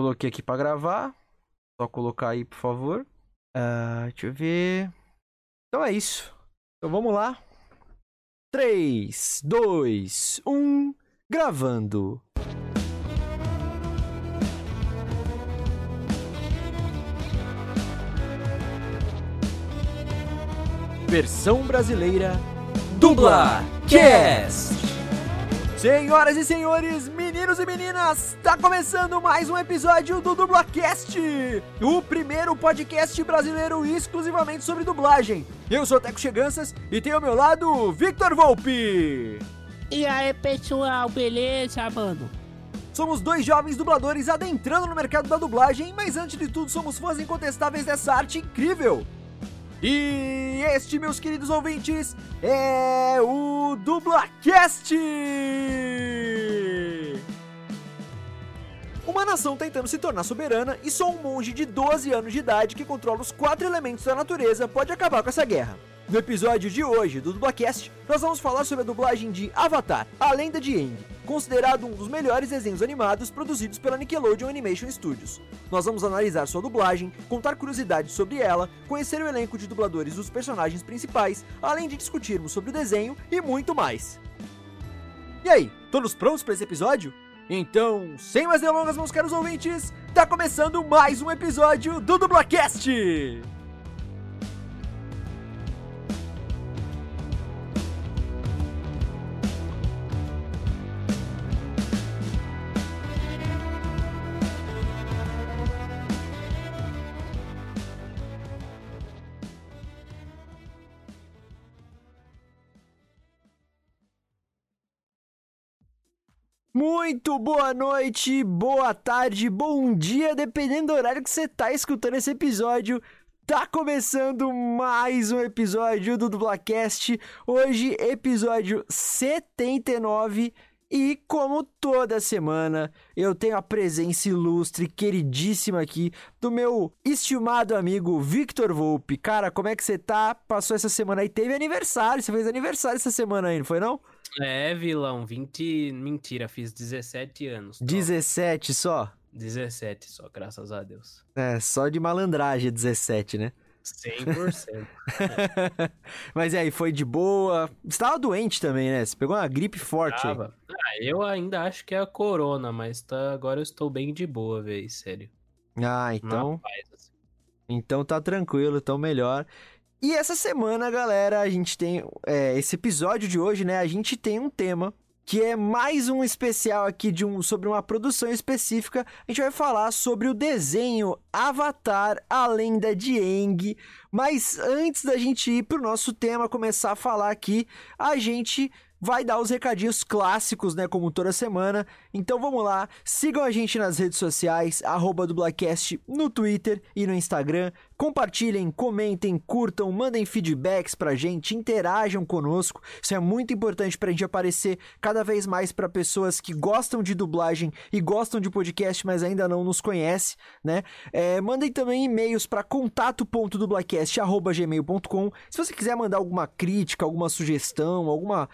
Coloquei aqui pra gravar. Só colocar aí, por favor. Uh, deixa eu ver. Então é isso. Então vamos lá. 3, 2, 1, gravando. Versão brasileira Dubla Cast. Senhoras e senhores, meninos e meninas, está começando mais um episódio do Dublacast, o primeiro podcast brasileiro exclusivamente sobre dublagem. Eu sou Teco Cheganças e tenho ao meu lado Victor Volpe. E aí, pessoal, beleza, mano? Somos dois jovens dubladores adentrando no mercado da dublagem, mas antes de tudo somos fãs incontestáveis dessa arte incrível. E este, meus queridos ouvintes, é o DublaCast! Uma nação tentando se tornar soberana e só um monge de 12 anos de idade que controla os quatro elementos da natureza pode acabar com essa guerra. No episódio de hoje do Dublacast, nós vamos falar sobre a dublagem de Avatar, a lenda de Aang, considerado um dos melhores desenhos animados produzidos pela Nickelodeon Animation Studios. Nós vamos analisar sua dublagem, contar curiosidades sobre ela, conhecer o elenco de dubladores dos personagens principais, além de discutirmos sobre o desenho e muito mais. E aí, todos prontos para esse episódio? Então, sem mais delongas, meus caros ouvintes, tá começando mais um episódio do Dublacast! Muito boa noite, boa tarde, bom dia, dependendo do horário que você tá escutando esse episódio. Tá começando mais um episódio do Dublacast. Hoje, episódio 79. E como toda semana, eu tenho a presença ilustre, queridíssima aqui do meu estimado amigo Victor Volpe. Cara, como é que você tá? Passou essa semana aí? Teve aniversário, você fez aniversário essa semana aí, não foi não? É, vilão, 20. Mentira, fiz 17 anos. Só. 17 só? 17 só, graças a Deus. É, só de malandragem 17, né? 100%. Mas aí, foi de boa. Você tava doente também, né? Você pegou uma gripe forte. Tava. Ah, eu ainda acho que é a corona, mas tá... agora eu estou bem de boa, velho, sério. Ah, então. Paz, assim. Então tá tranquilo, então melhor. E essa semana, galera, a gente tem é, esse episódio de hoje, né? A gente tem um tema que é mais um especial aqui de um sobre uma produção específica. A gente vai falar sobre o desenho Avatar: A Lenda de Aang. Mas antes da gente ir pro nosso tema, começar a falar aqui, a gente vai dar os recadinhos clássicos, né, como toda semana. Então vamos lá, sigam a gente nas redes sociais, arroba dublacast no Twitter e no Instagram. Compartilhem, comentem, curtam, mandem feedbacks pra gente, interajam conosco. Isso é muito importante pra gente aparecer cada vez mais para pessoas que gostam de dublagem e gostam de podcast, mas ainda não nos conhecem, né? É, mandem também e-mails para contato.dublacast.gmail.com se você quiser mandar alguma crítica, alguma sugestão, alguma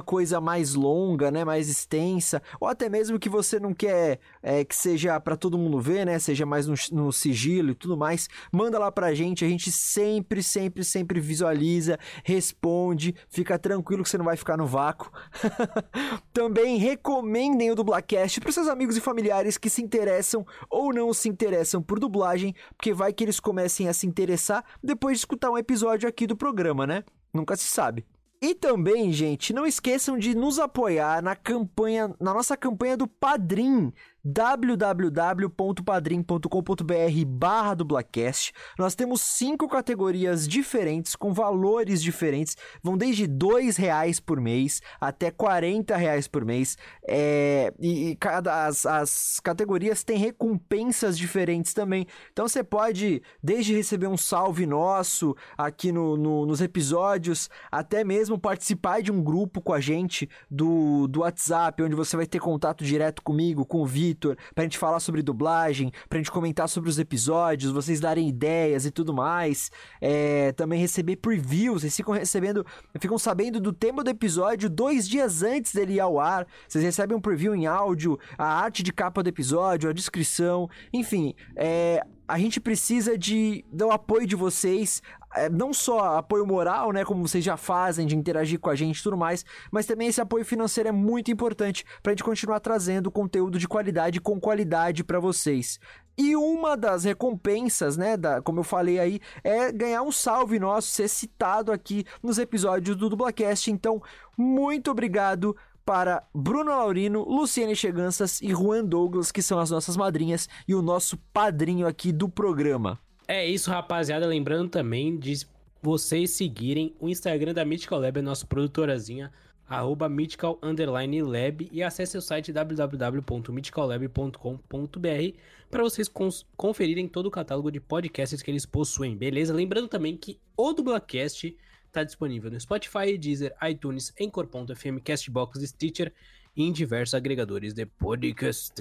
coisa mais longa, né, mais extensa, ou até mesmo que você não quer é, que seja para todo mundo ver, né, seja mais no, no sigilo e tudo mais, manda manda lá pra gente, a gente sempre, sempre, sempre visualiza, responde, fica tranquilo que você não vai ficar no vácuo. Também recomendem o Dublacast para seus amigos e familiares que se interessam ou não se interessam por dublagem, porque vai que eles comecem a se interessar depois de escutar um episódio aqui do programa, né? Nunca se sabe. E também, gente, não esqueçam de nos apoiar na campanha, na nossa campanha do Padrim www.padrim.com.br barra dublacast. Nós temos cinco categorias diferentes, com valores diferentes, vão desde dois reais por mês até 40 reais por mês. É, e, e cada, as, as categorias têm recompensas diferentes também. Então você pode, desde receber um salve nosso aqui no, no, nos episódios, até mesmo participar de um grupo com a gente do, do WhatsApp, onde você vai ter contato direto comigo, com o Vitor Vitor, pra gente falar sobre dublagem, pra gente comentar sobre os episódios, vocês darem ideias e tudo mais. É, também receber previews, vocês ficam recebendo, ficam sabendo do tema do episódio dois dias antes dele ir ao ar. Vocês recebem um preview em áudio, a arte de capa do episódio, a descrição, enfim, é, a gente precisa de do apoio de vocês, é, não só apoio moral, né, como vocês já fazem, de interagir com a gente e tudo mais, mas também esse apoio financeiro é muito importante para a gente continuar trazendo conteúdo de qualidade com qualidade para vocês. E uma das recompensas, né, da, como eu falei aí, é ganhar um salve nosso, ser citado aqui nos episódios do Dublacast. Então, muito obrigado para Bruno Laurino, Luciane Cheganças e Juan Douglas, que são as nossas madrinhas e o nosso padrinho aqui do programa. É isso, rapaziada. Lembrando também de vocês seguirem o Instagram da Mythical Lab, a nossa produtorazinha, arroba mythical lab e acesse o site www.mythicallab.com.br para vocês conferirem todo o catálogo de podcasts que eles possuem, beleza? Lembrando também que o Dublacast Está disponível no Spotify, Deezer, iTunes, Anchor.fm, Castbox, Stitcher e em diversos agregadores de podcast.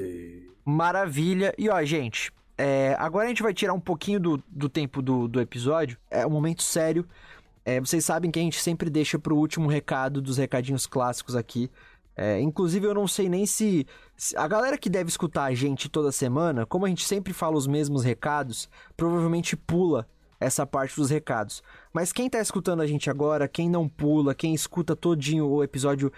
Maravilha. E ó, gente, é, agora a gente vai tirar um pouquinho do, do tempo do, do episódio. É um momento sério. É, vocês sabem que a gente sempre deixa pro último recado dos recadinhos clássicos aqui. É, inclusive, eu não sei nem se, se, A galera que deve escutar a gente toda semana, como a gente sempre fala os mesmos recados, provavelmente pula essa parte dos recados. Mas quem tá escutando a gente agora, quem não pula, quem escuta todinho o episódio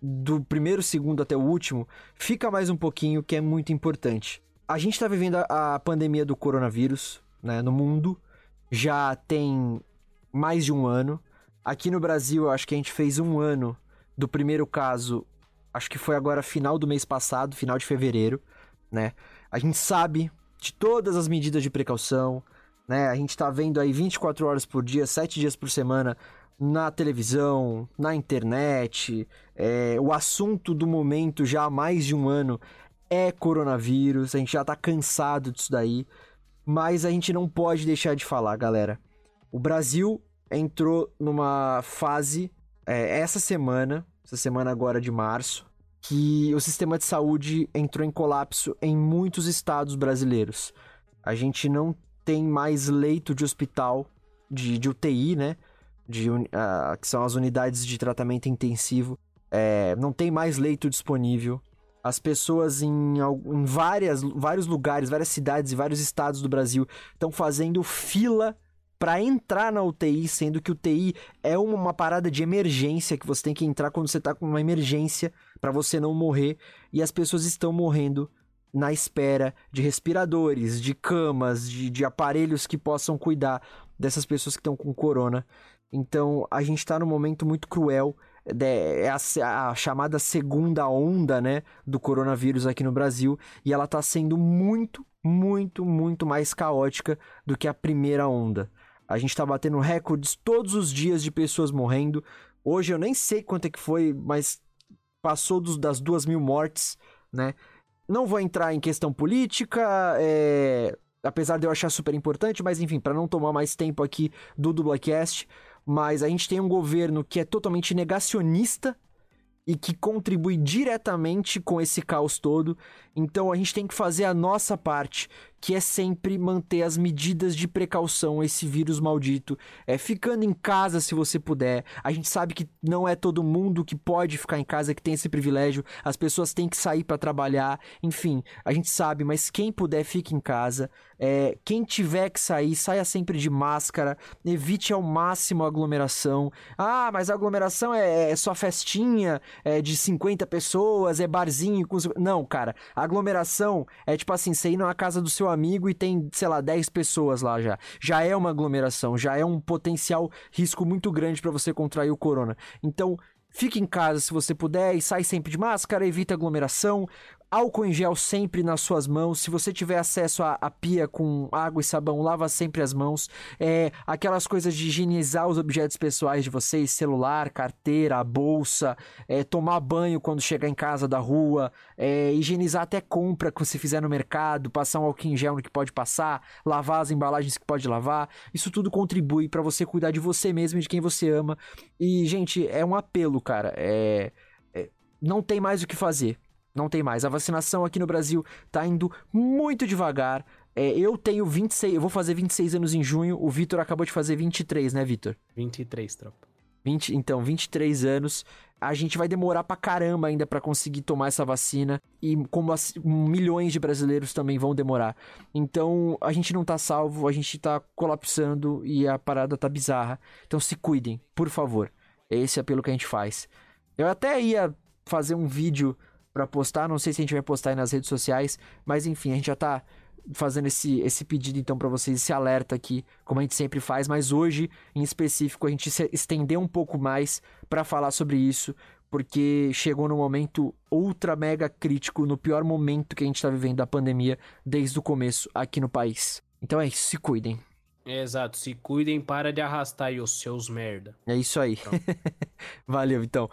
do primeiro segundo até o último, fica mais um pouquinho que é muito importante. A gente tá vivendo a, a pandemia do coronavírus, né, no mundo, já tem mais de um ano. Aqui no Brasil, acho que a gente fez um ano do primeiro caso, acho que foi agora final do mês passado, final de fevereiro, né? A gente sabe de todas as medidas de precaução, né? A gente está vendo aí 24 horas por dia, 7 dias por semana na televisão, na internet. É, o assunto do momento já há mais de um ano é coronavírus. A gente já está cansado disso daí. Mas a gente não pode deixar de falar, galera. O Brasil entrou numa fase é, essa semana, essa semana agora de março, que o sistema de saúde entrou em colapso em muitos estados brasileiros. A gente não tem mais leito de hospital, de, de UTI, né? De, uh, que são as unidades de tratamento intensivo. É, não tem mais leito disponível. As pessoas em, em várias, vários lugares, várias cidades e vários estados do Brasil estão fazendo fila para entrar na UTI, sendo que UTI é uma, parada de emergência que você tem que entrar quando você tá com uma emergência para você não morrer e as pessoas estão morrendo na espera de respiradores, de camas, de, de aparelhos que possam cuidar dessas pessoas que estão com corona. Então a gente está num momento muito cruel. É a, a, chamada segunda onda, né, do coronavírus aqui no Brasil, e ela está sendo muito, muito, muito mais caótica do que a primeira onda. A gente está batendo recordes todos os dias de pessoas morrendo. Hoje eu nem sei quanto é que foi, mas passou dos, das duas mil mortes, né? Não vou entrar em questão política, é... apesar de eu achar super importante, mas enfim, para não tomar mais tempo aqui do Dublacast, mas a gente tem um governo que é totalmente negacionista e que contribui diretamente com esse caos todo. Então a gente tem que fazer a nossa parte, que é sempre manter as medidas de precaução esse vírus maldito, é ficando em casa se você puder. A gente sabe que não é todo mundo que pode ficar em casa que tem esse privilégio. As pessoas têm que sair para trabalhar. Enfim, a gente sabe, mas quem puder fique em casa. É, quem tiver que sair, saia sempre de máscara. Evite ao máximo a aglomeração. Ah, mas a aglomeração é, é só festinha, é de 50 pessoas, é barzinho com Não, cara, a aglomeração é tipo assim, você ir na casa do seu amigo e tem, sei lá, 10 pessoas lá já. Já é uma aglomeração, já é um potencial risco muito grande para você contrair o corona. Então, Fique em casa se você puder e sai sempre de máscara, evite aglomeração álcool em gel sempre nas suas mãos. Se você tiver acesso à, pia com água e sabão, lava sempre as mãos. É, aquelas coisas de higienizar os objetos pessoais de vocês, celular, carteira, bolsa, é, tomar banho quando chegar em casa da rua, é, higienizar até compra que você fizer no mercado, passar um álcool em gel no que pode passar, lavar as embalagens que pode lavar. Isso tudo contribui para você cuidar de você mesmo e de quem você ama. E, gente, é um apelo, cara. É, é não tem mais o que fazer Não tem mais. A vacinação aqui no Brasil tá indo muito devagar. É, eu tenho 26, eu vou fazer 26 anos em junho. O Vitor acabou de fazer 23, né, Vitor? 23, tropa. 20, então, 23 anos. A gente vai demorar pra caramba ainda para conseguir tomar essa vacina. E como as, milhões de brasileiros também vão demorar. Então, a gente não tá salvo, a gente tá colapsando e a parada tá bizarra. Então, se cuidem, por favor. Esse é apelo que a gente faz. Eu até ia fazer um vídeo para postar, não sei se a gente vai postar aí nas redes sociais, mas enfim, a gente já tá fazendo esse, esse pedido então para vocês, esse alerta aqui, como a gente sempre faz, mas hoje em específico a gente se estendeu um pouco mais para falar sobre isso, porque chegou no momento ultra mega crítico, no pior momento que a gente está vivendo da pandemia desde o começo aqui no país. Então é isso, se cuidem. Exato, se cuidem, para de arrastar aí os seus merda. É isso aí. Então. Valeu, então.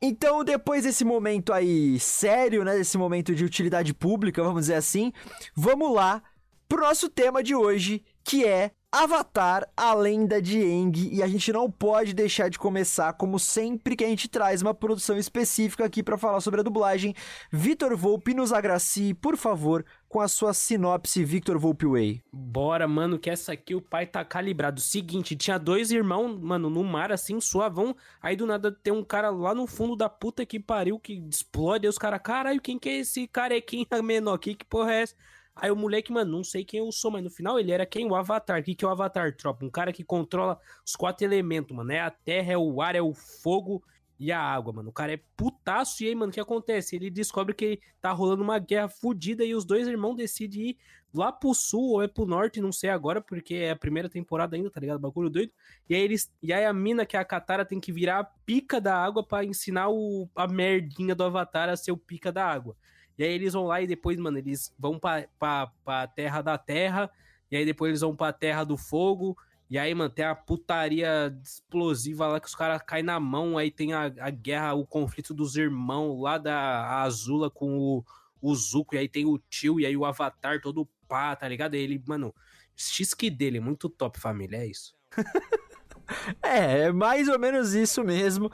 Então, depois desse momento aí sério, né, desse momento de utilidade pública, vamos dizer assim, vamos lá pro nosso tema de hoje, que é Avatar, a lenda de Aang, e a gente não pode deixar de começar, como sempre que a gente traz uma produção específica aqui para falar sobre a dublagem. Vitor Volpe nos agracie, por favor, com a sua sinopse Victor Volpe Way. Bora, mano, que essa aqui o pai tá calibrado. Seguinte, tinha dois irmãos, mano, no mar assim, suavão. Aí do nada tem um cara lá no fundo da puta que pariu, que explode. Aí os caras, caralho, quem que é esse carequinha menor aqui? Que porra é essa? Aí o moleque, mano, não sei quem eu sou, mas no final ele era quem? O Avatar. O que, que é o Avatar, tropa? Um cara que controla os quatro elementos, mano. É a terra, é o ar, é o fogo e a água, mano. O cara é putaço. E aí, mano, o que acontece? Ele descobre que tá rolando uma guerra fodida e os dois irmãos decidem ir lá pro sul ou é pro norte, não sei agora, porque é a primeira temporada ainda, tá ligado? Bagulho doido. E aí eles. E aí a mina, que é a Katara, tem que virar a pica da água para ensinar o, a merdinha do Avatar a ser o pica da água. E aí eles vão lá e depois, mano, eles vão pra, pra, pra terra da terra. E aí depois eles vão pra terra do fogo. E aí, mano, tem a putaria explosiva lá que os caras caem na mão. Aí tem a, a, guerra, o conflito dos irmãos lá da Azula com o, o Zuko. E aí tem o tio e aí o Avatar todo pá, tá ligado? E ele, mano, x que dele, muito top, família. É isso. É, é mais ou menos isso mesmo.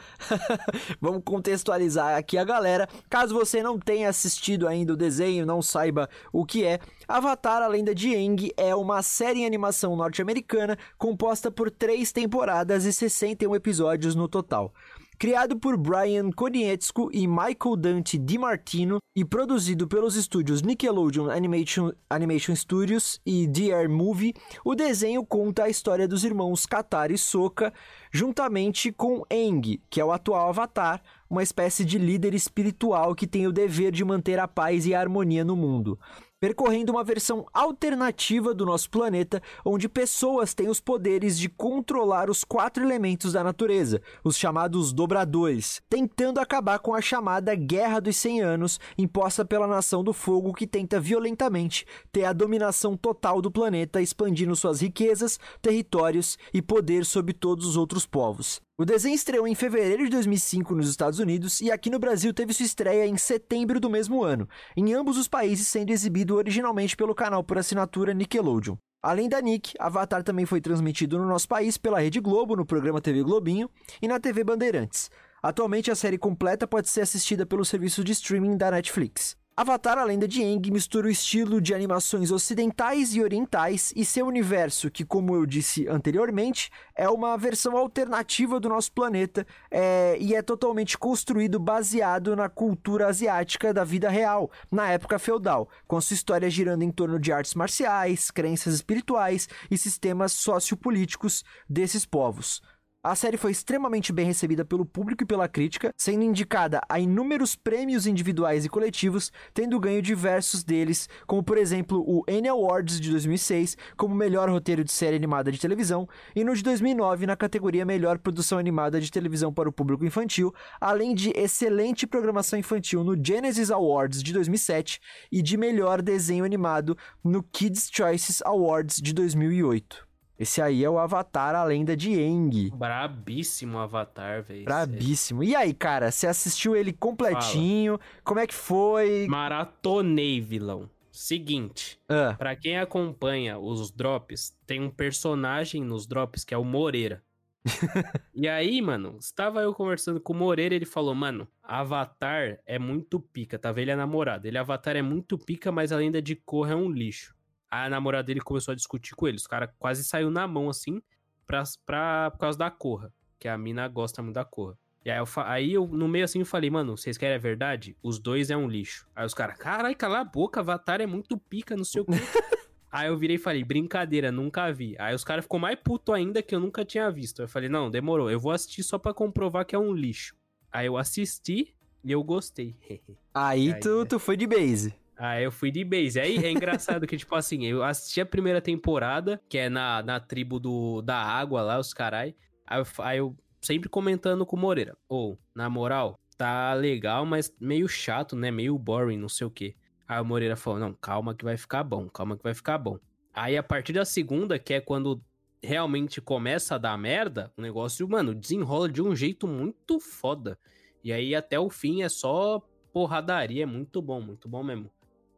Vamos contextualizar aqui a galera. Caso você não tenha assistido ainda o desenho, não saiba o que é, Avatar A Lenda de Aang é uma série em animação norte-americana composta por três temporadas e 61 episódios no total. Criado por Brian Konietzko e Michael Dante DiMartino e produzido pelos estúdios Nickelodeon Animation, Animation Studios e DR Movie, o desenho conta a história dos irmãos Katara e Sokka, juntamente com Aang, que é o atual Avatar, uma espécie de líder espiritual que tem o dever de manter a paz e a harmonia no mundo percorrendo uma versão alternativa do nosso planeta, onde pessoas têm os poderes de controlar os quatro elementos da natureza, os chamados dobradores, tentando acabar com a chamada Guerra dos 100 Anos, imposta pela Nação do Fogo, que tenta violentamente ter a dominação total do planeta, expandindo suas riquezas, territórios e poder sobre todos os outros povos. O desenho estreou em fevereiro de 2005 nos Estados Unidos e aqui no Brasil teve sua estreia em setembro do mesmo ano, em ambos os países sendo exibido originalmente pelo canal por assinatura Nickelodeon. Além da Nick, Avatar também foi transmitido no nosso país pela Rede Globo no programa TV Globinho e na TV Bandeirantes. Atualmente a série completa pode ser assistida pelo serviço de streaming da Netflix. Avatar, a lenda de Aang, mistura o estilo de animações ocidentais e orientais e seu universo, que, como eu disse anteriormente, é uma versão alternativa do nosso planeta é, e é totalmente construído baseado na cultura asiática da vida real, na época feudal, com sua história girando em torno de artes marciais, crenças espirituais e sistemas sociopolíticos desses povos. A série foi extremamente bem recebida pelo público e pela crítica, sendo indicada a inúmeros prêmios individuais e coletivos, tendo ganho diversos deles, como por exemplo o Annie Awards de 2006 como melhor roteiro de série animada de televisão e no de 2009 na categoria melhor produção animada de televisão para o público infantil, além de excelente programação infantil no Genesis Awards de 2007 e de melhor desenho animado no Kids Choices Awards de 2008. Esse aí é o Avatar, a lenda de Aang. Brabíssimo Avatar, velho. Brabíssimo. E aí, cara, você assistiu ele completinho? Fala. Como é que foi? Maratonei, vilão. Seguinte, ah. para quem acompanha os drops, tem um personagem nos drops que é o Moreira. e aí, mano, estava eu conversando com o Moreira, ele falou, mano, Avatar é muito pica, tá vendo? Ele é namorado. Ele, Avatar é muito pica, mas a lenda de Korra é um lixo. A namorada dele começou a discutir com ele. Os caras quase saiu na mão, assim, pra, pra, por causa da Korra. Que a mina gosta muito da Korra. E aí eu, aí eu, no meio assim, eu falei, mano, vocês querem a verdade? Os dois é um lixo. Aí os caras, caralho, cala a boca, Avatar é muito pica, não sei o quê. aí eu virei e falei, brincadeira, nunca vi. Aí os caras ficou mais puto ainda que eu nunca tinha visto. Eu falei, não, demorou, eu vou assistir só pra comprovar que é um lixo. Aí eu assisti e eu gostei. aí, aí tu, é. tu foi de base. Aí eu fui de base. Aí é engraçado que, tipo assim, eu assisti a primeira temporada, que é na, na tribo do, da água lá, os carai. Aí eu, aí eu sempre comentando com o Moreira. Ou, oh, na moral, tá legal, mas meio chato, né? Meio boring, não sei o quê. Aí o Moreira falou: não, calma que vai ficar bom, calma que vai ficar bom. Aí a partir da segunda, que é quando realmente começa a dar merda, o negócio, mano, desenrola de um jeito muito foda. E aí até o fim é só porradaria, é muito bom, muito bom mesmo.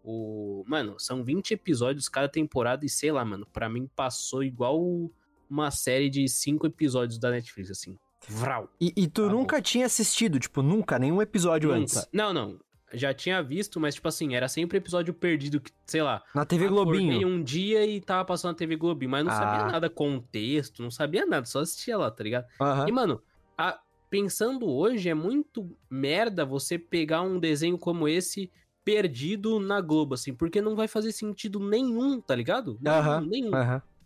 O, mano, são 20 episódios cada temporada e sei lá, mano, para mim passou igual uma série de 5 episódios da Netflix assim. Vral. E, e tu nunca tinha assistido, tipo, nunca, nenhum episódio nunca. antes? Não, não. Já tinha visto, mas, tipo assim, era sempre episódio perdido, que, sei lá. Na TV Globinho. um dia e tava passando na TV Globinho, mas não ah. sabia nada contexto, não sabia nada, só assistia lá, tá ligado? Uhum. E, mano, a, pensando hoje, é muito merda você pegar um desenho como esse perdido na Globo, assim, porque não vai fazer sentido nenhum, tá ligado? Uhum. nenhum.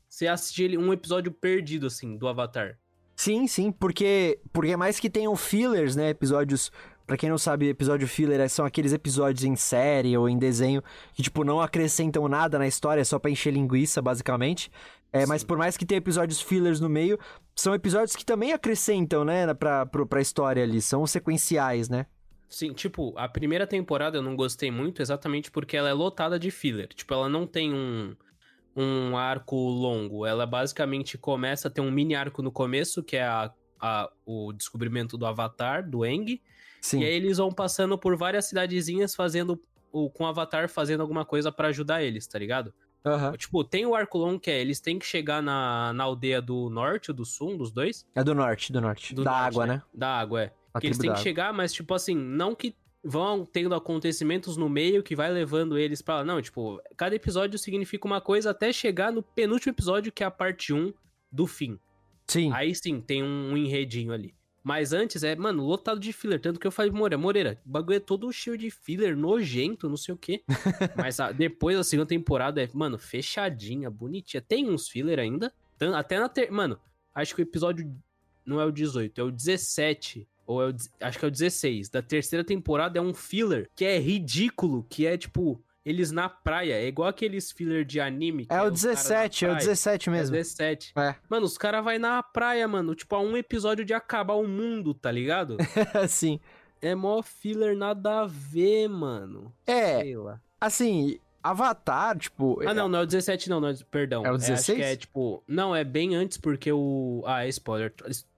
Você assistir um episódio perdido, assim, do Avatar. Sim, sim, porque, porque mais que tenham fillers, né, episódios... Pra quem não sabe, episódio filler são aqueles episódios em série ou em desenho que, tipo, não acrescentam nada na história, só pra encher linguiça, basicamente. É, mas por mais que tenha episódios fillers no meio, são episódios que também acrescentam, né, pra, pra, pra história ali. São sequenciais, né? Sim, tipo, a primeira temporada eu não gostei muito exatamente porque ela é lotada de filler. Tipo, ela não tem um um arco longo. Ela basicamente começa a ter um mini arco no começo, que é a, a, o descobrimento do Avatar, do Eng. Sim. E aí eles vão passando por várias cidadezinhas fazendo. O, com o Avatar fazendo alguma coisa para ajudar eles, tá ligado? Uhum. Tipo, tem o arco longo que é, eles têm que chegar na, na aldeia do norte ou do sul, um dos dois? É do norte, do norte. Do da norte, água, né? né? Da água, é. A que eles têm que chegar, mas tipo assim, não que vão tendo acontecimentos no meio que vai levando eles para Não, tipo, cada episódio significa uma coisa até chegar no penúltimo episódio, que é a parte 1 do fim. Sim. Aí sim, tem um, enredinho ali. Mas antes é, mano, lotado de filler. Tanto que eu falei, Moreira, Moreira, o bagulho é todo cheio de filler, nojento, não sei o quê. Mas a, depois da segunda temporada é, mano, fechadinha, bonitinha. Tem uns filler ainda. Até na ter... Mano, acho que o episódio não é o 18, é o 17 ou é o, acho que é o 16, da terceira temporada é um filler que é ridículo, que é tipo eles na praia. É igual aqueles filler de anime. É, é, o 17, é o 17 mesmo. É o 17. É. Mano, os caras vai na praia, mano. Tipo, a um episódio de acabar o mundo, tá ligado? Sim. É mó filler nada a ver, mano. É. Assim, Avatar, tipo. Ah, não, não é o 17, não, não é, perdão. É o 16? É, é tipo. Não, é bem antes, porque o. Ah, é spoiler.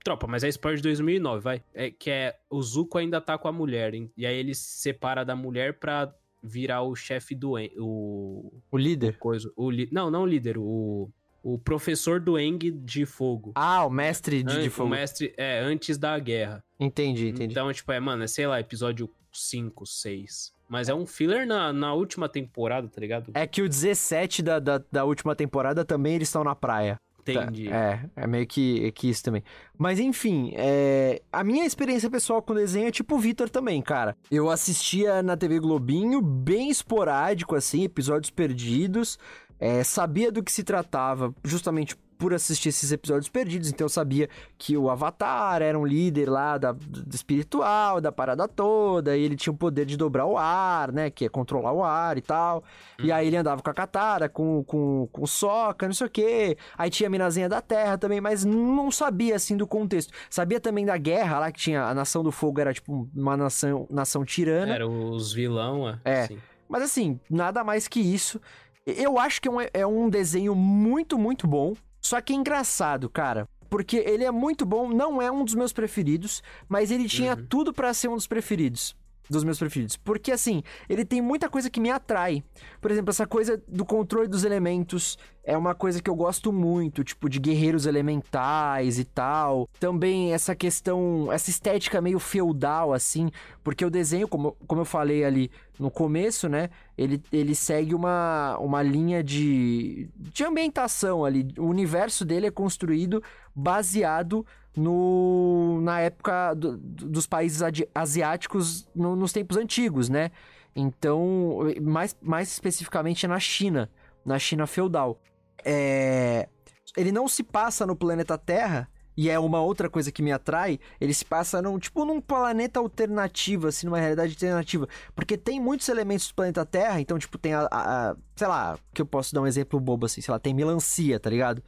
Tropa, mas é spoiler de 2009, vai. É que é. O Zuko ainda tá com a mulher, hein? e aí ele se separa da mulher pra virar o chefe do. O. O líder? O coisa, o li, não, não o líder, o. O professor do Eng de fogo. Ah, o mestre de, An de fogo. O mestre, é, antes da guerra. Entendi, entendi. Então, tipo, é, mano, é, sei lá, episódio 5, 6. Mas é um filler na, na última temporada, tá ligado? É que o 17 da, da, da última temporada também eles estão na praia. Entendi. É, é meio que, que isso também. Mas enfim, é... a minha experiência pessoal com desenho é tipo o Vitor também, cara. Eu assistia na TV Globinho, bem esporádico, assim, episódios perdidos. É, sabia do que se tratava, justamente por assistir esses episódios perdidos, então eu sabia que o Avatar era um líder lá da, do espiritual, da parada toda, e ele tinha o poder de dobrar o ar, né? Que é controlar o ar e tal. Hum. E aí ele andava com a Katara, com, com, com soca, não sei o quê. Aí tinha a Minazinha da Terra também, mas não sabia assim do contexto. Sabia também da guerra lá, que tinha a Nação do Fogo, era tipo uma nação, nação tirana. Era os vilão, é. É. Mas assim, nada mais que isso. Eu acho que é um, é um desenho muito, muito bom. Só que é engraçado, cara. Porque ele é muito bom, não é um dos meus preferidos, mas ele tinha uhum. tudo para ser um dos preferidos. dos meus preferidos. Porque, assim, ele tem muita coisa que me atrai. Por exemplo, essa coisa do controle dos elementos é uma coisa que eu gosto muito, tipo, de guerreiros elementais e tal. Também essa questão, essa estética meio feudal, assim, porque o desenho, como, como eu falei ali no começo, né, ele, ele segue uma, uma linha de, de ambientação ali. O universo dele é construído baseado no, na época do, dos países asiáticos no, nos tempos antigos, né? Então, mais, mais especificamente na China, na China feudal. É... Ele não se passa no planeta Terra, e é uma outra coisa que me atrai, ele se passa num, tipo num planeta alternativo, assim, numa realidade alternativa. Porque tem muitos elementos do planeta Terra, então, tipo, tem a, a, a sei lá, que eu posso dar um exemplo bobo assim, sei lá, tem melancia, tá ligado?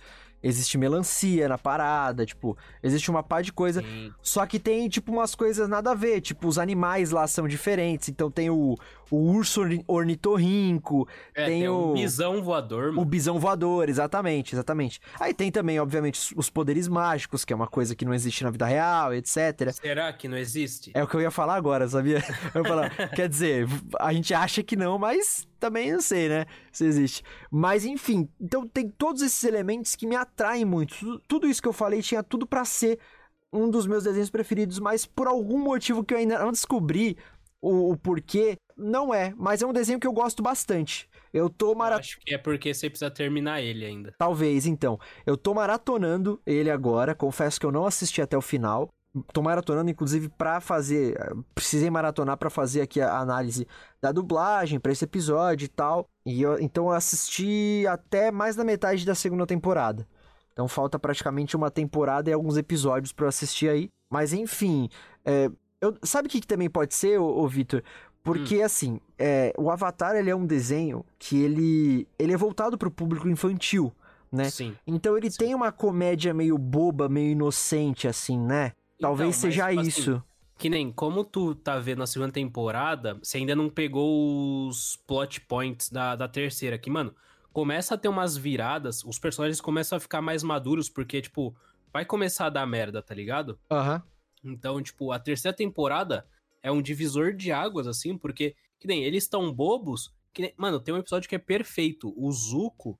existe melancia na parada, tipo, existe uma par de coisa. Sim. Só que tem, tipo, umas coisas nada a ver. Tipo, os animais lá são diferentes. Então tem o, o urso ornitorrinco, é, tem, tem o... o bisão voador. Mano. O bisão voador, exatamente, exatamente. Aí tem também, obviamente, os poderes mágicos, que é uma coisa que não existe na vida real, etc. Será que não existe? É o que eu ia falar agora, sabia? Eu ia falar, quer dizer, a gente acha que não, mas também não sei, né? Se existe. Mas enfim, então tem todos esses elementos que me atraem muito. Tudo, isso que eu falei tinha tudo para ser um dos meus desenhos preferidos, mas por algum motivo que eu ainda não descobri o, o porquê, não é. Mas é um desenho que eu gosto bastante. Eu tô maratonando. Acho que é porque você precisa terminar ele ainda. Talvez, então. Eu tô maratonando ele agora. Confesso que eu não assisti até o final tô maratonando, inclusive, para fazer. Precisei maratonar para fazer aqui a análise da dublagem para esse episódio e tal. E eu, então eu assisti até mais da metade da segunda temporada. Então falta praticamente uma temporada e alguns episódios para assistir aí. Mas enfim, é, eu, sabe o que, que, também pode ser, ô, ô Vitor? Porque, hum. assim, é, o Avatar ele é um desenho que ele, ele é voltado para o público infantil, né? Sim. Então ele Sim. tem uma comédia meio boba, meio inocente, assim, né? Talvez então, seja mas, tipo isso. Assim, que nem como tu tá vendo a segunda temporada, você ainda não pegou os plot points da, da terceira, que, mano, começa a ter umas viradas, os personagens começam a ficar mais maduros, porque, tipo, vai começar a dar merda, tá ligado? Aham. Uhum. Então, tipo, a terceira temporada é um divisor de águas, assim, porque, que nem, eles estão bobos, que nem, mano, tem um episódio que é perfeito, o Zuko,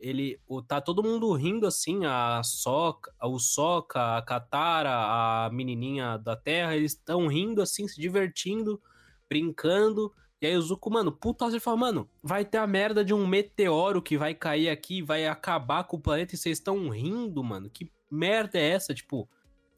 ele o, tá todo mundo rindo assim, a Soca, o Soca, a Katara, a menininha da Terra, eles estão rindo assim, se divertindo, brincando. E aí o Zuko, mano, puta, você fala, mano, vai ter a merda de um meteoro que vai cair aqui, vai acabar com o planeta e vocês estão rindo, mano. Que merda é essa? Tipo,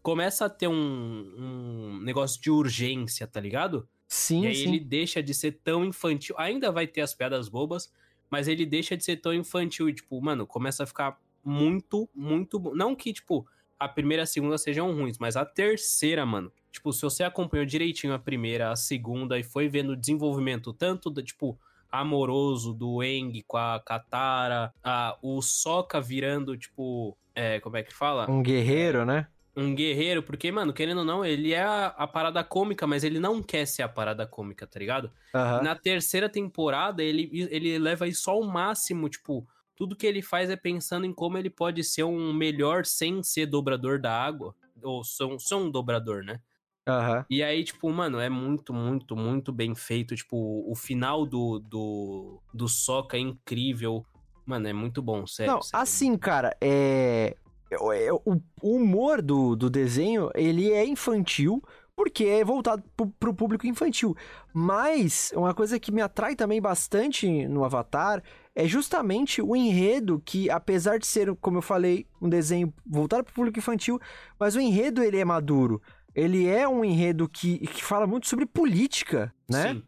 começa a ter um, um negócio de urgência, tá ligado? Sim, E aí sim. ele deixa de ser tão infantil. Ainda vai ter as piadas bobas, mas ele deixa de ser tão infantil e, tipo, mano, começa a ficar muito, muito bom. Não que, tipo, a primeira e a segunda sejam ruins, mas a terceira, mano. Tipo, se você acompanhou direitinho a primeira, a segunda e foi vendo o desenvolvimento tanto da, tipo, amoroso do Eng com a Katara, a, o Sokka virando, tipo, é, como é que fala? Um guerreiro, né? Um guerreiro, porque, mano, querendo ou não, ele é a, a, parada cômica, mas ele não quer ser a parada cômica, tá ligado? Uhum. Na terceira temporada, ele, ele leva isso ao máximo, tipo, tudo que ele faz é pensando em como ele pode ser um melhor sem ser dobrador da água, ou ser um, um dobrador, né? Uhum. E aí, tipo, mano, é muito, muito, muito bem feito. Tipo, o final do, do, do Soca é incrível. Mano, é muito bom, sério. Não, sério. assim, cara, é, o humor do, do desenho, ele é infantil, porque é voltado para o público infantil. Mas uma coisa que me atrai também bastante no Avatar é justamente o enredo que, apesar de ser, como eu falei, um desenho voltado para o público infantil, mas o enredo ele é maduro. Ele é um enredo que, que fala muito sobre política, né? Sim.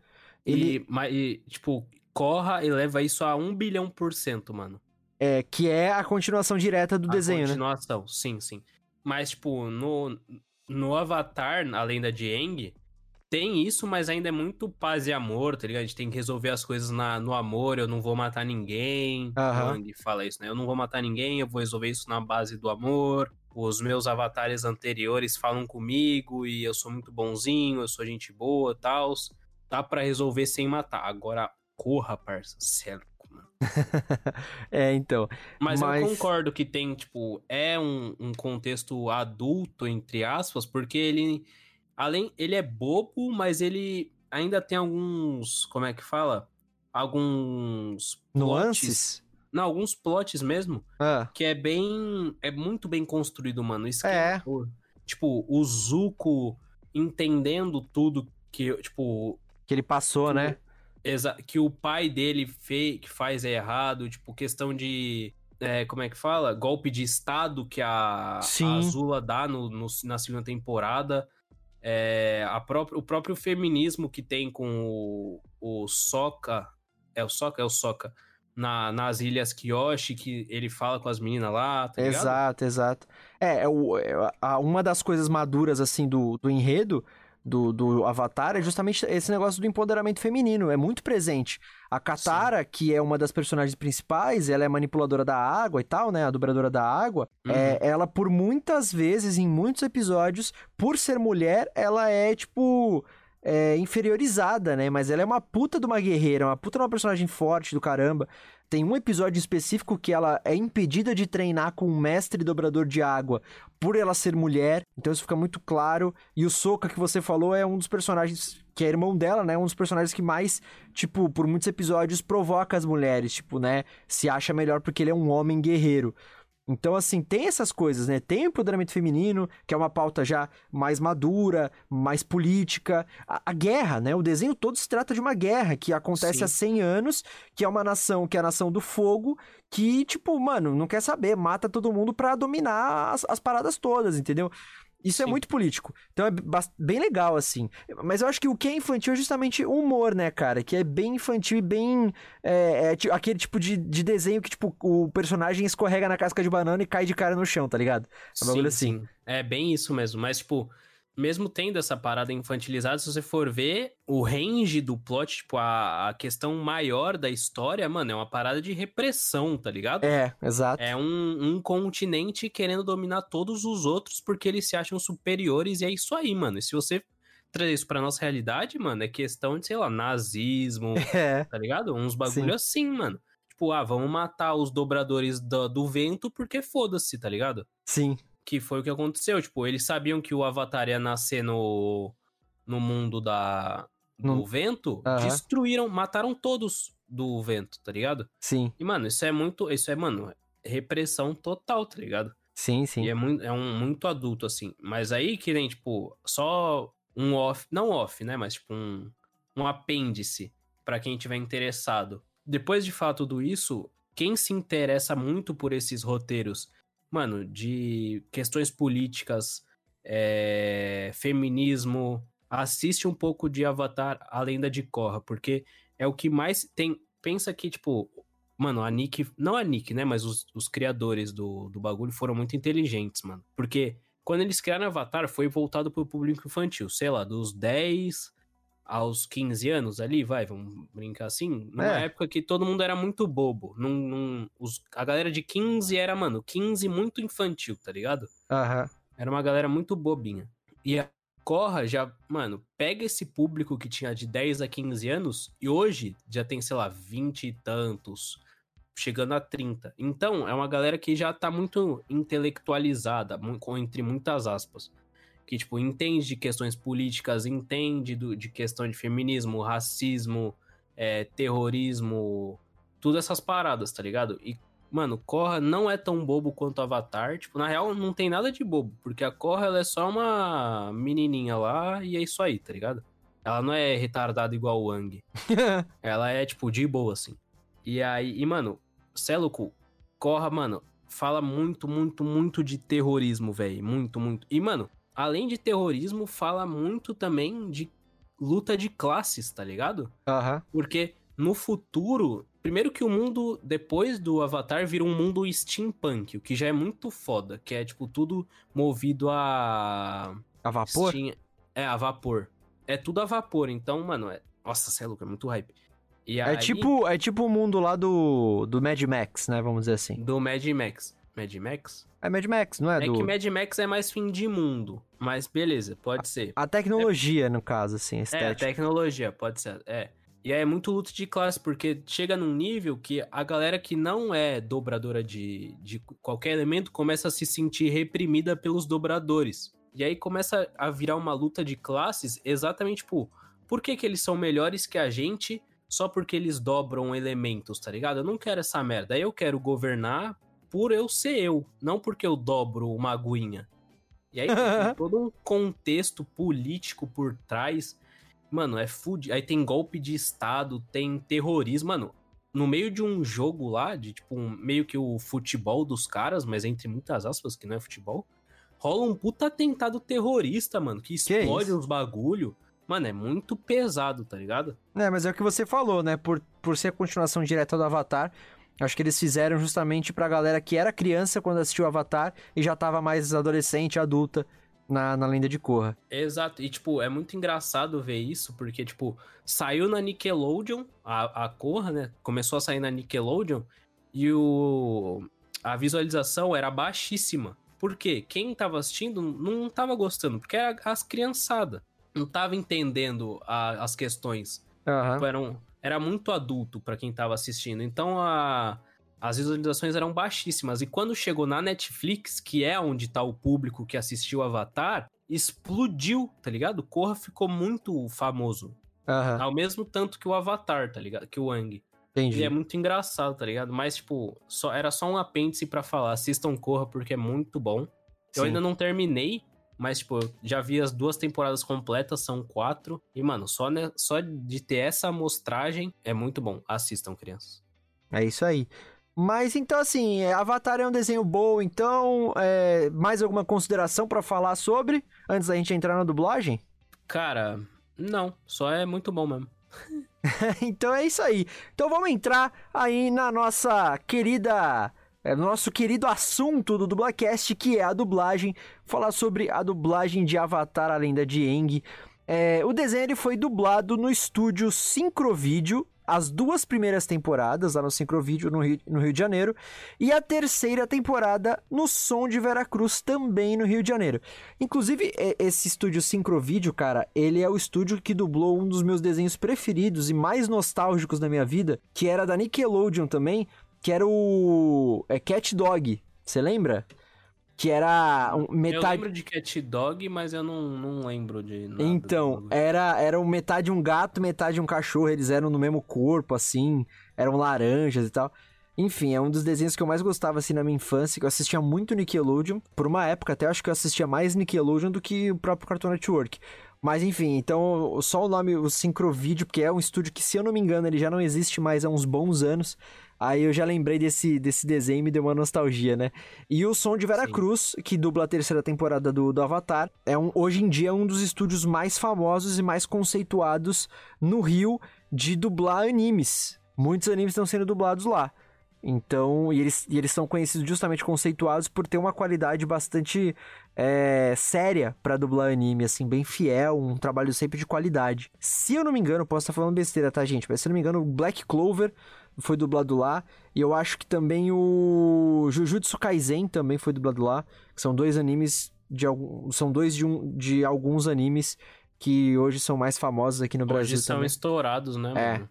Ele... E, mas, e, tipo, Corra e leva isso a um bilhão por cento, mano. É, que é a continuação direta do a desenho, continuação, né? sim, sim. Mas, tipo, no, no Avatar, além da de Aang, tem isso, mas ainda é muito paz e amor, tá ligado? A gente tem que resolver as coisas na, no amor, eu não vou matar ninguém. Uhum. Aang fala isso, né? Eu não vou matar ninguém, eu vou resolver isso na base do amor. Os meus avatares anteriores falam comigo e eu sou muito bonzinho, eu sou gente boa e tal. Dá para resolver sem matar. Agora, corra, parça, certo é, então. Mas, mas, eu concordo que tem, tipo, é um, um contexto adulto, entre aspas, porque ele. Além, ele é bobo, mas ele ainda tem alguns. Como é que fala? Alguns. Nuances? Plots, não, alguns plots mesmo. Ah. Que é bem. É muito bem construído, mano. Isso É. Tipo, o Zuko entendendo tudo que, tipo, Que ele passou, né? Que o pai dele fez, que faz é errado, tipo, questão de. é, como é que fala? Golpe de Estado que a, a. Azula dá no, no- na segunda temporada. É, a própria, o próprio feminismo que tem com o, o Sokka. É o Sokka? É o Sokka. Na, nas Ilhas Kyoshi, que ele fala com as meninas lá, tá? Exato, exato. É, é o- é a- uma das coisas maduras, assim, do, do enredo do, do Avatar é justamente esse negócio do empoderamento feminino. É muito presente. A Katara, que é uma das personagens principais, ela é manipuladora da água e tal, né? A dobradora da água. Uhum. É, ela, por muitas vezes, em muitos episódios, por ser mulher, ela é, tipo... é, inferiorizada, né? Mas ela é uma puta de uma guerreira, uma puta de uma personagem forte do caramba. Tem um episódio específico que ela é impedida de treinar com um mestre dobrador de água por ela ser mulher, então isso fica muito claro. E o Soka que você falou é um dos personagens que é irmão dela, né? Um dos personagens que mais, tipo, por muitos episódios provoca as mulheres, tipo, né? Se acha melhor porque ele é um homem guerreiro. Então, assim, tem essas coisas, né? Tem o empoderamento feminino, que é uma pauta já mais madura, mais política. A, a guerra, né? O desenho todo se trata de uma guerra que acontece Sim. há 100 anos, que é uma nação, que é a nação do fogo, que, tipo, mano, não quer saber, mata todo mundo pra dominar as, as paradas todas, entendeu? Isso é Sim. muito político. Então é bem legal, assim. Mas eu acho que o que é infantil é justamente o humor, né, cara? Que é bem infantil e bem. É, é aquele tipo de, de desenho que, tipo, o personagem escorrega na casca de banana e cai de cara no chão, tá ligado? É um bagulho assim. sim. É bem isso mesmo. Mas, tipo, mesmo tendo essa parada infantilizada, se você for ver o range do plot, tipo, a, a questão maior da história, mano, é uma parada de repressão, tá ligado? É, exato. É um, um continente querendo dominar todos os outros porque eles se acham superiores, e é isso aí, mano. E se você trazer isso pra nossa realidade, mano, é questão de, sei lá, nazismo, É, tá ligado? Uns bagulho assim, mano. Tipo, ah, vamos matar os dobradores do, do vento porque foda-se, tá ligado? sim. Que foi o que aconteceu. Tipo, eles sabiam que o Avatar ia nascer no, no mundo da, do No- vento, Aham. destruíram, mataram todos do vento, tá ligado? Sim, E, mano, isso é muito. Isso é, mano, repressão total, tá ligado? sim, sim. E é muito, é um muito adulto, assim. Mas aí que nem, tipo, só um off. Não off, né? Mas, tipo, um, um apêndice pra quem tiver interessado. Depois de falar tudo isso, quem se interessa muito por esses roteiros, mano, de questões políticas, é, feminismo, assiste um pouco de Avatar, A Lenda de Korra, porque é o que mais tem. Pensa que, tipo, mano, a Nick. Não a Nick, né? Mas os, os criadores do, do bagulho foram muito inteligentes, mano. Porque quando eles criaram Avatar, foi voltado pro público infantil, sei lá, dos 10 aos 15 anos ali, vai, vamos brincar assim. Numa É. época que todo mundo era muito bobo. Num, num- os, a galera de 15 era, mano, 15 muito infantil, tá ligado? Aham. Era uma galera muito bobinha. E a Corra já, mano, pega esse público que tinha de 10 a 15 anos e hoje já tem, sei lá, 20 e tantos, chegando a 30. Então, é uma galera que já tá muito intelectualizada, entre muitas aspas. Que, tipo, entende de questões políticas, entende do- de questão de feminismo, racismo, é, terrorismo, todas essas paradas, tá ligado? E Mano, Korra não é tão bobo quanto Avatar. Tipo, na real, não tem nada de bobo. Porque a Korra, ela é só uma menininha lá e é isso aí, tá ligado? Ela não é retardada igual o Wang. Ela é, tipo, de boa, assim. E aí, e, mano, cê é. Korra, mano, fala muito, muito, muito de terrorismo, velho. Muito, muito. E, mano, além de terrorismo, fala muito também de luta de classes, tá ligado? Aham. Porque no futuro, primeiro que o mundo depois do Avatar vira um mundo steampunk, o que já é muito foda, que é tipo tudo movido a A vapor? steam- é a vapor. É tudo a vapor, então, mano, é... nossa, cê é louco, é muito hype. E É aí, tipo, é tipo o mundo lá do, do Mad Max, né? Vamos dizer assim. do Mad Max. Mad Max? É Mad Max, não é? É do... que Mad Max é mais fim de mundo, mas beleza, pode ser. A tecnologia, no caso, assim, a É, a estética. tecnologia, pode ser. É. E aí é muito luta de classe, porque chega num nível que a galera que não é dobradora de, de qualquer elemento começa a se sentir reprimida pelos dobradores. E aí começa a virar uma luta de classes exatamente, tipo, por que, que eles são melhores que a gente só porque eles dobram elementos, tá ligado? Eu não quero essa merda. Eu quero governar por eu ser eu, não porque eu dobro uma aguinha. E aí tem todo um contexto político por trás. Mano, é food. Aí tem golpe de Estado, tem terrorismo. Mano, no meio de um jogo lá, de tipo, um, meio que o futebol dos caras, mas entre muitas aspas, que não é futebol, rola um puta atentado terrorista, mano, que explode que uns bagulho. Mano, é muito pesado, tá ligado? É, mas é o que você falou, né? Por, por ser a continuação direta do Avatar, acho que eles fizeram justamente pra galera que era criança quando assistiu Avatar e já tava mais adolescente, adulta na, na lenda de Korra. Exato, e tipo, é muito engraçado ver isso, porque, tipo, saiu na Nickelodeon, a, a Korra, né? Começou a sair na Nickelodeon e o, a visualização era baixíssima. Por quê? Quem tava assistindo não tava gostando, porque era as criançadas não tava entendendo a, as questões. Uhum. Tipo, era, um, era muito adulto para quem tava assistindo. Então a, as visualizações eram baixíssimas. E quando chegou na Netflix, que é onde tá o público que assistiu Avatar, explodiu, tá ligado? Corra ficou muito famoso. Uhum. Ao mesmo tanto que o Avatar, tá ligado? Que o Wang. Entendi. E é muito engraçado, tá ligado? Mas, tipo, só, era só um apêndice para falar. Assistam Corra porque é muito bom. Eu ainda não terminei, mas, tipo, já vi as duas temporadas completas, são quatro. E, mano, só, né, só de ter essa amostragem é muito bom. Assistam, crianças. É isso aí. Mas então, assim, é, Avatar é um desenho bom, então. É, mais alguma consideração para falar sobre antes da gente entrar na dublagem? Cara, não. Só é muito bom mesmo. então é isso aí. Então vamos entrar aí na nossa querida é, nosso querido assunto do Dublacast, que é a dublagem, falar sobre a dublagem de Avatar, a lenda de Aang. É, o desenho foi dublado no estúdio Syncrovídeo, as duas primeiras temporadas lá no Syncrovídeo no Rio, no Rio de Janeiro e a terceira temporada no Som de Veracruz também no Rio de Janeiro. Inclusive esse estúdio Syncrovídeo, cara, ele é o estúdio que dublou um dos meus desenhos preferidos e mais nostálgicos da minha vida, que era da Nickelodeon também, que era o é, Cat Dog. Você lembra? Que era metade. Eu lembro de Cat Dog, mas eu não, não lembro de nada. Então, era, era metade um gato, metade um cachorro. Eles eram no mesmo corpo, assim. Eram laranjas e tal. Enfim, é um dos desenhos que eu mais gostava, assim, na minha infância, que eu assistia muito Nickelodeon. Por uma época, até acho que eu assistia mais Nickelodeon do que o próprio Cartoon Network. Mas enfim, então só o nome, o Syncrovídeo, porque é um estúdio que, se eu não me engano, ele já não existe mais há uns bons anos. Aí eu já lembrei desse, desse desenho e me deu uma nostalgia, né? E o Som de Veracruz, que dubla a terceira temporada do, do Avatar, é um, hoje em dia um dos estúdios mais famosos e mais conceituados no Rio de dublar animes. Muitos animes estão sendo dublados lá. Então, e eles, e eles são conhecidos justamente conceituados por ter uma qualidade bastante é, séria para dublar anime, assim, bem fiel, um trabalho sempre de qualidade. Se eu não me engano, posso estar falando besteira, tá, gente? Mas se eu não me engano, Black Clover foi dublado lá. E eu acho que também o Jujutsu Kaisen também foi dublado lá. Que são dois animes de são dois de, um, de alguns animes que hoje são mais famosos aqui no hoje Brasil. são também. estourados, né, é. mano?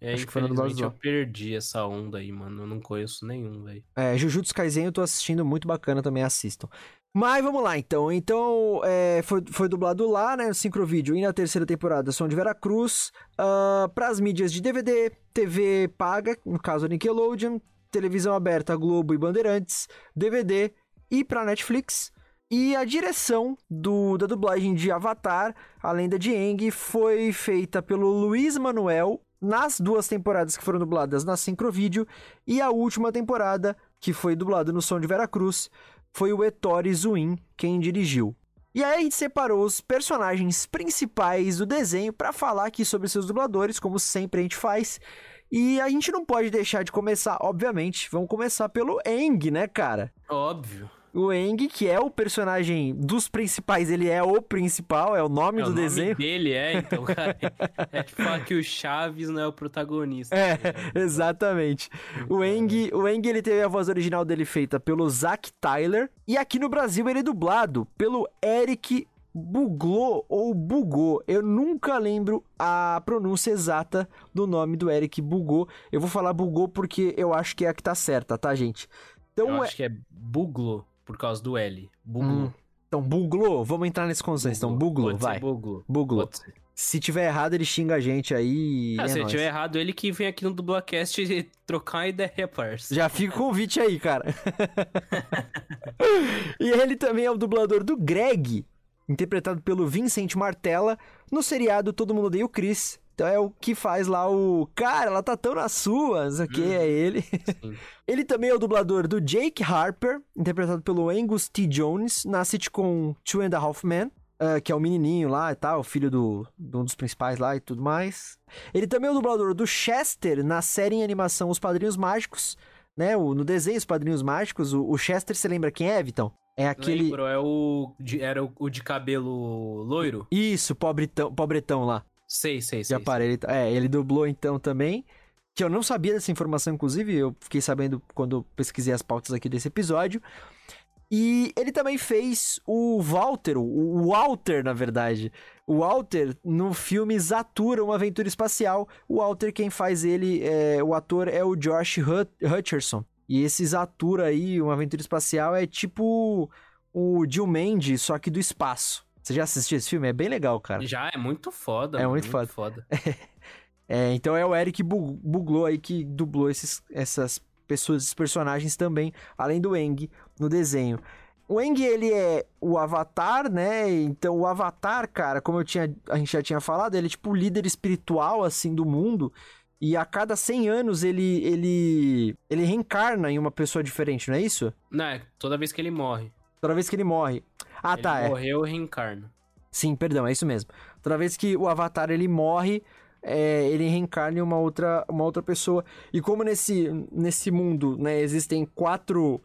É, Acho que foi no eu perdi essa onda aí, mano. Eu não conheço nenhum, velho. É, Jujutsu Kaisen eu tô assistindo, muito bacana também, assistam. Mas vamos lá, então. Então, é, foi, foi dublado lá, né, no Syncrovídeo e na terceira temporada Som de Veracruz, uh, ah, para as mídias de DVD, TV paga, no caso Nickelodeon, televisão aberta Globo e Bandeirantes, DVD e para Netflix. E a direção do, da dublagem de Avatar, a lenda de Aang, foi feita pelo Luiz Manuel nas duas temporadas que foram dubladas na Syncrovídeo e a última temporada, que foi dublada no Som de Veracruz, foi o Ettore Zuin quem dirigiu. E aí a gente separou os personagens principais do desenho para falar aqui sobre seus dubladores, como sempre a gente faz. E a gente não pode deixar de começar, obviamente, vamos começar pelo Eng, né, cara? Óbvio. O Eng, que é o personagem dos principais, ele é o principal, é o nome é, do o desenho. Nome dele é, então, cara. é tipo falar que o Chaves não é o protagonista. É, exatamente. O Eng, o Eng, ele teve a voz original dele feita pelo Zack Tyler. E aqui no Brasil ele é dublado pelo Eric Buglou ou Bugou. Eu nunca lembro a pronúncia exata do nome do Eric Bugou. Eu vou falar Bugou porque eu acho que é a que tá certa, tá, gente? Então, eu é acho que é Buglo por causa do L. Buglo. Hum. Então, buglou. Vamos entrar nesse consenso. Então, buglou, vai. Buglo. Buglou. Se tiver errado, ele xinga a gente aí. Ah, é se tiver errado, ele que vem aqui no Dublacast trocar uma ideia, parça. Já fica o convite aí, cara. e ele também é o dublador do Greg, interpretado pelo Vincent Martella, no seriado Todo Mundo Odeia o Chris. Então é o que faz lá o. Cara, ela tá tão na sua, não sei o que, Uhum. é ele. Ele também é o dublador do Jake Harper, interpretado pelo Angus T. Jones, na sitcom Two and a Half Men, ah, que é o menininho lá e tal, filho do, de um dos principais lá e tudo mais. Ele também é o dublador do Chester na série em animação Os Padrinhos Mágicos, né? O, no desenho Os Padrinhos Mágicos, o, o Chester, você lembra quem é, Vitão? É aquele. Lembro, é o. de- era o, o de cabelo loiro? Isso, pobretão, pobretão lá. Sei, sei, de sei. aparelho. É, ele dublou então também. Que eu não sabia dessa informação, inclusive, eu fiquei sabendo quando pesquisei as pautas aqui desse episódio. E ele também fez o Walter, o Walter, na verdade. O Walter, no filme Zatura, uma aventura espacial. O Walter, quem faz ele, é, o ator é o Josh Hut- Hutcherson. E esse Zatura aí, uma aventura espacial, é tipo o Jill Mandy, só que do espaço. Você já assistiu esse filme? É bem legal, cara. Já é muito foda. É mano, muito foda. foda. É, então é o Eric Bu- Buglou aí que dublou esses, essas pessoas, esses personagens também, além do Eng no desenho. O Eng, ele é o Avatar, né? Então o Avatar, cara, como eu tinha, a gente já tinha falado, ele é tipo o líder espiritual, assim, do mundo. E a cada 100 anos ele, ele, ele reencarna em uma pessoa diferente, não é isso? Não, é toda vez que ele morre. Toda vez que ele morre. Ah, ele tá, é. morreu, reencarna. Sim, perdão, é isso mesmo. Toda vez que o Avatar ele morre, é, ele reencarna em uma outra, uma outra pessoa. E como nesse, nesse mundo né, existem quatro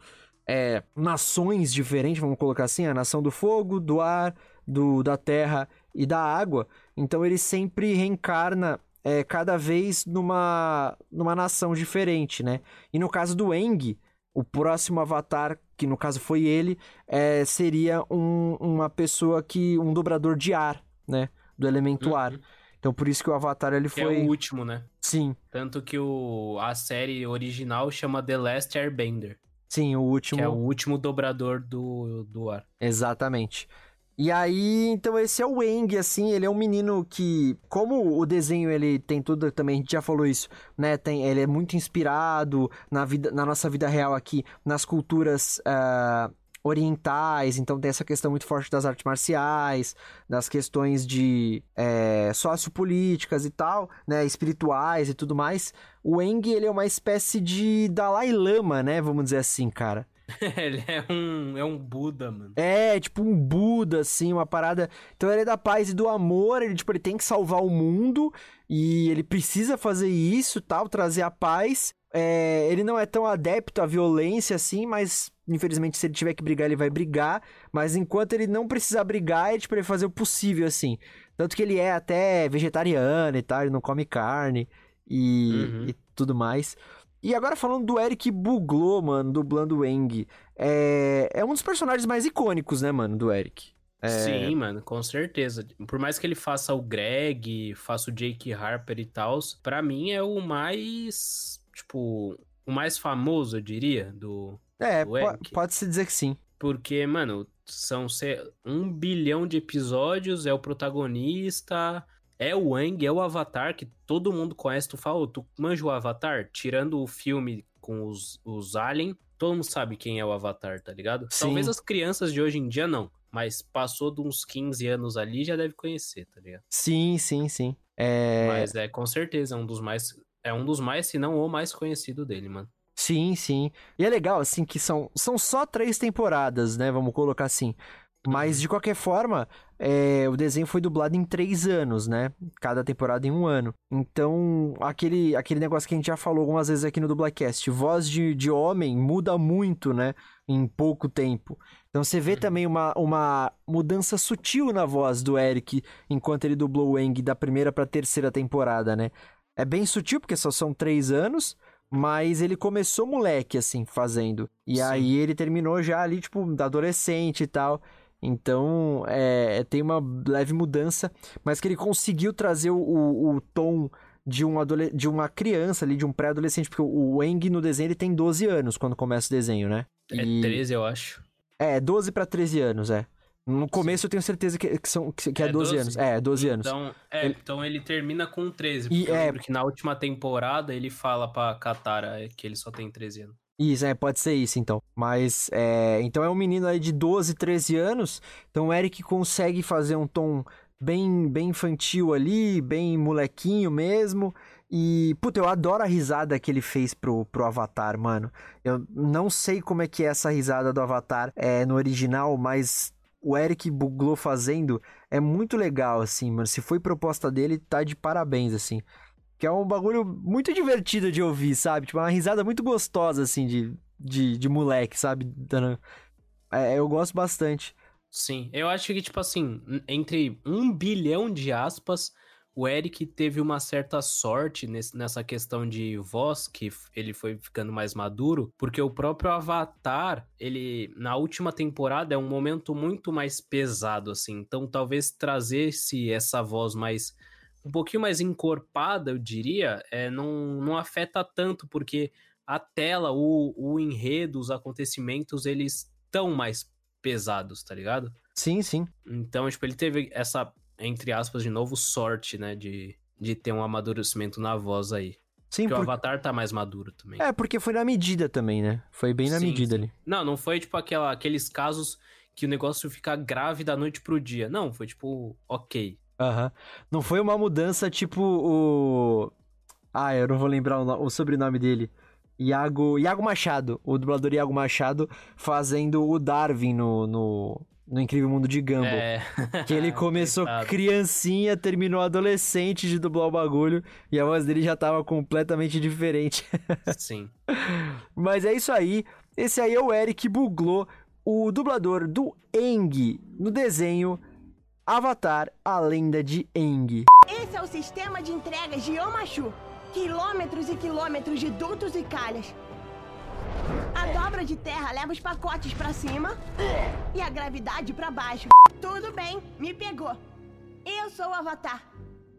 é, nações diferentes, vamos colocar assim, a nação do fogo, do ar, do, da terra e da água, então ele sempre reencarna é, cada vez numa, numa nação diferente, né? E no caso do Eng, o próximo avatar, que no caso foi ele, é, seria um- uma pessoa que. um dobrador de ar, né? Do elemento Uhum. ar. Então por isso que o avatar ele Que é foi. o último, né? Sim, Tanto que o, a série original chama The Last Airbender. sim, o último. Que é o último dobrador do, do ar. Exatamente. E aí, então esse é o Wang, assim, ele é um menino que, como o desenho ele tem tudo, também a gente já falou isso, né, tem, ele é muito inspirado na vida, na nossa vida real aqui, nas culturas ah, orientais, então tem essa questão muito forte das artes marciais, das questões de é, sociopolíticas e tal, né, espirituais e tudo mais. O Wang, ele é uma espécie de Dalai Lama, né, vamos dizer assim, cara. ele é um, é um Buda, mano. É, tipo um Buda, assim, uma parada. Então ele é da paz e do amor, ele, tipo, ele tem que salvar o mundo e ele precisa fazer isso tal, trazer a paz. É, ele não é tão adepto à violência assim, mas infelizmente se ele tiver que brigar, ele vai brigar. Mas enquanto ele não precisar brigar, é tipo ele fazer o possível, assim. Tanto que ele é até vegetariano e tal, ele não come carne e, Uhum. e tudo mais. E agora falando do Eric Buglou, mano, dublando o Eng. É, é um dos personagens mais icônicos, né, mano, do Eric. É, Sim, mano, com certeza. Por mais que ele faça o Greg, faça o Jake Harper e tal, pra mim é o mais, tipo, o mais famoso, eu diria, do... É, pode-se dizer que sim. Porque, mano, são um bilhão de episódios, é o protagonista, é o Wang, é o Avatar, que todo mundo conhece. Tu fala, "Ô, tu manja o Avatar? Tirando o filme com os, os Alien, todo mundo sabe quem é o Avatar, tá ligado? Sim. Talvez as crianças de hoje em dia não, mas passou de uns 15 anos ali já deve conhecer, tá ligado? Sim, sim, sim. É, Mas é com certeza é um dos mais. É um dos mais, se não o mais conhecido dele, mano. Sim, sim. E é legal, assim, que são, são só três temporadas, né? Vamos colocar assim. Mas, de qualquer forma, é, o desenho foi dublado em três anos, né? Cada temporada em um ano. Então, aquele, aquele negócio que a gente já falou algumas vezes aqui no Dublacast, voz de, de homem muda muito, né? Em pouco tempo. Então, você vê Uhum. também uma, uma mudança sutil na voz do Eric enquanto ele dublou o Eng da primeira pra terceira temporada, né? É bem sutil, porque só são três anos, mas ele começou moleque, assim, fazendo. E Sim. aí ele terminou já ali, tipo, adolescente e tal. Então, é, tem uma leve mudança, mas que ele conseguiu trazer o, o, o tom de, um de uma criança ali, de um pré-adolescente, porque o Eng no desenho ele tem 12 anos quando começa o desenho, né? É E- 13, eu acho. É, 12 pra 13 anos, é. No começo Sim. eu tenho certeza que, que são, que, que é, é 12, 12, anos. É, 12 anos. Então, é, ele... então ele termina com 13. E é... que na última temporada ele fala pra Katara que ele só tem 13 anos. Isso, é, pode ser isso então. Mas, é, então é um menino aí de 12, 13 anos. Então o Eric consegue fazer um tom bem, bem infantil ali, bem molequinho mesmo. E, puta, eu adoro a risada que ele fez pro, pro Avatar, mano. Eu não sei como é que é essa risada do Avatar é, no original, mas o Eric Buglo fazendo é muito legal, assim, mano. Se foi proposta dele, tá de parabéns, assim. Que é um bagulho muito divertido de ouvir, sabe? Tipo, uma risada muito gostosa, assim, de, de, de moleque, sabe? É, eu gosto bastante. Sim, eu acho que, tipo assim, entre um bilhão de aspas, o Eric teve uma certa sorte nesse, nessa questão de voz, que ele foi ficando mais maduro, porque o próprio Avatar, ele, na última temporada, é um momento muito mais pesado, assim. Então, talvez trazer-se essa voz mais. Um pouquinho mais encorpada, eu diria, é, não, não afeta tanto, porque a tela, o, o enredo, os acontecimentos, eles estão mais pesados, tá ligado? Sim, sim. Então, tipo, ele teve essa entre aspas, de novo, sorte, né? De, de ter um amadurecimento na voz aí. Sim, porque por... o Avatar tá mais maduro também. É, porque foi na medida também, né? Foi bem na sim, medida sim. ali. Não, não foi tipo aquela, aqueles casos que o negócio fica grave da noite pro dia. Não, foi tipo, ok. Aham. Uhum. Não foi uma mudança tipo o. Ah, eu não vou lembrar o, o sobrenome dele. Iago, Iago Machado, o dublador Iago Machado, fazendo o Darwin no, no, no Incrível Mundo de Gumball. É. Que ele começou criancinha, terminou adolescente de dublar o bagulho e a voz dele já tava completamente diferente. Sim. Mas é isso aí. Esse aí é o Eric Buglou, o dublador do Eng no desenho Avatar, a lenda de Eng. Esse é o sistema de entregas de Yomashu. Quilômetros e quilômetros de dutos e calhas a dobra de terra leva os pacotes para cima e a gravidade para baixo. Tudo bem, me pegou. Eu sou o Avatar,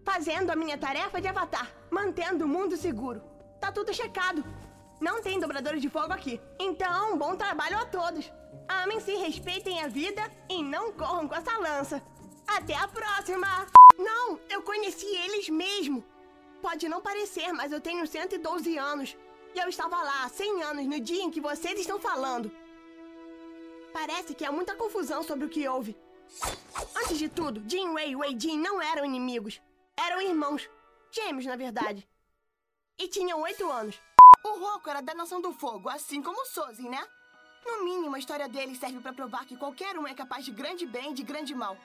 fazendo a minha tarefa de Avatar, mantendo o mundo seguro. Tá tudo checado. Não tem dobradores de fogo aqui. Então, bom trabalho a todos. Amem-se, respeitem a vida e não corram com essa lança. Até a próxima! Não, eu conheci eles mesmo. Pode não parecer, mas eu tenho 112 anos. E eu estava lá há 100 anos no dia em que vocês estão falando. Parece que há muita confusão sobre o que houve. Antes de tudo, Jin Wei e Wei Jin não eram inimigos. Eram irmãos. Gêmeos, na verdade. E tinham oito anos. O Roku era da Nação do Fogo, assim como o Sozin, né? No mínimo, a história deles serve para provar que qualquer um é capaz de grande bem e de grande mal.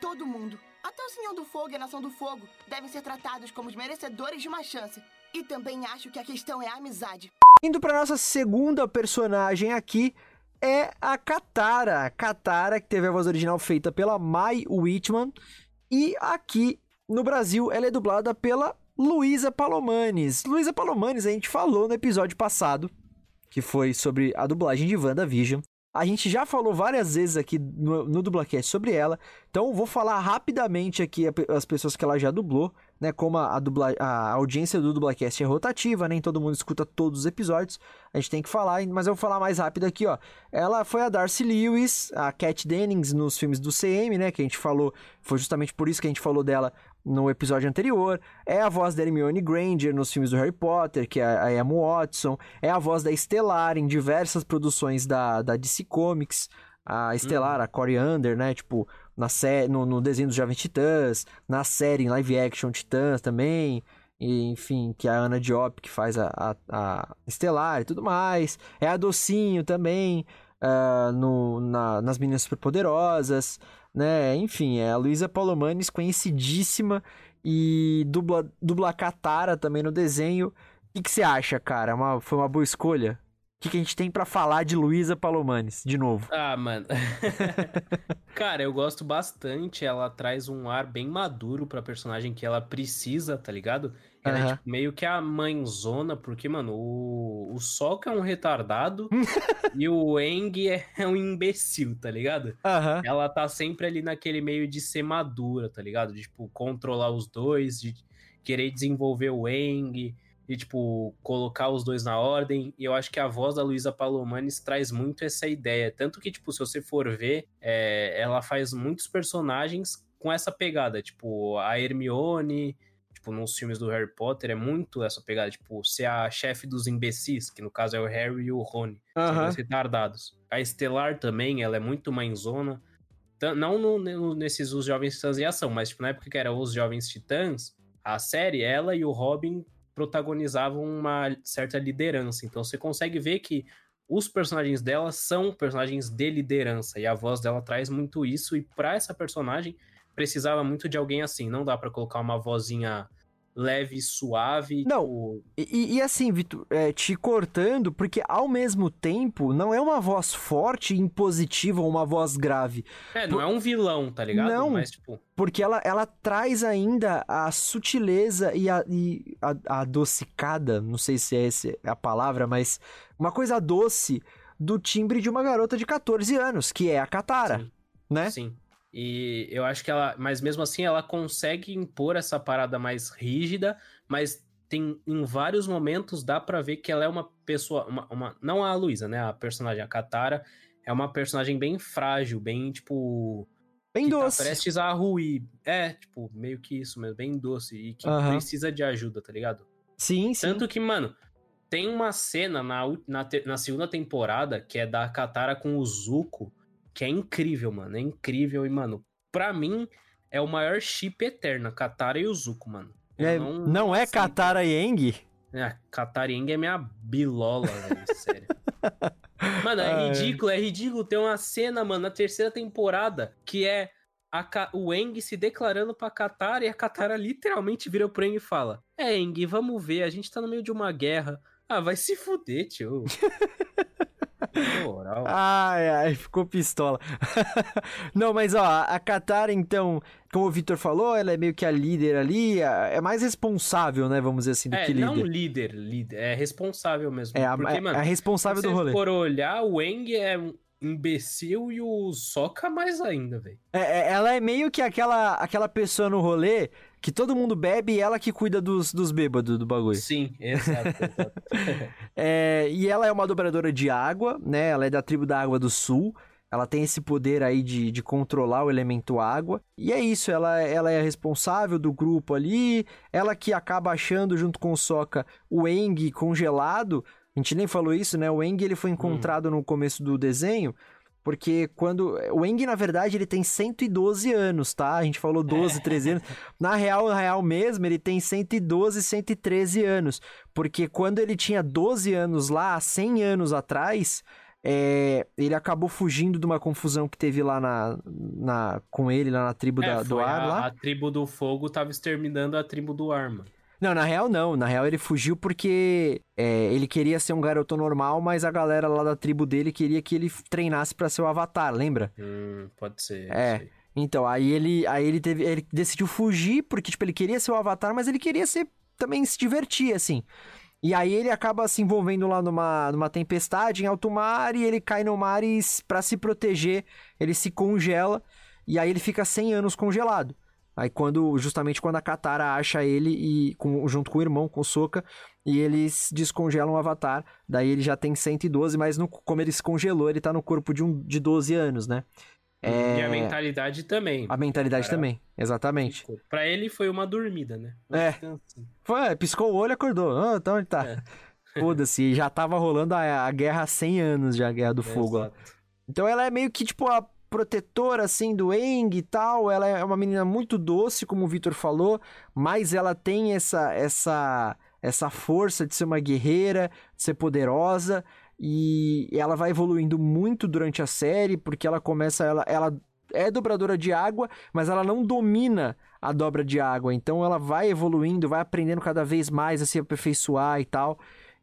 Todo mundo, até o Senhor do Fogo e a Nação do Fogo, devem ser tratados como os merecedores de uma chance. E também acho que a questão é a amizade. Indo para nossa segunda personagem aqui é a Katara. Katara, que teve a voz original feita pela Mai Whitman. E aqui no Brasil ela é dublada pela Luísa Palomanes. Luísa Palomanes a gente falou no episódio passado, que foi sobre a dublagem de WandaVision. A gente já falou várias vezes aqui no, no Dublacast sobre ela, então vou falar rapidamente aqui as pessoas que ela já dublou, né? Como a, a, dubla, a audiência do Dublacast é rotativa, nem todo mundo escuta todos os episódios, a gente tem que falar, mas eu vou falar mais rápido aqui, ó. Ela foi a Darcy Lewis, a Cat Dennings nos filmes do CM, né? Que a gente falou, foi justamente por isso que a gente falou dela no episódio anterior, é a voz da Hermione Granger nos filmes do Harry Potter, que é a Emma Watson, é a voz da Estelar em diversas produções da, da DC Comics, a Estelar, uhum. a Coriander, né, tipo, na série, no, no desenho dos Jovens Titãs, na série em live action Titãs também, e, enfim, que é a Ana Diop que faz a, a, a Estelar e tudo mais, é a Docinho também, uh, no, na, nas Meninas Superpoderosas, né? Enfim, é a Luísa Palomanes, conhecidíssima e dubla, dubla Katara também no desenho. O que, você acha, cara? Uma, foi uma boa escolha? O que, que a gente tem para falar de Luísa Palomanes, de novo? Ah, mano. Cara, eu gosto bastante. Ela traz um ar bem maduro pra personagem que ela precisa, tá ligado? Ela uhum. é tipo, meio que a mãezona, porque, mano, o, o Sok é um retardado e o Eng é, é um imbecil, tá ligado? Uhum. Ela tá sempre ali naquele meio de ser madura, tá ligado? De, tipo, controlar os dois, de querer desenvolver o Eng de, tipo, colocar os dois na ordem. E eu acho que a voz da Luísa Palomanes traz muito essa ideia. Tanto que, tipo, se você for ver, é, ela faz muitos personagens com essa pegada. Tipo, a Hermione, tipo, nos filmes do Harry Potter, é muito essa pegada. Tipo, ser a chefe dos imbecis, que no caso é o Harry e o Rony. Aham. São retardados. A Estelar também, ela é muito mãezona. Não no- no- nesses Os Jovens Titãs em Ação, mas tipo, na época que era Os Jovens Titãs, a série, ela e o Robin protagonizavam uma certa liderança. Então você consegue ver que os personagens dela são personagens de liderança e a voz dela traz muito isso. E pra essa personagem precisava muito de alguém assim. Não dá pra colocar uma vozinha leve, suave. Não, tipo, E, e- e assim, Vitor, é, te cortando, porque ao mesmo tempo não é uma voz forte e impositiva ou uma voz grave. É, não é um vilão, tá ligado? Não. Mas, tipo, Porque ela, ela traz ainda a sutileza e a, e a, a adocicada, não sei se é essa a palavra, mas uma coisa doce do timbre de uma garota de 14 anos, que é a Katara, Sim. né? Sim. E eu acho que ela. Mas mesmo assim, ela consegue impor essa parada mais rígida, mas tem em vários momentos dá pra ver que ela é uma pessoa. Uma, uma- não a Luísa, né? A personagem, a Katara, é uma personagem bem frágil, bem, tipo. Bem que doce. Tá prestes a ruir. É, tipo, meio que isso mesmo, bem doce. E que Aham. precisa de ajuda, tá ligado? Sim, sim. Tanto que, mano, tem uma cena na, na, na segunda temporada que é da Katara com o Zuko, que é incrível, mano. É incrível. E, mano, pra mim, é o maior chip eterno, Katara e o Zuko, mano. É, não, é aceito. Katara e Aang? É, Katara e Aang é minha bilola, velho, sério. Mano, é Ai. ridículo, é ridículo. Tem uma cena, mano, na terceira temporada, que é a o Aang se declarando pra Katara e a Katara literalmente vira pro Aang e fala: É, Aang, vamos ver, a gente tá no meio de uma guerra. Ah, vai se fuder, tio. Moral. Ai, ai, ficou pistola. Não, mas ó, a Katara, então, como o Vitor falou, ela é meio que a líder ali, a- é mais responsável, né, vamos dizer assim, do é, que não líder. líder, líder, é responsável mesmo. É a, porque, é mano, a responsável se do rolê. for olhar, o Aang é um imbecil e o Sokka mais ainda, velho. É, é- ela é meio que aquela, aquela pessoa no rolê que todo mundo bebe e ela que cuida dos, dos bêbados do bagulho. Sim, exato, exato. É, e ela é uma dobradora de água, né? Ela é da tribo da Água do Sul. Ela tem esse poder aí de, de controlar o elemento água. E é isso, ela, ela é responsável do grupo ali. Ela que acaba achando, junto com o Sokka, o Eng congelado. A gente nem falou isso, né? O Eng ele foi encontrado no começo do desenho. Porque quando. O Eng, na verdade, ele tem 112 anos, tá? A gente falou 12, 13 anos. Na real, na real mesmo, ele tem 112, 113 anos. Porque quando ele tinha 12 anos lá, há 100 anos atrás, é, ele acabou fugindo de uma confusão que teve lá na, na, com ele, lá na tribo É, da- do ar. a, lá. a tribo do fogo tava exterminando a tribo do ar, mano. Não, na real não. Na real ele fugiu porque é, ele queria ser um garoto normal, mas a galera lá da tribo dele queria que ele treinasse pra ser o Avatar, lembra? Hum, pode ser. É. Então, aí ele, aí ele teve, ele decidiu fugir porque tipo ele queria ser o Avatar, mas ele queria ser também se divertir assim. E aí ele acaba se envolvendo lá numa, numa tempestade em alto mar e ele cai no mar e pra se proteger, ele se congela e aí ele fica 100 anos congelado. Aí quando justamente quando a Katara acha ele e com- junto com o irmão, com o Sokka, e eles descongelam o Avatar, daí ele já tem 112, mas no, como ele se congelou, ele tá no corpo de um de 12 anos, né? É... E a mentalidade também. A mentalidade Cara, também, exatamente. Pra ele foi uma dormida, né? É. descanso. Foi, é, piscou o olho e acordou. Ah, então onde tá? É. Foda-se, já tava rolando a, a guerra há 100 anos já, a guerra do fogo. ó. Exato. Então ela é meio que tipo a protetora assim do Eng e tal. Ela é uma menina muito doce, como o Victor falou, mas ela tem essa essa essa força de ser uma guerreira, de ser poderosa e ela vai evoluindo muito durante a série, porque ela começa ela ela é dobradora de água, mas ela não domina a dobra de água. Então ela vai evoluindo, vai aprendendo cada vez mais a se aperfeiçoar e tal.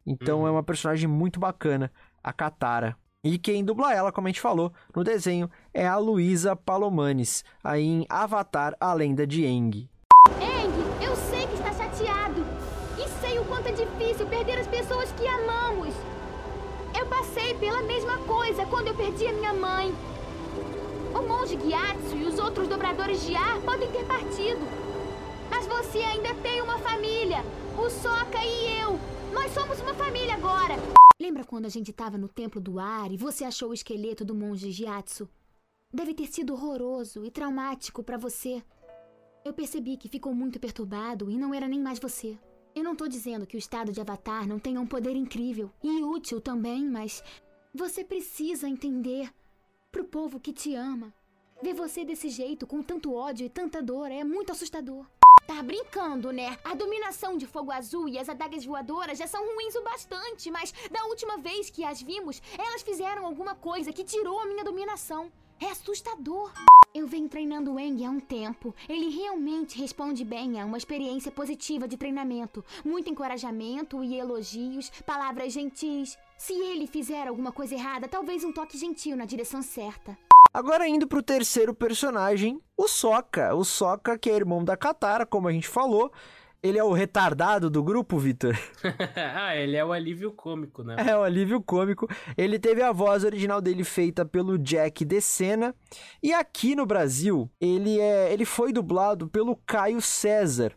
Então Uhum. é uma personagem muito bacana, a Katara. E quem dubla ela, como a gente falou no desenho, é a Luísa Palomanes, aí em Avatar, a Lenda de Aang. Eng, eu sei que está chateado. E sei o quanto é difícil perder as pessoas que amamos. Eu passei pela mesma coisa quando eu perdi a minha mãe. O monge Gyatso e os outros dobradores de ar podem ter partido. Mas você ainda tem uma família. O Soca e eu. Nós somos uma família agora. Lembra quando a gente tava no Templo do Ar e você achou o esqueleto do monge Gyatso? Deve ter sido horroroso e traumático para você. Eu percebi que ficou muito perturbado e não era nem mais você. Eu não tô dizendo que o estado de Avatar não tenha um poder incrível e útil também, mas você precisa entender. Pro povo que te ama. Ver você desse jeito, com tanto ódio e tanta dor, é muito assustador. Tá brincando, né? A dominação de fogo azul e as adagas voadoras já são ruins o bastante, mas da última vez que as vimos, elas fizeram alguma coisa que tirou a minha dominação. É assustador. Eu venho treinando o Eng há um tempo. Ele realmente responde bem a uma experiência positiva de treinamento. Muito encorajamento e elogios, palavras gentis. Se ele fizer alguma coisa errada, talvez um toque gentil na direção certa. Agora indo pro terceiro personagem, o Soca. O Soca, que é irmão da Katara, como a gente falou. Ele é o retardado do grupo, Vitor? ah, ele é o alívio cômico, né? É, o alívio cômico. Ele teve a voz original dele feita pelo Jack Decena. E aqui no Brasil, ele, é, ele foi dublado pelo Caio César.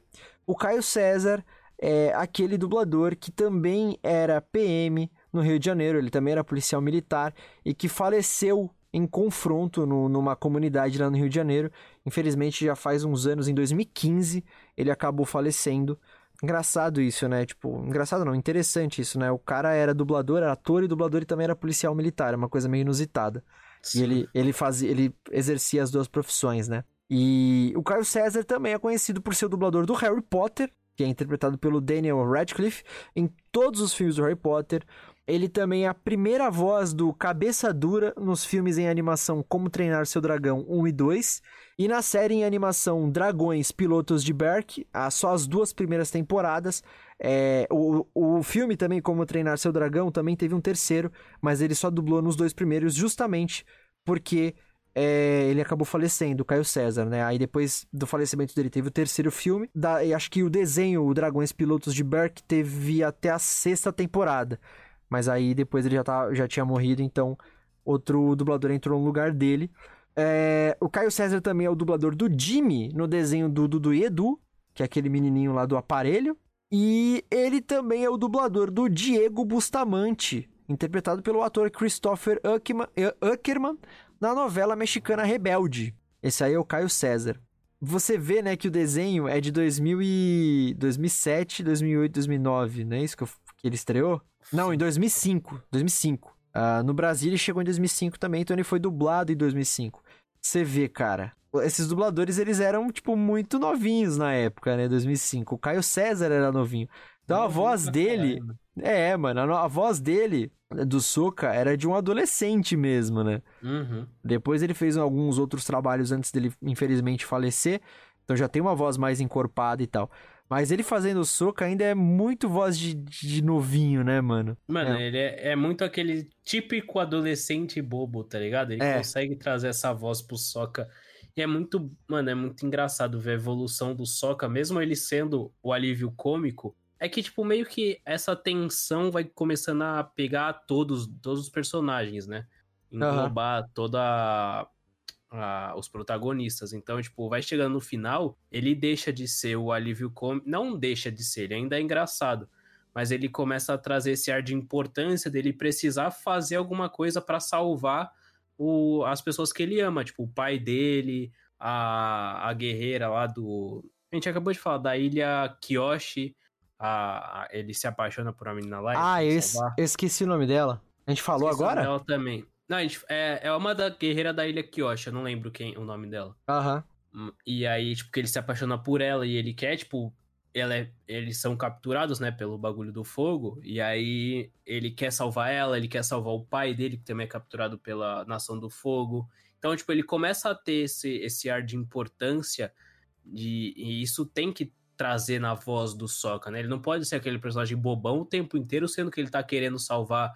O Caio César é aquele dublador que também era PM no Rio de Janeiro. Ele também era policial militar e que faleceu em confronto no, numa comunidade lá no Rio de Janeiro. Infelizmente, já faz uns anos, em 2015, ele acabou falecendo. Engraçado isso, né? Tipo, engraçado não, interessante isso, né? O cara era dublador, era ator e dublador e também era policial militar, é uma coisa meio inusitada. Sim. E ele, ele fazia, ele exercia as duas profissões, né? E o Caio César também é conhecido por ser o dublador do Harry Potter, que é interpretado pelo Daniel Radcliffe em todos os filmes do Harry Potter. Ele também é a primeira voz do Cabeça Dura nos filmes em animação Como Treinar Seu Dragão 1 e 2. E na série em animação Dragões Pilotos de Berk, só as duas primeiras temporadas. É, o, o filme também, Como Treinar Seu Dragão, também teve um terceiro, mas ele só dublou nos dois primeiros justamente porque é, ele acabou falecendo, Caio César, né? Aí depois do falecimento dele teve o terceiro filme. Da, e acho que o desenho, o Dragões Pilotos de Berk, teve até a sexta temporada. Mas aí depois ele já, tá, já tinha morrido, então outro dublador entrou no lugar dele. É, o Caio César também é o dublador do Jimmy no desenho do Dudu e Edu, que é aquele menininho lá do aparelho. E ele também é o dublador do Diego Bustamante, interpretado pelo ator Christopher Uckerman na novela mexicana Rebelde. Esse aí é o Caio César. Você vê, né, que o desenho é de 2000 e... 2007, 2008, 2009, não é isso que, eu... que ele estreou? Não, em 2005. 2005. Uh, no Brasil ele chegou em 2005 também, então ele foi dublado em 2005. Você vê, cara. Esses dubladores, eles eram, tipo, muito novinhos na época, né? 2005. O Caio César era novinho. Então a voz dele... É, mano, a, a voz dele, do Soca, era de um adolescente mesmo, né? Uhum. Depois ele fez alguns outros trabalhos antes dele, infelizmente, falecer. Então já tem uma voz mais encorpada e tal. Mas ele fazendo soco ainda é muito voz de, de novinho, né, mano? Mano, é. ele é, é, muito aquele típico adolescente bobo, tá ligado? Ele é. consegue trazer essa voz pro Soca. E é muito, mano, é muito engraçado ver a evolução do Soca, mesmo ele sendo o alívio cômico. É que, tipo, meio que essa tensão vai começando a pegar todos, todos os personagens, né? Englobar uhum. toda a, os protagonistas. Então, tipo, vai chegando no final, ele deixa de ser o alívio cômico. Não deixa de ser, ele ainda é engraçado. Mas ele começa a trazer esse ar de importância dele precisar fazer alguma coisa para salvar o, as pessoas que ele ama, tipo, o pai dele, a, a guerreira lá do. A gente acabou de falar da ilha Kyoshi. A, a ele se apaixona por uma menina lá. Ah, eu esqueci o nome dela. A gente falou esqueci agora? Ela também. Não, é, é uma da guerreira da ilha Kyoshi, não lembro quem o nome dela. Aham. Uhum. E aí, tipo, que ele se apaixona por ela e ele quer, tipo, ela é, eles são capturados, né, pelo bagulho do fogo, e aí ele quer salvar ela, ele quer salvar o pai dele, que também é capturado pela Nação do Fogo. Então, tipo, ele começa a ter esse, esse ar de importância, de, e isso tem que trazer na voz do Sokka, né? Ele não pode ser aquele personagem bobão o tempo inteiro, sendo que ele tá querendo salvar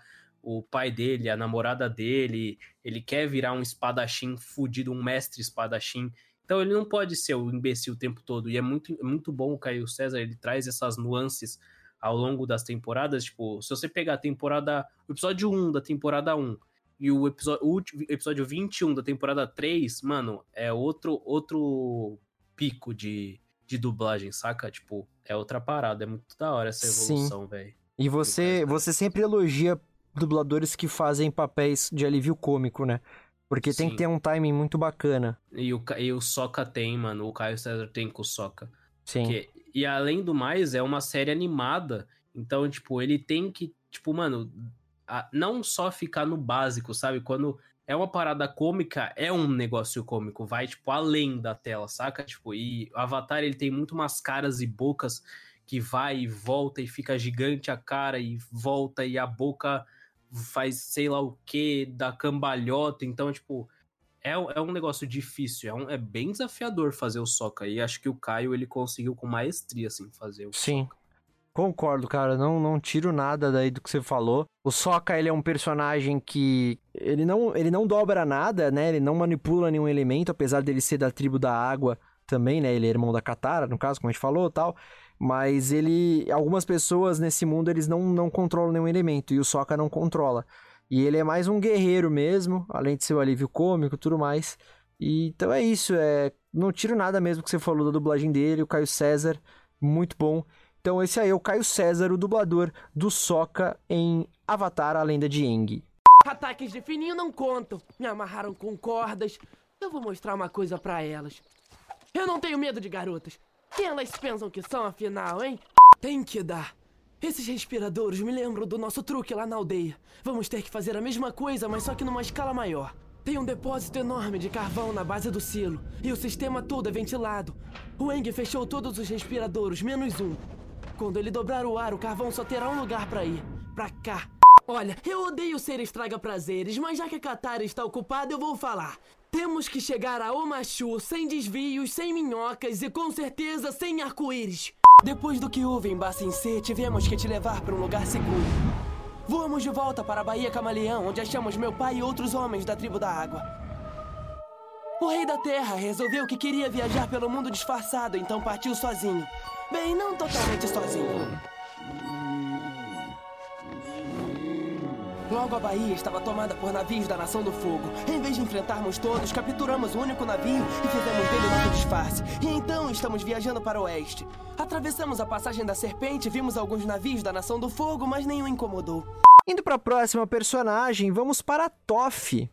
o pai dele, a namorada dele, ele quer virar um espadachim fudido, um mestre espadachim. Então ele não pode ser o imbecil o tempo todo. E é muito, muito bom o Caio César, ele traz essas nuances ao longo das temporadas. Tipo, se você pegar a temporada. O episódio 1 da temporada 1 e o episódio, o episódio 21 da temporada 3, mano, é outro, outro pico de, de dublagem, saca? Tipo, é outra parada. É muito da hora essa evolução, velho. E você, você sempre elogia dubladores que fazem papéis de alívio cômico, né? Porque Sim. tem que ter um timing muito bacana. E o, e o Soca tem, mano. O Caio César tem com o Soca. Sim. Porque, e além do mais, é uma série animada. Então, tipo, ele tem que, tipo, mano, a, não só ficar no básico, sabe? Quando é uma parada cômica, é um negócio cômico, vai, tipo, além da tela, saca? Tipo, e o Avatar, ele tem muito umas caras e bocas que vai e volta e fica gigante a cara e volta e a boca faz sei lá o que, da cambalhota, então, tipo, é, é um negócio difícil, é, um, é bem desafiador fazer o Soca, e acho que o Caio, ele conseguiu com maestria, assim, fazer o Sim. Soca. Concordo, cara. Não, não tiro nada daí do que você falou. O Sokka, ele é um personagem que... Ele não, ele não dobra nada, né? Ele não manipula nenhum elemento, apesar dele ser da tribo da água também, né? Ele é irmão da Katara, no caso, como a gente falou tal. Mas ele... Algumas pessoas nesse mundo, eles não, não controlam nenhum elemento. E o Sokka não controla. E ele é mais um guerreiro mesmo, além de ser o alívio cômico tudo mais. E, então é isso. É... Não tiro nada mesmo que você falou da dublagem dele. O Caio César, muito bom. Então esse aí é o Caio César, o dublador do Soca em Avatar, a Lenda de Aang. Ataques de fininho não contam. Me amarraram com cordas. Eu vou mostrar uma coisa para elas. Eu não tenho medo de garotas. Quem elas pensam que são, afinal, hein? Tem que dar. Esses respiradores me lembram do nosso truque lá na aldeia. Vamos ter que fazer a mesma coisa, mas só que numa escala maior. Tem um depósito enorme de carvão na base do silo, e o sistema todo é ventilado. O Eng fechou todos os respiradores, menos um. Quando ele dobrar o ar, o carvão só terá um lugar para ir. Pra cá. Olha, eu odeio ser estraga-prazeres, mas já que a Katara está ocupada, eu vou falar. Temos que chegar a Omachu sem desvios, sem minhocas e com certeza sem arco-íris. Depois do que houve em Bassin C, tivemos que te levar para um lugar seguro. Voamos de volta para a Baía Camaleão, onde achamos meu pai e outros homens da tribo da água. O rei da terra resolveu que queria viajar pelo mundo disfarçado, então partiu sozinho. Bem, não totalmente sozinho. Logo a Bahia estava tomada por navios da Nação do Fogo. Em vez de enfrentarmos todos, capturamos o único navio e fizemos dele nosso disfarce. E então estamos viajando para o oeste. Atravessamos a passagem da Serpente, vimos alguns navios da Nação do Fogo, mas nenhum incomodou. Indo para a próxima personagem, vamos para a Toff.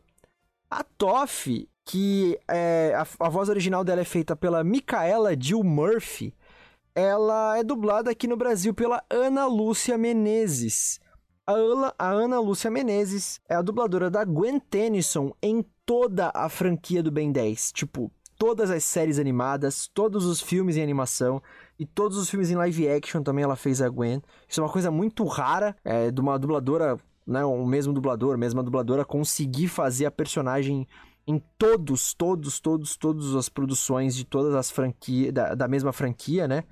A Toff, que é, a, a voz original dela é feita pela Micaela Jill Murphy ela é dublada aqui no Brasil pela Ana Lúcia Menezes. A Ana, a Ana Lúcia Menezes é a dubladora da Gwen Tennyson em toda a franquia do Ben 10. Tipo, todas as séries animadas, todos os filmes em animação e todos os filmes em live action também ela fez a Gwen. Isso é uma coisa muito rara é, de uma dubladora, né, o mesmo dublador, mesma dubladora conseguir fazer a personagem em todos, todos, todos, todas as produções de todas as franquias, da, da mesma franquia, né?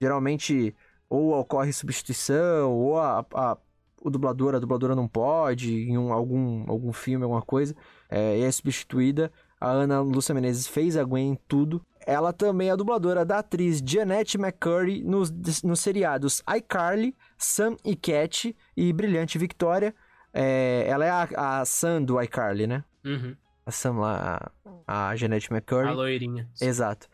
Geralmente, ou ocorre substituição, ou a, a, o dublador, a dubladora não pode, em um, algum, algum filme, alguma coisa, é, e é substituída. A Ana Lúcia Menezes fez a Gwen em tudo. Ela também é a dubladora da atriz Janet McCurry nos, nos seriados iCarly, Sam e Cat e Brilhante Victoria. É, ela é a, a Sam do iCarly, né? Uhum a Sam lá, a Jeanette McCurry. A loirinha. Exato.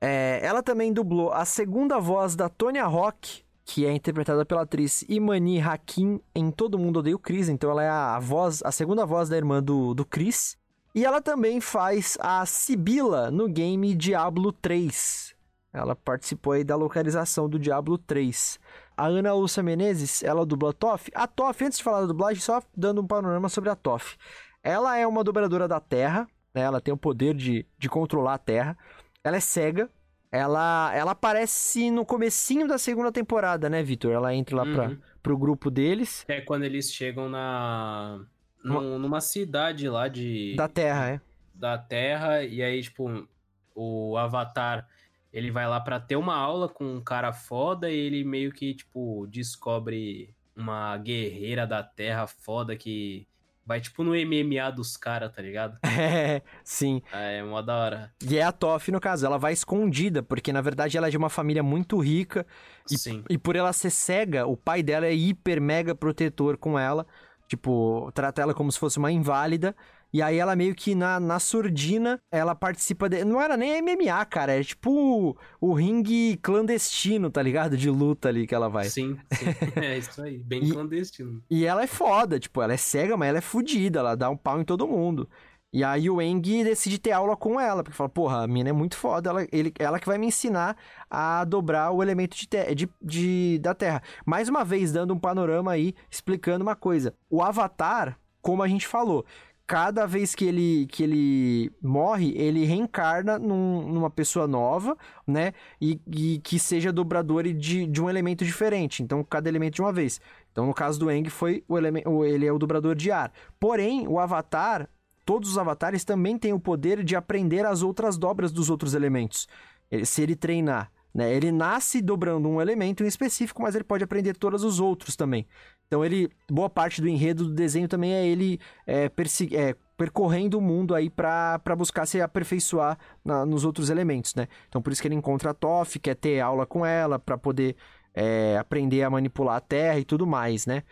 É, ela também dublou a segunda voz da Tonya Rock, que é interpretada pela atriz Imani Hakim em Todo Mundo Odeia o Chris. Então ela é a voz, a segunda voz da irmã do, do Chris. E ela também faz a Sibila no game Diablo 3. Ela participou aí da localização do Diablo 3. A Ana Lúcia Menezes, ela dubla a Toff. A Toff, antes de falar da dublagem, só dando um panorama sobre a Toff. Ela é uma dobradora da Terra, né? Ela tem o poder de, de controlar a Terra. Ela é cega. Ela, ela aparece no comecinho da segunda temporada, né, Vitor? Ela entra lá uhum. pra, pro grupo deles. É quando eles chegam na... Num, numa cidade lá de... Da Terra, é. Da Terra, e aí, tipo, o Avatar, ele vai lá pra ter uma aula com um cara foda e ele meio que, tipo, descobre uma guerreira da Terra foda que Vai tipo no MMA dos caras, tá ligado? É, sim. É, é mó da hora. E é a Toff, no caso, ela vai escondida, porque na verdade ela é de uma família muito rica. E, sim. E por ela ser cega, o pai dela é hiper mega protetor com ela. Tipo, trata ela como se fosse uma inválida. E aí ela meio que na, na surdina, ela participa de... Não era nem MMA, cara. É tipo o, o ringue clandestino, tá ligado? De luta ali que ela vai. Sim, sim. é isso aí. Bem E- clandestino. E ela é foda, tipo, ela é cega, mas ela é fodida. Ela dá um pau em todo mundo. E aí o Eng decide ter aula com ela, porque fala, porra, a mina é muito foda, ela, ele, ela que vai me ensinar a dobrar o elemento de, te- de, de- da Terra. Mais uma vez, dando um panorama aí, explicando uma coisa. O Avatar, como a gente falou, cada vez que ele, que ele morre, ele reencarna num- numa pessoa nova, né? E, e que seja dobrador de, de um elemento diferente. Então, cada elemento de uma vez. Então, no caso do Eng, foi o elemento, ele é o dobrador de ar. Porém, o Avatar, todos os avatares também têm o poder de aprender as outras dobras dos outros elementos. Ele- se ele treinar, né? Ele nasce dobrando um elemento em específico, mas ele pode aprender todos os outros também. Então ele, boa parte do enredo do desenho também é ele é, é, percorrendo o mundo aí pra buscar se aperfeiçoar na- nos outros elementos, né? Então por isso que ele encontra a Toph, quer ter aula com ela pra poder é, aprender a manipular a Terra e tudo mais, né?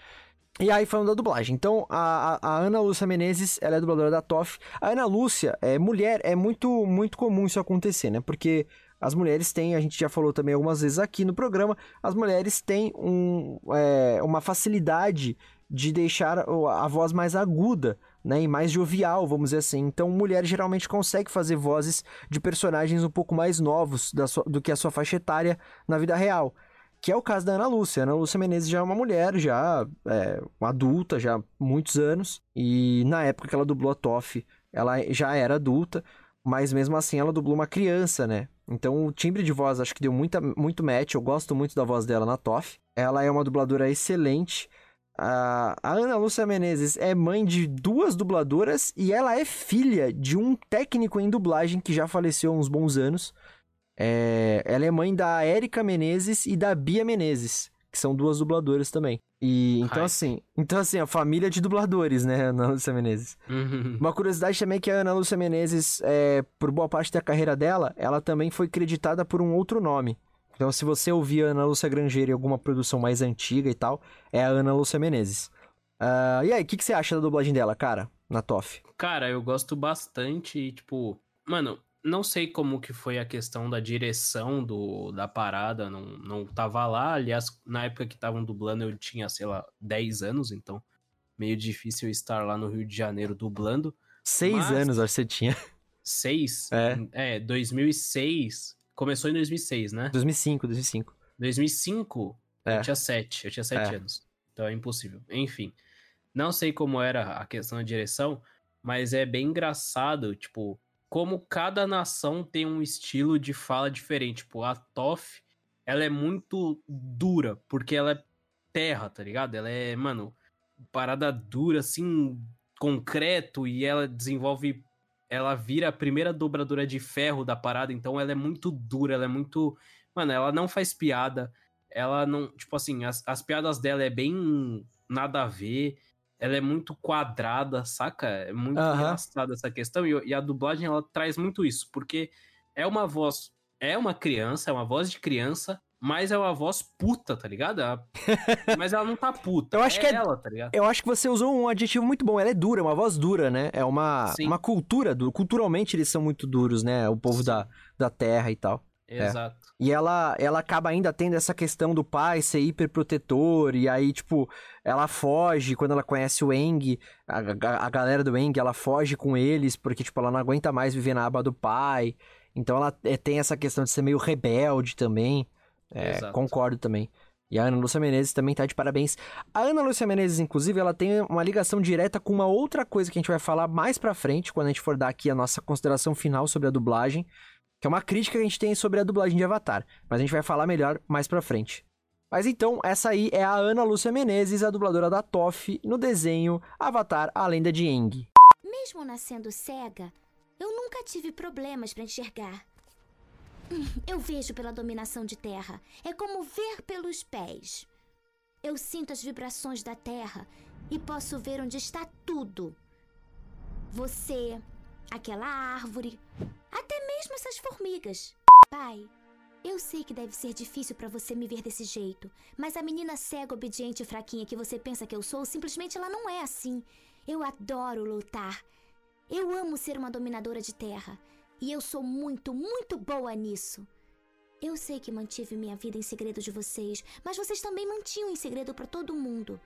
E aí, falando da dublagem. Então, a, a- a Ana Lúcia Menezes, ela é dubladora da Toff. A Ana Lúcia, é mulher, é muito, muito comum isso acontecer, né? Porque as mulheres têm, a gente já falou também algumas vezes aqui no programa, as mulheres têm um, é, uma facilidade de deixar a voz mais aguda, né? E mais jovial, vamos dizer assim. Então, mulher geralmente consegue fazer vozes de personagens um pouco mais novos sua- do que a sua faixa etária na vida real que é o caso da Ana Lúcia. Ana Lúcia Menezes já é uma mulher, já é uma adulta, já há muitos anos, e na época que ela dublou a Toff, ela já era adulta, mas mesmo assim ela dublou uma criança, né? Então o timbre de voz acho que deu muita, muito match, eu gosto muito da voz dela na Toff. Ela é uma dubladora excelente. A, a Ana Lúcia Menezes é mãe de duas dubladoras e ela é filha de um técnico em dublagem que já faleceu há uns bons anos. É, ela é mãe da Érica Menezes e da Bia Menezes, que são duas dubladoras também. E então Ai. assim, então assim, a família de dubladores, né, Ana Lúcia Menezes. Uhum. Uma curiosidade também é que a Ana Lúcia Menezes, é, por boa parte da carreira dela, ela também foi creditada por um outro nome. Então, se você ouvir a Ana Lúcia Grangeiro em alguma produção mais antiga e tal, é a Ana Lúcia Menezes. Ah, e aí, o que, que você acha da dublagem dela, cara, na TOF? Cara, eu gosto bastante, e, tipo, mano, não sei como que foi a questão da direção do, da parada, não, não tava lá, aliás, na época que estavam dublando eu tinha, sei lá, 10 anos, então meio difícil estar lá no Rio de Janeiro dublando. Seis Mas- anos, acho que você tinha. 6? É. É, 2006, começou em 2006, né? 2005, 2005. 2005, É. eu tinha 7, eu tinha 7 É. anos. Então é impossível. Enfim, não sei como era a questão da direção, mas é bem engraçado, tipo, como cada nação tem um estilo de fala diferente. Tipo, a Toff, ela é muito dura, porque ela é terra, tá ligado? Ela é, mano, parada dura, assim, concreto, e ela desenvolve. Ela vira a primeira dobradora de ferro da parada, então ela é muito dura, ela é muito. Mano, ela não faz piada. Ela não. Tipo assim, as, as piadas dela é bem nada a ver. Ela é muito quadrada, saca? É muito Aham. engraçada essa questão. E, e a dublagem, ela traz muito isso. Porque é uma voz. É uma criança, é uma voz de criança, mas é uma voz puta, tá ligado? Ela- mas ela não tá puta. Eu acho é que é- ela, tá ligado? Eu acho que você usou um adjetivo muito bom. Ela é dura, é uma voz dura, né? É uma, Sim. uma cultura dura. Culturalmente eles são muito duros, né? O povo Sim. da, da terra e tal. Exato. E ela, ela acaba ainda tendo essa questão do pai ser hiperprotetor, e aí, tipo, ela foge quando ela conhece o Eng, a, a, a galera do Eng, ela foge com eles, porque, tipo, ela não aguenta mais viver na aba do pai. Então ela é, tem essa questão de ser meio rebelde também. É, concordo também. E a Ana Lúcia Menezes também tá de parabéns. A Ana Lúcia Menezes, inclusive, ela tem uma ligação direta com uma outra coisa que a gente vai falar mais pra frente, quando a gente for dar aqui a nossa consideração final sobre a dublagem, que é uma crítica que a gente tem sobre a dublagem de Avatar. Mas a gente vai falar melhor mais pra frente. Mas então, essa aí é a Ana Lúcia Menezes, a dubladora da Toff, no desenho Avatar, a Lenda de Aang. Mesmo nascendo cega, eu nunca tive problemas para enxergar. Hum, Eu vejo pela dominação de terra. É como ver pelos pés. Eu sinto as vibrações da terra e posso ver onde está tudo. Você, aquela árvore, até mesmo essas formigas. Pai, Eu sei que deve ser difícil para você me ver desse jeito, mas a menina cega, obediente e fraquinha que você pensa que eu sou, simplesmente ela não é assim. Eu adoro lutar. Eu amo ser uma dominadora de terra. E eu sou muito, muito boa nisso. Eu sei que mantive minha vida em segredo de vocês, mas vocês também mantinham em segredo para todo mundo.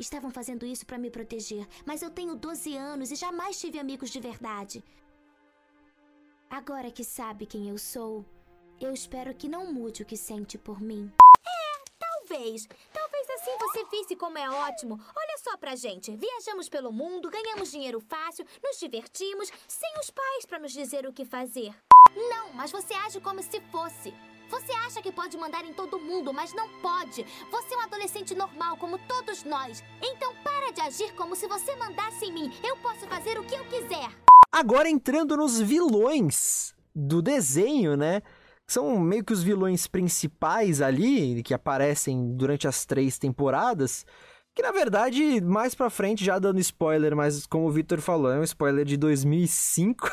Estavam fazendo isso para me proteger, mas eu tenho 12 anos e jamais tive amigos de verdade. Agora que sabe quem eu sou, eu espero que não mude o que sente por mim. É, talvez. Talvez assim você visse como é ótimo. Olha só pra gente. Viajamos pelo mundo, ganhamos dinheiro fácil, nos divertimos, sem os pais para nos dizer o que fazer. Não, mas você age como se fosse. Você acha que pode mandar em todo mundo, mas não pode. Você é um adolescente normal, como todos nós. Então para de agir como se você mandasse em mim. Eu posso fazer o que eu quiser. Agora entrando nos vilões do desenho, né? São meio que os vilões principais ali, que aparecem durante as três temporadas. Que na verdade, mais pra frente, já dando spoiler, mas como o Victor falou, é um spoiler de 2005.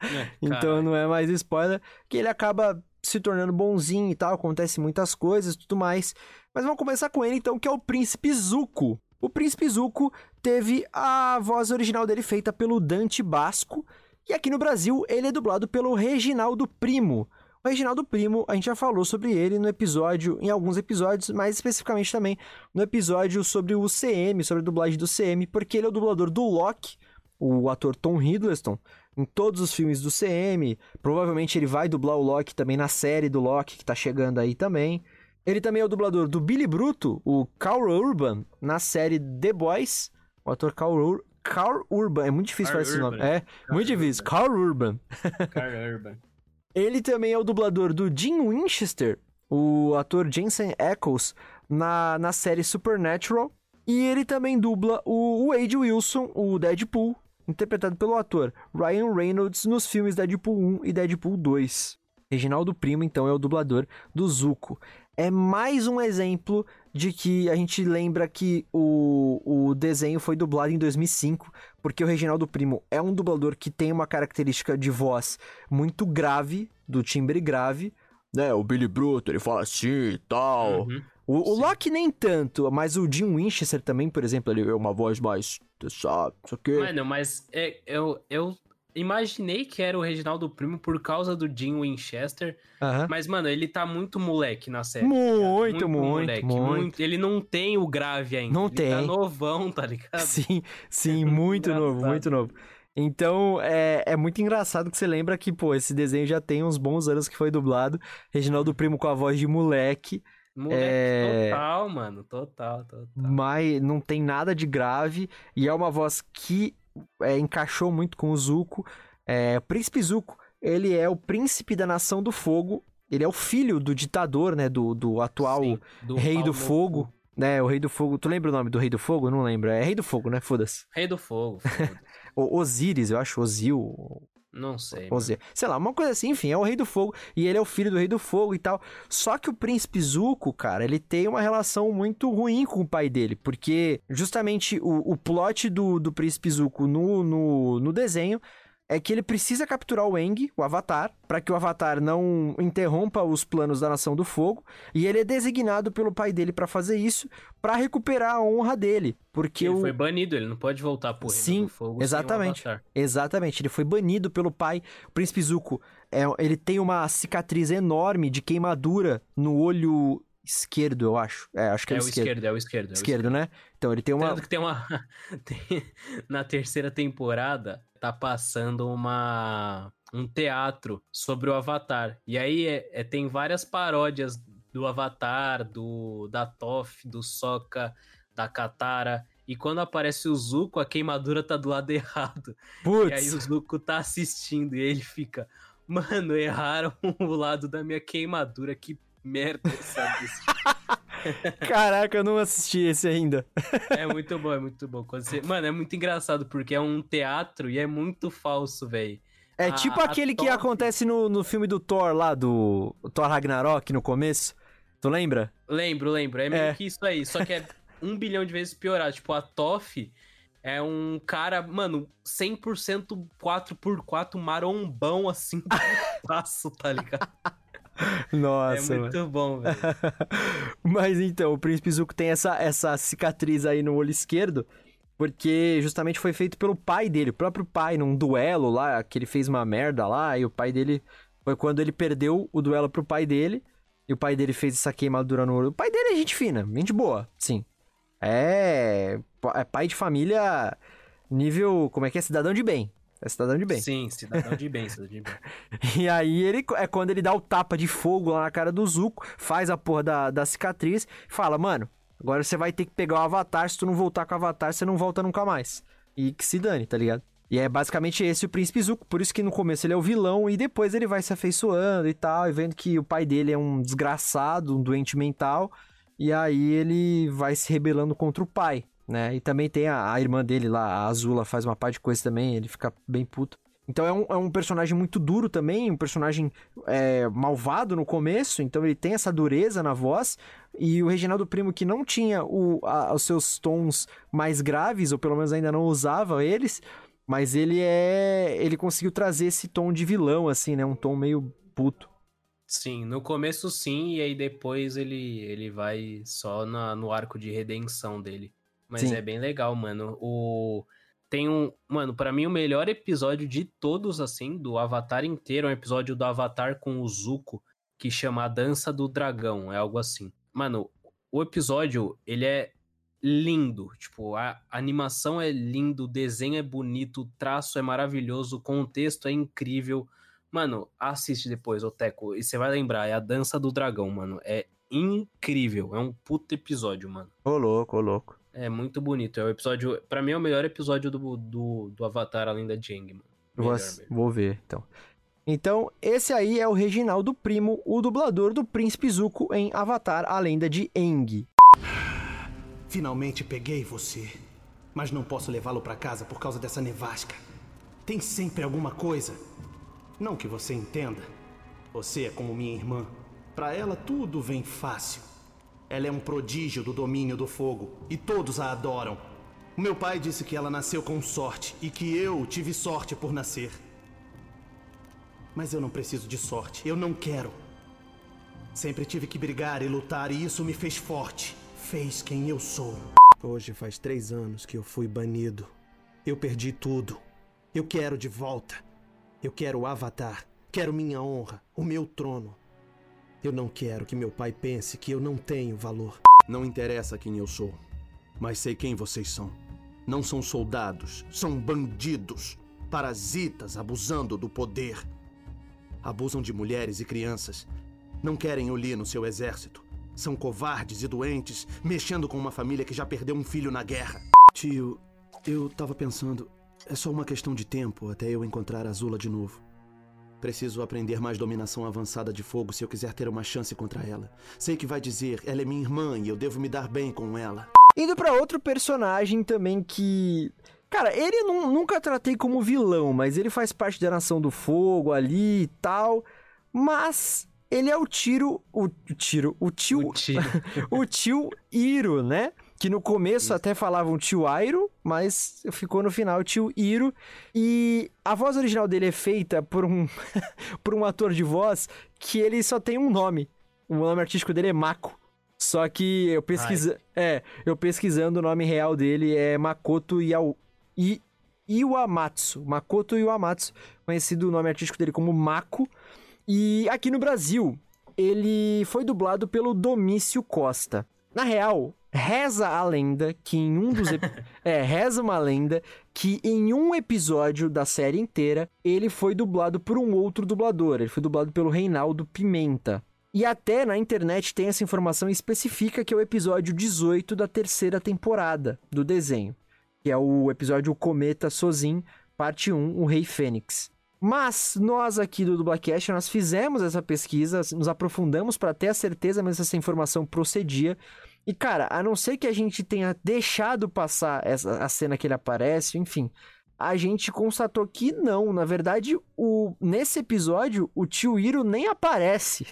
É, então não é mais spoiler. Que ele acaba se tornando bonzinho e tal, acontece muitas coisas e tudo mais. Mas vamos começar com ele então, que é o Príncipe Zuko. O Príncipe Zuko teve a voz original dele feita pelo Dante Basco, e aqui no Brasil ele é dublado pelo Reginaldo Primo. O Reginaldo Primo, a gente já falou sobre ele no episódio, em alguns episódios, mais especificamente também no episódio sobre o CM, sobre a dublagem do CM, porque ele é o dublador do Loki, o ator Tom Hiddleston, em todos os filmes do CM. Provavelmente ele vai dublar o Loki também na série do Loki, que tá chegando aí também. Ele também é o dublador do Billy Bruto, o Carl Urban, na série The Boys. O ator Carl, Ur Carl Urban. É muito difícil falar esse nome. É, Carl muito Urban. difícil. Carl Urban. Carl Urban. Ele também é o dublador do Jim Winchester, o ator Jensen Ackles, na, na série Supernatural. E ele também dubla o Wade Wilson, o Deadpool, interpretado pelo ator Ryan Reynolds nos filmes Deadpool 1 e Deadpool 2. Reginaldo Primo, então, é o dublador do Zuko é mais um exemplo de que a gente lembra que o, o desenho foi dublado em 2005, porque o Reginaldo Primo é um dublador que tem uma característica de voz muito grave, do timbre grave, né? O Billy Bruto, ele fala assim e tal. Uhum. O, o Loki nem tanto, mas o Jim Winchester também, por exemplo, ele é uma voz mais, sabe, isso aqui. Mano, mas é, eu, eu imaginei que era o Reginaldo Primo por causa do Jim Winchester. Uhum. Mas, mano, ele tá muito moleque na série. Muito, tá muito, muito, moleque, muito. muito. Ele não tem o grave ainda. Não ele tem. Tá novão, tá ligado? Sim, sim, muito novo, muito novo. Então, é, é muito engraçado que você lembra que, pô, esse desenho já tem uns bons anos que foi dublado. Reginaldo Primo com a voz de moleque. Moleque, é... total, mano. Total, total. Mas não tem nada de grave. E é uma voz que é, encaixou muito com o Zuko. É, o príncipe Zuko, ele é o príncipe da Nação do Fogo. Ele é o filho do ditador, né? Do, do atual Sim, do Rei do Fogo. Né, o Rei do Fogo. Tu lembra o nome do Rei do Fogo? Não lembro. É Rei do Fogo, né? Foda-se. Rei do Fogo. o Osíris, eu acho. Osil. Não sei. Osiris. Sei lá, uma coisa assim, enfim, é o Rei do Fogo. E ele é o filho do Rei do Fogo e tal. Só que o Príncipe Zuko, cara, ele tem uma relação muito ruim com o pai dele. Porque justamente o, o plot do, do Príncipe Zuko no, no, no desenho é que ele precisa capturar o Eng, o Avatar, para que o Avatar não interrompa os planos da Nação do Fogo, e ele é designado pelo pai dele para fazer isso, para recuperar a honra dele, porque ele o... foi banido, ele não pode voltar pro Reino Sim, do Fogo exatamente. Exatamente, ele foi banido pelo pai. O Príncipe Zuko, é, ele tem uma cicatriz enorme de queimadura no olho esquerdo, eu acho. É, acho que é, é o esquerdo. esquerdo. É o esquerdo, é o esquerdo. Né? Então ele tem uma. Tanto que tem uma. Na terceira temporada, tá passando uma. Um teatro sobre o Avatar. E aí é, é, tem várias paródias do Avatar, do da Toph, do Sokka, da Katara. E quando aparece o Zuko, a queimadura tá do lado errado. Putz. E aí o Zuko tá assistindo e ele fica. Mano, erraram o lado da minha queimadura, que merda, sabe? Caraca, eu não assisti esse ainda. é muito bom, é muito bom. Você... Mano, é muito engraçado porque é um teatro e é muito falso, velho. É a, tipo aquele que acontece no, no filme do Thor lá, do Thor Ragnarok no começo. Tu lembra? Lembro, lembro. É meio é. que isso aí, só que é um bilhão de vezes piorado. Tipo, a Toff é um cara, mano, 100% 4x4 marombão assim, passo, tá ligado? Nossa, é muito mano. bom, velho. Mas então, o Príncipe Zuko tem essa, essa cicatriz aí no olho esquerdo, porque justamente foi feito pelo pai dele, o próprio pai, num duelo lá, que ele fez uma merda lá, e o pai dele. Foi quando ele perdeu o duelo pro pai dele, e o pai dele fez essa queimadura no olho. O pai dele é gente fina, gente boa, sim. É. É pai de família nível. Como é que é? Cidadão de bem. É cidadão de bem. Sim, cidadão de bem, cidadão de bem. E aí ele é quando ele dá o tapa de fogo lá na cara do Zuko, faz a porra da, da cicatriz, e fala, mano, agora você vai ter que pegar o avatar, se tu não voltar com o avatar, você não volta nunca mais. E que se dane, tá ligado? E é basicamente esse o Príncipe Zuko, por isso que no começo ele é o vilão e depois ele vai se afeiçoando e tal, e vendo que o pai dele é um desgraçado, um doente mental, e aí ele vai se rebelando contra o pai, né? E também tem a, a irmã dele lá, a Azula, faz uma parte de coisa também, ele fica bem puto. Então é um, é um personagem muito duro também, um personagem é, malvado no começo, então ele tem essa dureza na voz. E o Reginaldo Primo, que não tinha o, a, os seus tons mais graves, ou pelo menos ainda não usava eles, mas ele é. Ele conseguiu trazer esse tom de vilão, assim, né? Um tom meio puto. Sim, no começo sim, e aí depois ele, ele vai só na, no arco de redenção dele. Mas Sim. é bem legal, mano. O tem um, mano, para mim o melhor episódio de todos assim, do Avatar inteiro, é um episódio do Avatar com o Zuko que chama A Dança do Dragão, é algo assim. Mano, o episódio, ele é lindo, tipo, a animação é lindo, o desenho é bonito, o traço é maravilhoso, o contexto é incrível. Mano, assiste depois, ô Teco, e você vai lembrar, é a Dança do Dragão, mano. É incrível, é um puto episódio, mano. Ô louco, ô louco. É muito bonito. É o episódio. Pra mim é o melhor episódio do, do, do Avatar além da Jang, mano. Vou, vou ver, então. Então, esse aí é o Reginaldo Primo, o dublador do Príncipe Zuko em Avatar, a lenda de Aang. Finalmente peguei você. Mas não posso levá-lo para casa por causa dessa nevasca. Tem sempre alguma coisa. Não que você entenda. Você é como minha irmã. Para ela tudo vem fácil. Ela é um prodígio do domínio do fogo e todos a adoram. O meu pai disse que ela nasceu com sorte e que eu tive sorte por nascer. Mas eu não preciso de sorte. Eu não quero. Sempre tive que brigar e lutar e isso me fez forte. Fez quem eu sou. Hoje faz três anos que eu fui banido. Eu perdi tudo. Eu quero de volta. Eu quero o Avatar. Quero minha honra, o meu trono. Eu não quero que meu pai pense que eu não tenho valor. Não interessa quem eu sou, mas sei quem vocês são. Não são soldados, são bandidos, parasitas abusando do poder. Abusam de mulheres e crianças. Não querem o Li no seu exército. São covardes e doentes, mexendo com uma família que já perdeu um filho na guerra. Tio, eu tava pensando. É só uma questão de tempo até eu encontrar a Azula de novo. Preciso aprender mais dominação avançada de fogo se eu quiser ter uma chance contra ela. Sei que vai dizer, ela é minha irmã e eu devo me dar bem com ela. Indo pra outro personagem também que. Cara, ele nu- nunca tratei como vilão, mas ele faz parte da Nação do Fogo ali e tal. Mas ele é o tiro. O, tiro. O tio. O tiro. o tio Iro, né? Que no começo até falavam tio Airo, mas ficou no final tio Iro. E a voz original dele é feita por um, por um ator de voz que ele só tem um nome. O nome artístico dele é Mako. Só que eu pesquisa... é, eu pesquisando o nome real dele é Makoto Iau... I... Iwamatsu. Makoto Iwamatsu, conhecido o nome artístico dele como Mako. E aqui no Brasil, ele foi dublado pelo Domício Costa. Na real, reza a lenda que em um dos. é, reza uma lenda que em um episódio da série inteira ele foi dublado por um outro dublador. Ele foi dublado pelo Reinaldo Pimenta. E até na internet tem essa informação específica que é o episódio 18 da terceira temporada do desenho. Que é o episódio Cometa Sozin, parte 1, O Rei Fênix. Mas nós aqui do Dublacast, nós fizemos essa pesquisa, nos aprofundamos para ter a certeza mesmo se essa informação procedia. E cara, a não ser que a gente tenha deixado passar essa, a cena que ele aparece, enfim, a gente constatou que não. Na verdade, o, nesse episódio, o tio Iro nem aparece.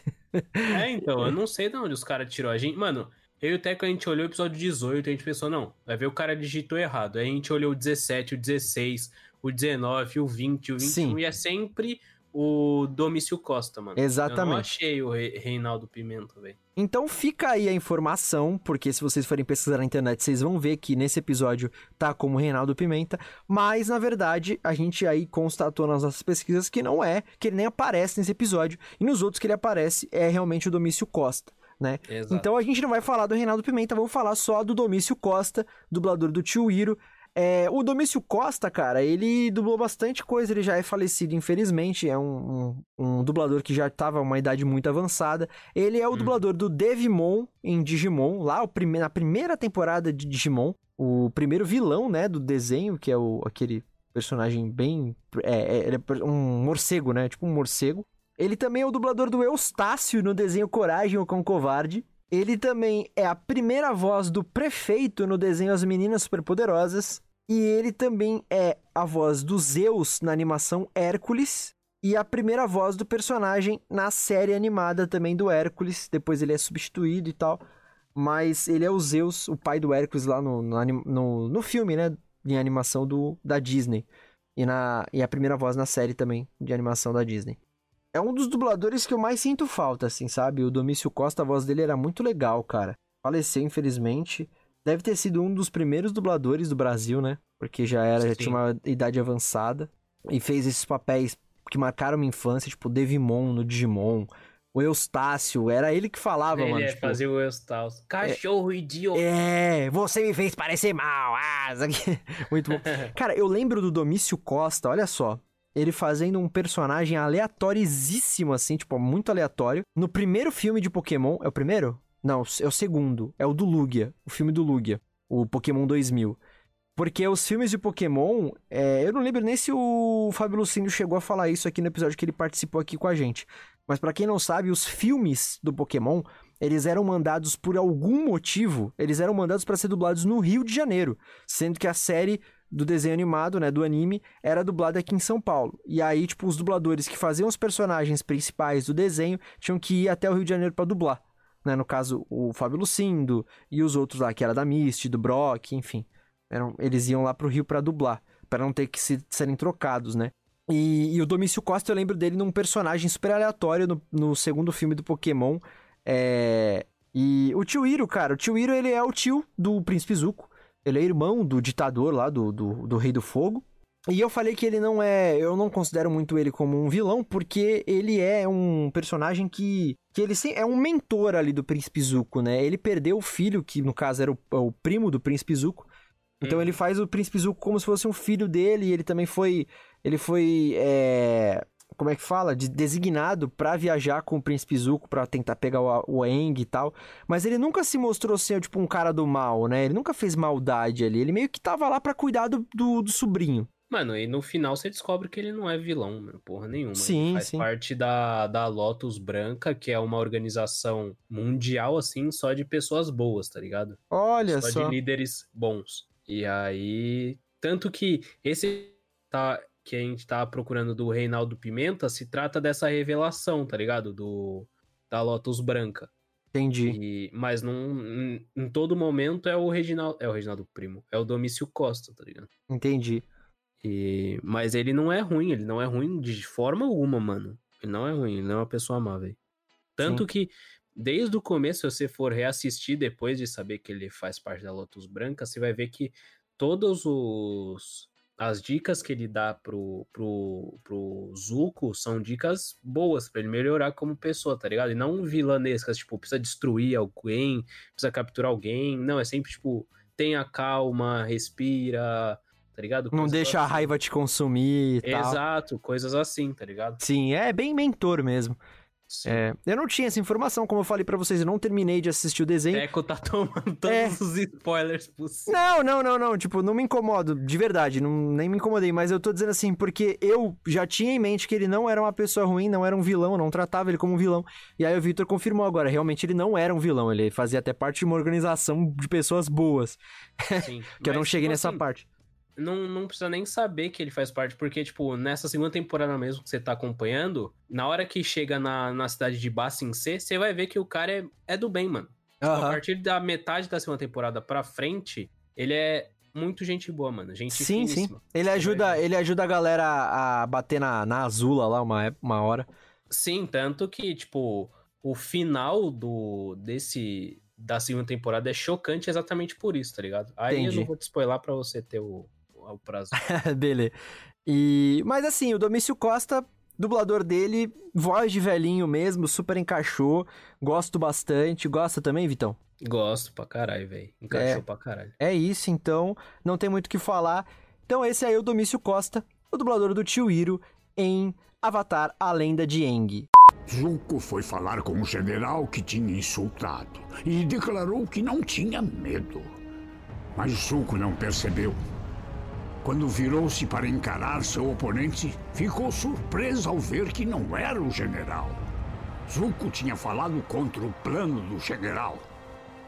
É, então, eu não sei de onde os caras tirou a gente. Mano, eu e o Teco, a gente olhou o episódio 18 e a gente pensou, não, vai ver o cara digitou errado. Aí a gente olhou o 17, o 16, o 19, o 20, o 21 Sim. e é sempre o Domício Costa, mano. Exatamente. Eu não achei o Reinaldo Pimenta, velho. Então fica aí a informação, porque se vocês forem pesquisar na internet, vocês vão ver que nesse episódio tá como Reinaldo Pimenta, mas na verdade a gente aí constatou nas nossas pesquisas que não é, que ele nem aparece nesse episódio, e nos outros que ele aparece é realmente o Domício Costa. Né? Então a gente não vai falar do Reinaldo Pimenta, vamos falar só do Domício Costa, dublador do Tio Iro, é, o Domício Costa, cara, ele dublou bastante coisa, ele já é falecido, infelizmente, é um, um, um dublador que já estava uma idade muito avançada. Ele é o hum. dublador do Devimon em Digimon, lá o prime na primeira temporada de Digimon, o primeiro vilão, né, do desenho, que é o, aquele personagem bem... É, é, é um morcego, né, tipo um morcego. Ele também é o dublador do Eustácio no desenho Coragem, o Cão Covarde. Ele também é a primeira voz do prefeito no desenho As Meninas Superpoderosas. E ele também é a voz do Zeus na animação Hércules. E a primeira voz do personagem na série animada também do Hércules. Depois ele é substituído e tal. Mas ele é o Zeus, o pai do Hércules lá no, no, no, no filme, né? Em animação do, da Disney. E, na, e a primeira voz na série também de animação da Disney é um dos dubladores que eu mais sinto falta, assim, sabe? O Domício Costa, a voz dele era muito legal, cara. Faleceu, infelizmente. Deve ter sido um dos primeiros dubladores do Brasil, né? Porque já era, Sim. já tinha uma idade avançada. E fez esses papéis que marcaram minha infância, tipo Devimon no Digimon. O Eustácio, era ele que falava, ele mano. Ele tipo, fazia o Eustácio. Cachorro é, idiota. É, você me fez parecer mal. Ah, isso aqui. Muito bom. Cara, eu lembro do Domício Costa, olha só ele fazendo um personagem aleatorizíssimo, assim, tipo, muito aleatório. No primeiro filme de Pokémon. É o primeiro? Não, é o segundo. É o do Lugia. O filme do Lugia. O Pokémon 2000. Porque os filmes de Pokémon, é, eu não lembro nem se o Fábio Lucindo chegou a falar isso aqui no episódio que ele participou aqui com a gente. Mas para quem não sabe, os filmes do Pokémon, eles eram mandados por algum motivo, eles eram mandados para ser dublados no Rio de Janeiro, sendo que a série do desenho animado, né, do anime, era dublado aqui em São Paulo. E aí, tipo, os dubladores que faziam os personagens principais do desenho tinham que ir até o Rio de Janeiro para dublar. Né? No caso, o Fábio Lucindo e os outros lá, que era da Misty, do Brock, enfim. Eram, eles iam lá pro Rio para dublar, para não ter que se, serem trocados, né? E, e, o Domício Costa, eu lembro dele num personagem super aleatório no, no segundo filme do Pokémon. É... E o tio Iro, cara, o tio Iro, ele é o tio do Príncipe Zuko. Ele é irmão do ditador lá, do, do, do Rei do Fogo. E eu falei que ele não é. Eu não considero muito ele como um vilão, porque ele é um personagem que. que ele é um mentor ali do Príncipe Zuko, né? Ele perdeu o filho, que no caso era o, o primo do Príncipe Zuko. Então hum. ele faz o Príncipe Zuko como se fosse um filho dele, e ele também foi. Ele foi. É, como é que fala? De, designado para viajar com o Príncipe Zuko para tentar pegar o, o Aang e tal. Mas ele nunca se mostrou ser, tipo, um cara do mal, né? Ele nunca fez maldade ali. Ele meio que tava lá para cuidar do, do, do, sobrinho. Mano, e no final você descobre que ele não é vilão, mano, porra nenhuma. Sim, ele faz sim. parte da, da Lotus Branca, que é uma organização mundial, assim, só de pessoas boas, tá ligado? Olha só. Só de líderes bons. E aí. Tanto que esse tá que a gente tá procurando do Reinaldo Pimenta se trata dessa revelação, tá ligado? Do da Lotus Branca. Entendi. E, mas num, em, em todo momento é o Reginaldo, é o Reginaldo Primo, é o Domício Costa, tá ligado? Entendi. E, mas ele não é ruim, ele não é ruim de forma alguma, mano. Ele não é ruim, ele não é uma pessoa amável. Tanto Sim. que desde o começo, se você for reassistir depois de saber que ele faz parte da Lotus Branca, você vai ver que todos os as dicas que ele dá pro, pro, pro Zuko são dicas boas para ele melhorar como pessoa, tá ligado? E não vilanescas, tipo, precisa destruir alguém, precisa capturar alguém. Não, é sempre, tipo, tenha calma, respira, tá ligado? Coisas não deixa assim. a raiva te consumir e Exato, coisas assim, tá ligado? Sim, é bem mentor mesmo. É, eu não tinha essa informação, como eu falei para vocês, eu não terminei de assistir o desenho. Eco tá tomando todos é. os spoilers possíveis. Não, não, não, não, tipo, não me incomodo, de verdade, não, nem me incomodei, mas eu tô dizendo assim, porque eu já tinha em mente que ele não era uma pessoa ruim, não era um vilão, não tratava ele como um vilão. E aí o Victor confirmou agora, realmente ele não era um vilão, ele fazia até parte de uma organização de pessoas boas. Sim, que eu não cheguei tipo nessa assim, parte não, não precisa nem saber que ele faz parte, porque, tipo, nessa segunda temporada mesmo que você tá acompanhando, na hora que chega na, na cidade de Bassin C, você vai ver que o cara é, é do bem, mano. Tipo, a partir da metade da segunda temporada pra frente, ele é muito gente boa, mano. Gente sim, finíssima. sim. Ele ajuda, ele ajuda a galera a bater na, na Azula lá uma, uma hora. Sim, tanto que, tipo, o final do desse da segunda temporada é chocante exatamente por isso, tá ligado? Aí Entendi. eu não vou te spoiler pra você ter o, o prazo. Beleza. E, mas assim, o Domício Costa, dublador dele, voz de velhinho mesmo, super encaixou. Gosto bastante. Gosta também, Vitão? Gosto pra caralho, velho. Encaixou É. pra caralho. É isso, então, não tem muito o que falar. Então esse aí é o Domício Costa, o dublador do Tio Hiro em Avatar, a Lenda de Aang. Zuko foi falar com o general que tinha insultado e declarou que não tinha medo. Mas Zuko não percebeu. Quando virou-se para encarar seu oponente, ficou surpreso ao ver que não era o general. Zuko tinha falado contra o plano do general.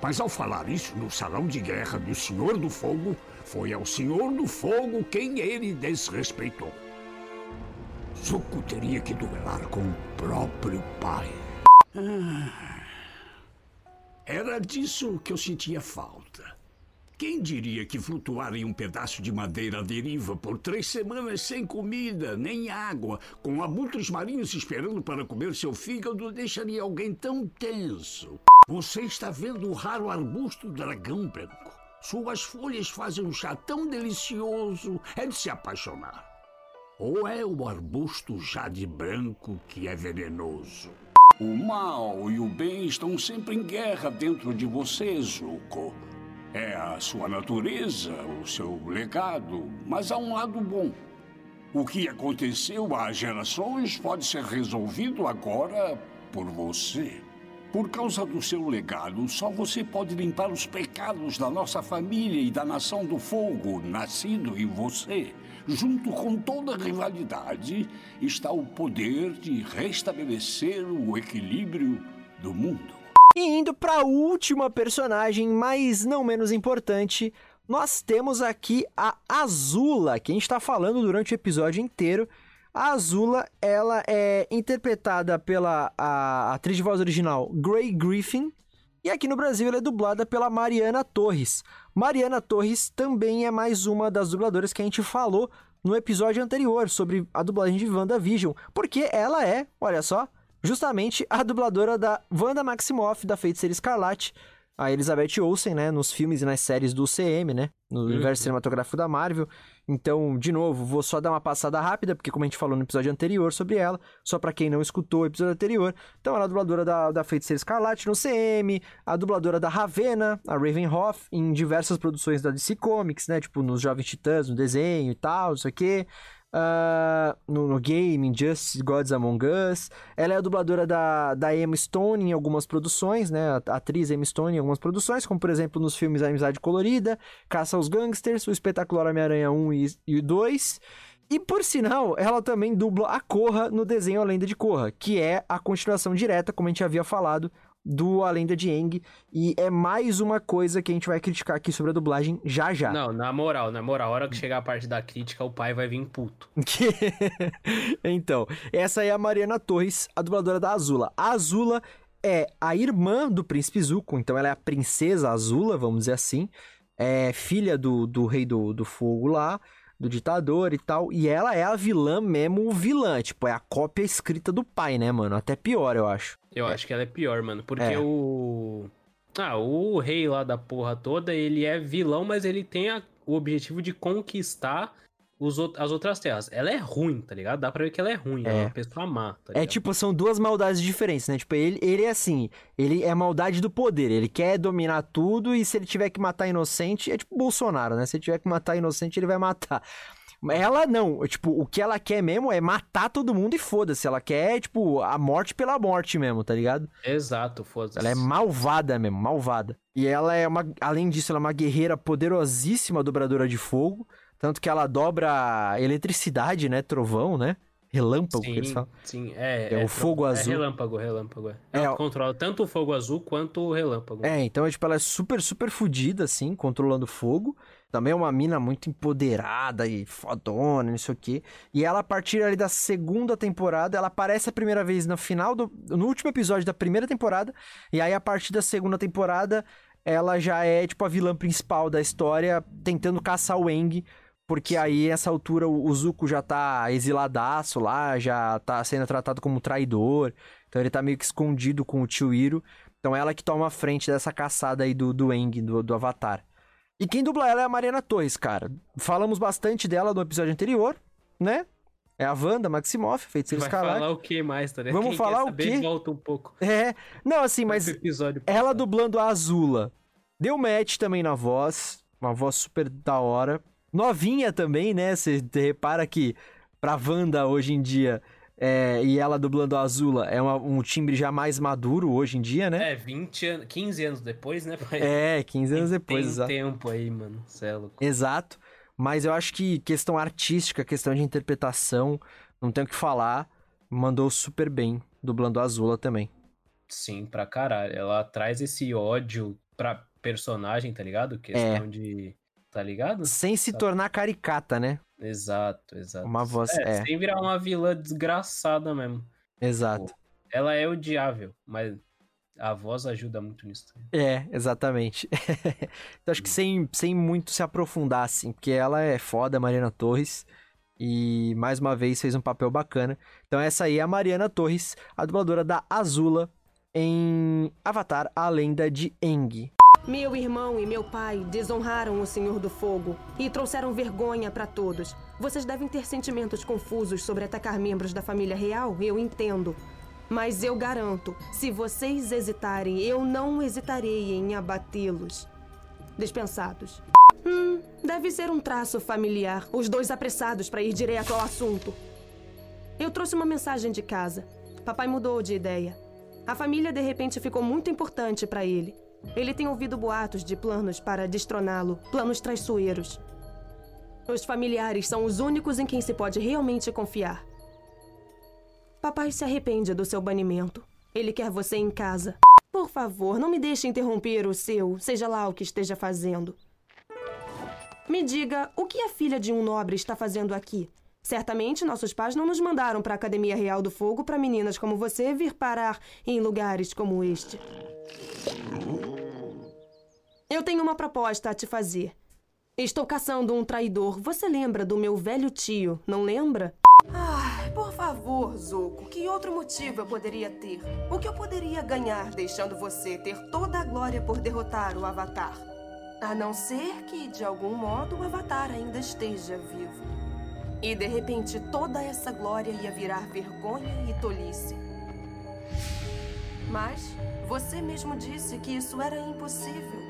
Mas ao falar isso no salão de guerra do Senhor do Fogo, foi ao Senhor do Fogo quem ele desrespeitou. Zuko teria que duelar com o próprio pai. Ah, era disso que eu sentia falta. Quem diria que flutuar em um pedaço de madeira à deriva por três semanas sem comida, nem água, com abutres marinhos esperando para comer seu fígado, deixaria alguém tão tenso? Você está vendo o raro arbusto dragão branco. Suas folhas fazem um chá tão delicioso, é de se apaixonar. Ou é o arbusto jade branco que é venenoso? O mal e o bem estão sempre em guerra dentro de você, Zuko. É a sua natureza, o seu legado, mas há um lado bom. O que aconteceu há gerações pode ser resolvido agora por você. Por causa do seu legado, só você pode limpar os pecados da nossa família e da nação do fogo, nascido em você. Junto com toda rivalidade, está o poder de restabelecer o equilíbrio do mundo. E indo para a última personagem, mas não menos importante, nós temos aqui a Azula, que a gente está falando durante o episódio inteiro. A Azula, ela é interpretada pela a atriz de voz original Grey Griffin, e aqui no Brasil ela é dublada pela Mariana Torres. Mariana Torres também é mais uma das dubladoras que a gente falou no episódio anterior sobre a dublagem de WandaVision, porque ela é, olha só, justamente a dubladora da Wanda Maximoff da Feiticeira Escarlate, a Elizabeth Olsen, né, nos filmes e nas séries do CM, né, no universo cinematográfico da Marvel. Então, de novo, vou só dar uma passada rápida, porque como a gente falou no episódio anterior sobre ela, só pra quem não escutou o episódio anterior, então ela é a dubladora da, da Feiticeira Escarlate no CM, a dubladora da Ravena, a Ravenhoff, em diversas produções da DC Comics, né, tipo nos Jovens Titãs, no desenho e tal, isso aqui. Ah, no, no game, Injustice Gods Among Us. Ela é a dubladora da, da Emma Stone em algumas produções, né? A, atriz Emma Stone em algumas produções, como por exemplo nos filmes A Amizade Colorida, Caça aos Gangsters, O Espetacular Homem-Aranha 1 e, e 2. E por sinal, ela também dubla a Korra no desenho A Lenda de Korra, que é a continuação direta, como a gente havia falado, do A Lenda de Aang. E é mais uma coisa que a gente vai criticar aqui sobre a dublagem já já. Não, na moral, na moral, a hora que chegar a parte da crítica, o pai vai vir puto. Então, essa é a Mariana Torres, a dubladora da Azula. A Azula é a irmã do príncipe Zuko, então ela é a princesa Azula, vamos dizer assim. É filha do, do rei do, do fogo lá, do ditador e tal. E ela é a vilã mesmo, vilã. Tipo, é a cópia escrita do pai, né, mano? Até pior, eu acho. Eu acho que ela é pior, mano, porque É. o. Ah, o rei lá da porra toda, ele é vilão, mas ele tem a- o objetivo de conquistar os, out- as outras terras. Ela é ruim, tá ligado? Dá pra ver que ela é ruim, ela é É. uma pessoa má, tá É tipo, são duas maldades diferentes, né? Tipo, ele, ele é assim, ele é maldade do poder, ele quer dominar tudo e se ele tiver que matar inocente, é tipo Bolsonaro, né? Se ele tiver que matar inocente, ele vai matar. Ela não, tipo, o que ela quer mesmo é matar todo mundo e foda-se. Ela quer, tipo, a morte pela morte mesmo, tá ligado? Exato, foda-se. Ela é malvada mesmo, malvada. E ela é uma, além disso, ela é uma guerreira poderosíssima dobradora de fogo. Tanto que ela dobra eletricidade, né? Trovão, né? Relâmpago, que eles Sim, falam. sim, é. É o fogo é azul. relâmpago, relâmpago. É. É, Ela ó. controla tanto o fogo azul quanto o relâmpago. É, então, tipo, ela é super, super fodida, assim, controlando fogo. Também é uma mina muito empoderada e fodona, não sei o quê. E ela, a partir ali da segunda temporada, ela aparece a primeira vez no final do... No último episódio da primeira temporada. E aí, a partir da segunda temporada, ela já é, tipo, a vilã principal da história, tentando caçar o Eng, porque aí, nessa altura, o Zuko já tá exiladaço lá, já tá sendo tratado como traidor, então ele tá meio que escondido com o tio Iro. Então ela que toma a frente dessa caçada aí do, do Eng, do, do Avatar. E quem dubla ela é a Mariana Torres, cara. Falamos bastante dela no episódio anterior, né? É a Wanda Maximoff, feiticeira Vai escarlate. falar o que mais, tá ligado? Vamos Quem falar o quê? volta um pouco. É. Não, assim, mas ela dublando a Azula. Deu match também na voz. Uma voz super da hora. Novinha também, né? Você repara que pra Wanda hoje em dia. É, e ela dublando a Azula é uma- um timbre já mais maduro hoje em dia, né? É, 20 anos, 15 anos depois, né? pai? É, 15 anos depois, Tem exato. tempo aí, mano. Cê é louco. Exato. Mas eu acho que questão artística, questão de interpretação, não tem o que falar. Mandou super bem, dublando a Azula também. Sim, pra caralho. Ela traz esse ódio pra personagem, tá ligado? Questão de. Tá ligado? Sem se Tá. tornar caricata, né? Exato, exato. Uma voz. É, É, sem virar uma vilã desgraçada mesmo. exato. Ela é odiável, mas a voz ajuda muito nisso. também. É, exatamente. então acho que sem, sem muito se aprofundar, assim, porque ela é foda, Mariana Torres. E mais uma vez fez um papel bacana. Então essa aí é a Mariana Torres, a dubladora da Azula em Avatar, a lenda de Eng. Meu irmão e meu pai desonraram o Senhor do Fogo e trouxeram vergonha para todos. Vocês devem ter sentimentos confusos sobre atacar membros da família real, eu entendo. Mas eu garanto, se vocês hesitarem, eu não hesitarei em abatê-los. Dispensados. Hum, deve ser um traço familiar. Os dois apressados para ir direto ao assunto. Eu trouxe uma mensagem de casa. Papai mudou de ideia. A família de repente ficou muito importante para ele. Ele tem ouvido boatos de planos para destroná-lo, planos traiçoeiros. Os familiares são os únicos em quem se pode realmente confiar. Papai se arrepende do seu banimento. Ele quer você em casa. Por favor, não me deixe interromper o seu, seja lá o que esteja fazendo. Me diga, o que a filha de um nobre está fazendo aqui? Certamente nossos pais não nos mandaram para a Academia Real do Fogo para meninas como você vir parar em lugares como este. Eu tenho uma proposta a te fazer. Estou caçando um traidor. Você lembra do meu velho tio, não lembra? Ah, por favor, Zuko. Que outro motivo eu poderia ter? O que eu poderia ganhar deixando você ter toda a glória por derrotar o Avatar? A não ser que, de algum modo, o Avatar ainda esteja vivo. E de repente toda essa glória ia virar vergonha e tolice. Mas você mesmo disse que isso era impossível.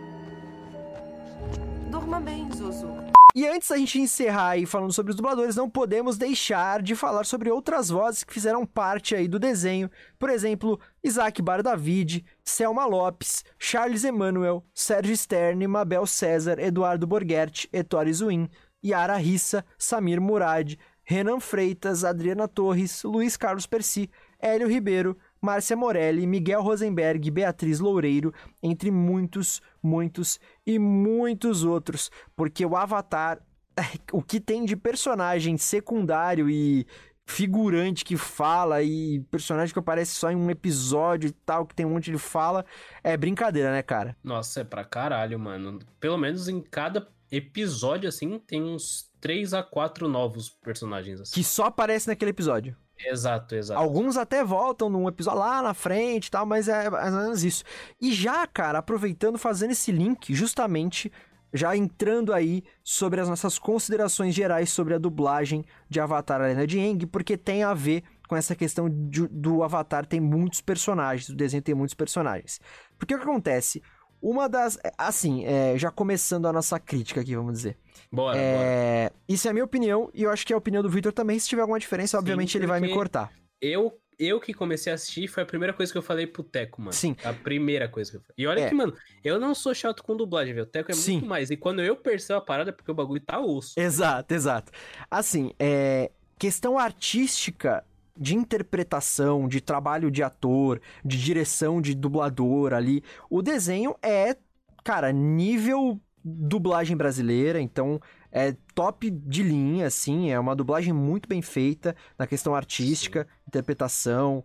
Durma bem, Zuzu. E antes da gente encerrar aí falando sobre os dubladores, não podemos deixar de falar sobre outras vozes que fizeram parte aí do desenho. Por exemplo, Isaac Bar David, Selma Lopes, Charles Emanuel, Sérgio Stern, Mabel César, Eduardo Borghetti, Ettore Zuin, Yara Rissa, Samir Murad, Renan Freitas, Adriana Torres, Luiz Carlos Percy, Hélio Ribeiro, Márcia Morelli, Miguel Rosenberg, Beatriz Loureiro, entre muitos, muitos e muitos outros, porque o Avatar, o que tem de personagem secundário e figurante que fala e personagem que aparece só em um episódio e tal, que tem um monte de fala, é brincadeira, né, cara? Nossa, é pra caralho, mano. Pelo menos em cada episódio, assim, tem uns 3 a 4 novos personagens, assim. Que só aparece naquele episódio. Exato, exato. Alguns até voltam num episódio lá na frente e tal, mas é mais ou menos isso. E já, cara, aproveitando, fazendo esse link, justamente, já entrando aí sobre as nossas considerações gerais sobre a dublagem de Avatar A de Aang, porque tem a ver com essa questão de- do Avatar tem muitos personagens, o desenho tem muitos personagens. Porque o que acontece? Uma das. Assim, é, já começando a nossa crítica aqui, vamos dizer. Bora, bora. É, isso é a minha opinião, e eu acho que é a opinião do Victor também. Se tiver alguma diferença, obviamente ele vai me cortar. Eu, eu que comecei a assistir, foi a primeira coisa que eu falei pro Teco, mano. Sim. A primeira coisa que eu falei. E olha É. que, mano, eu não sou chato com dublagem, velho. O Teco é Sim. muito mais. E quando eu percebo a parada, é porque o bagulho tá osso. Exato, exato. Assim, é, questão artística de interpretação, de trabalho de ator, de direção de dublador ali, o desenho é, cara, nível dublagem brasileira, então é top de linha, assim, é uma dublagem muito bem feita na questão artística, interpretação,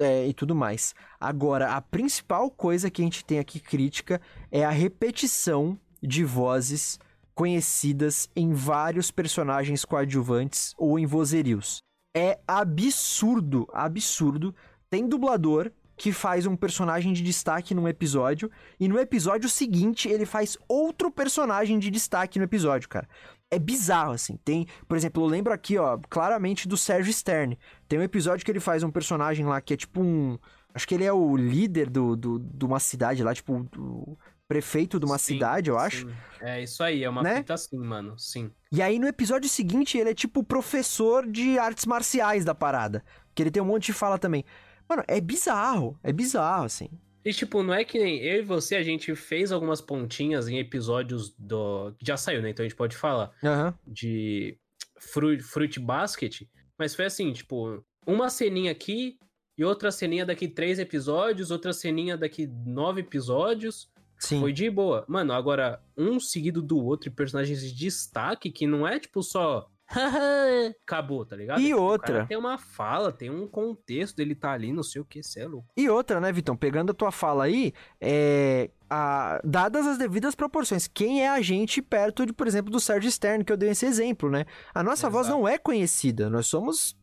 é, e tudo mais. Agora, a principal coisa que a gente tem aqui crítica é a repetição de vozes conhecidas em vários personagens coadjuvantes ou em vozerios. É absurdo, absurdo. Tem dublador que faz um personagem de destaque num episódio e no episódio seguinte ele faz outro personagem de destaque no episódio, cara. É bizarro, assim. Tem, por exemplo, eu lembro aqui, ó, claramente do Sérgio Stern. Tem um episódio que ele faz um personagem lá que é tipo um. Acho que ele é o líder do, do, de uma cidade lá, tipo, do prefeito de uma sim, cidade, eu acho. É isso aí, é uma né? fita assim, mano, sim. E aí no episódio seguinte ele é tipo professor de artes marciais da parada. Que ele tem um monte de fala também. Mano, é bizarro, é bizarro, assim. E, tipo, não é que nem eu e você, a gente fez algumas pontinhas em episódios do. Já saiu, né? Então a gente pode falar. Uhum. De Fruit, Fruit Basket. Mas foi assim, tipo, uma ceninha aqui e outra ceninha daqui três episódios, outra ceninha daqui nove episódios. Sim. Foi de boa. Mano, agora, um seguido do outro e personagens de destaque que não é, tipo, só Acabou, tá ligado? E outra. tem uma fala, tem um contexto dele tá ali, não sei o que, cê é louco. E outra, né, Vitão? Pegando a tua fala aí, é. A, dadas as devidas proporções, quem é a gente perto de, por exemplo, do Sérgio Stern, que eu dei esse exemplo, né? A nossa Exato. voz não é conhecida, nós somos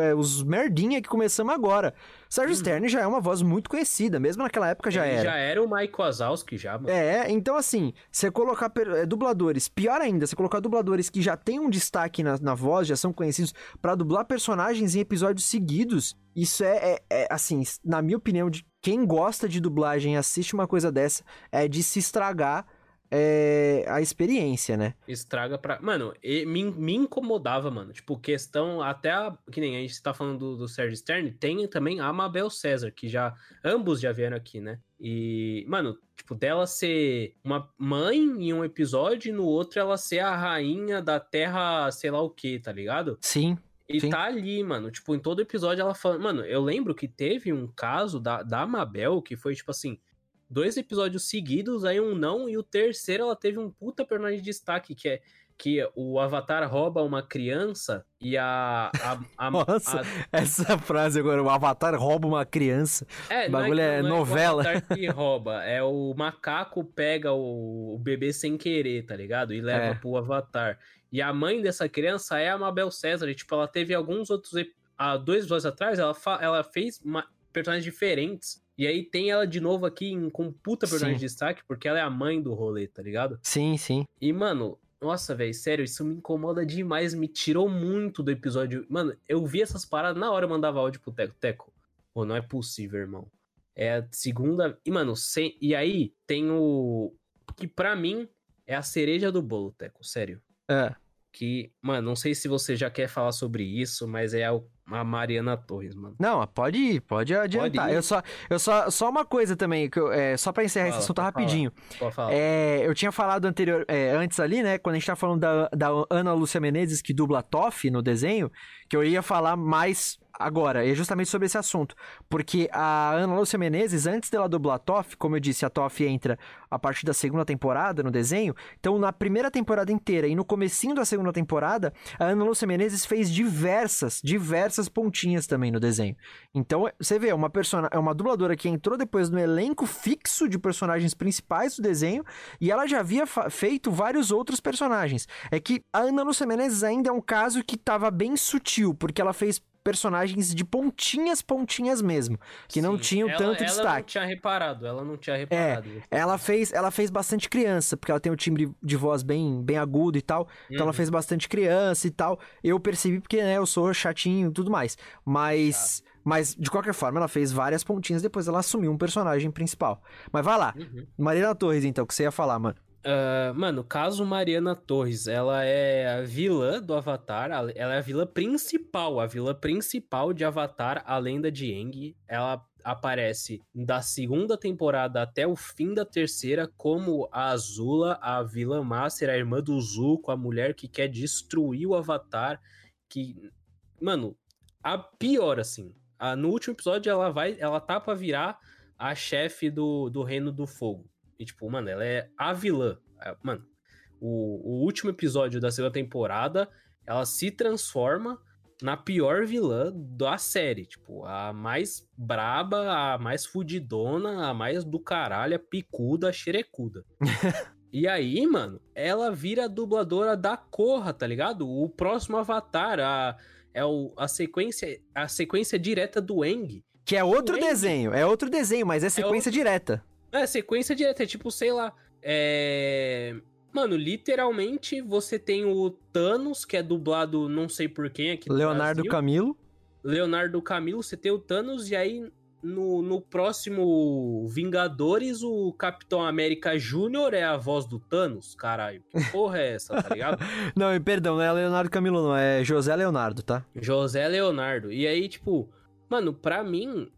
é, os merdinha que começamos agora. Sérgio hum. Stern já é uma voz muito conhecida, mesmo naquela época já Ele era. já era o Mike Wazowski já, mano. É, então assim, você colocar é, dubladores, pior ainda, você colocar dubladores que já têm um destaque na, na voz, já são conhecidos para dublar personagens em episódios seguidos, isso é, é, é, assim, na minha opinião, de quem gosta de dublagem assiste uma coisa dessa, é de se estragar é, a experiência, né? Estraga pra. Mano, me, me incomodava, mano. Tipo, questão. Até a. Que nem a gente tá falando do, do Serge Stern, tem também a Mabel César, que já. Ambos já vieram aqui, né? E, mano, tipo, dela ser uma mãe em um episódio e no outro ela ser a rainha da terra, sei lá o que, tá ligado? Sim. E Sim. tá ali, mano. Tipo, em todo episódio ela fala. Mano, eu lembro que teve um caso da, da Mabel que foi, tipo assim dois episódios seguidos, aí um não, e o terceiro ela teve um puta personagem de destaque, que é que o Avatar rouba uma criança e a. a, a Nossa, a... essa frase agora, o Avatar rouba uma criança. É, o bagulho é, é, é novela. É o Avatar que rouba, é o macaco pega o, o bebê sem querer, tá ligado? E leva é. pro Avatar. E a mãe dessa criança é a Mabel César. E, tipo, ela teve alguns outros. Há dois episódios atrás, ela, ela fez uma, personagens diferentes e aí tem ela de novo aqui em, com puta personagem de destaque, porque ela é a mãe do rolê, tá ligado? Sim, sim. E, mano, nossa, velho, sério, isso me incomoda demais, me tirou muito do episódio. Mano, eu vi essas paradas, na hora eu mandava áudio pro Teco. Teco, pô, não é possível, irmão. É a segunda. E, mano, sem... e aí tem o. Que pra mim é a cereja do bolo, Teco, sério. É. Que, mano, não sei se você já quer falar sobre isso, mas é o a Mariana Torres, mano. Não, pode ir, pode adiantar. Pode ir. Eu só, eu só, só uma coisa também, que eu, é, só para encerrar Fala, esse assunto rapidinho. Pode falar. É, eu tinha falado anterior, é, antes ali, né, quando a gente tá falando da, da Ana Lúcia Menezes, que dubla Toff no desenho, que eu ia falar mais agora, é justamente sobre esse assunto. Porque a Ana Lúcia Menezes, antes dela dublar a Toff, como eu disse, a Toff entra a partir da segunda temporada no desenho. Então, na primeira temporada inteira e no comecinho da segunda temporada, a Ana Lúcia Menezes fez diversas, diversas pontinhas também no desenho. Então, você vê, é uma, persona, é uma dubladora que entrou depois no elenco fixo de personagens principais do desenho e ela já havia feito vários outros personagens. É que a Ana Lúcia Menezes ainda é um caso que estava bem sutil, porque ela fez personagens de pontinhas, pontinhas mesmo, que Sim, não tinham ela, tanto ela destaque. Ela não tinha reparado, ela não tinha reparado. É, ela fez, ela fez bastante criança, porque ela tem um timbre de voz bem, bem agudo e tal. Então uhum. ela fez bastante criança e tal. Eu percebi porque, né, eu sou chatinho e tudo mais. Mas mas, de qualquer forma, ela fez várias pontinhas, depois ela assumiu um personagem principal. Mas vai lá. Uhum. Marina Torres, então, que você ia falar, mano. Uh, mano, caso Mariana Torres, ela é a vilã do Avatar, ela é a vilã principal, a vilã principal de Avatar, a lenda de Aang. Ela aparece da segunda temporada até o fim da terceira como a Azula, a vilã Master, a irmã do Zuko, a mulher que quer destruir o Avatar, que, mano, a pior, assim. A, no último episódio ela vai, ela tá pra virar a chefe do, do Reino do Fogo. E, tipo, mano, ela é a vilã. É, mano, o, o último episódio da segunda temporada, ela se transforma na pior vilã da série. Tipo, a mais braba, a mais fudidona, a mais do caralho, a picuda, a xerecuda. e aí, mano, ela vira a dubladora da Corra, tá ligado? O próximo Avatar, a, é o, a sequência a sequência direta do Eng. Que é outro desenho, é outro desenho, mas é sequência é outro... direta. É, sequência direta, é tipo, sei lá, é... Mano, literalmente você tem o Thanos, que é dublado não sei por quem aqui no Leonardo. Camilo. Leonardo Camilo, você tem o Thanos, e aí no, no próximo Vingadores, o Capitão América Júnior é a voz do Thanos? Caralho, que porra é essa, tá ligado? não, perdão, não é Leonardo Camilo, não, é José Leonardo, tá? José Leonardo. E aí, tipo, mano, pra mim,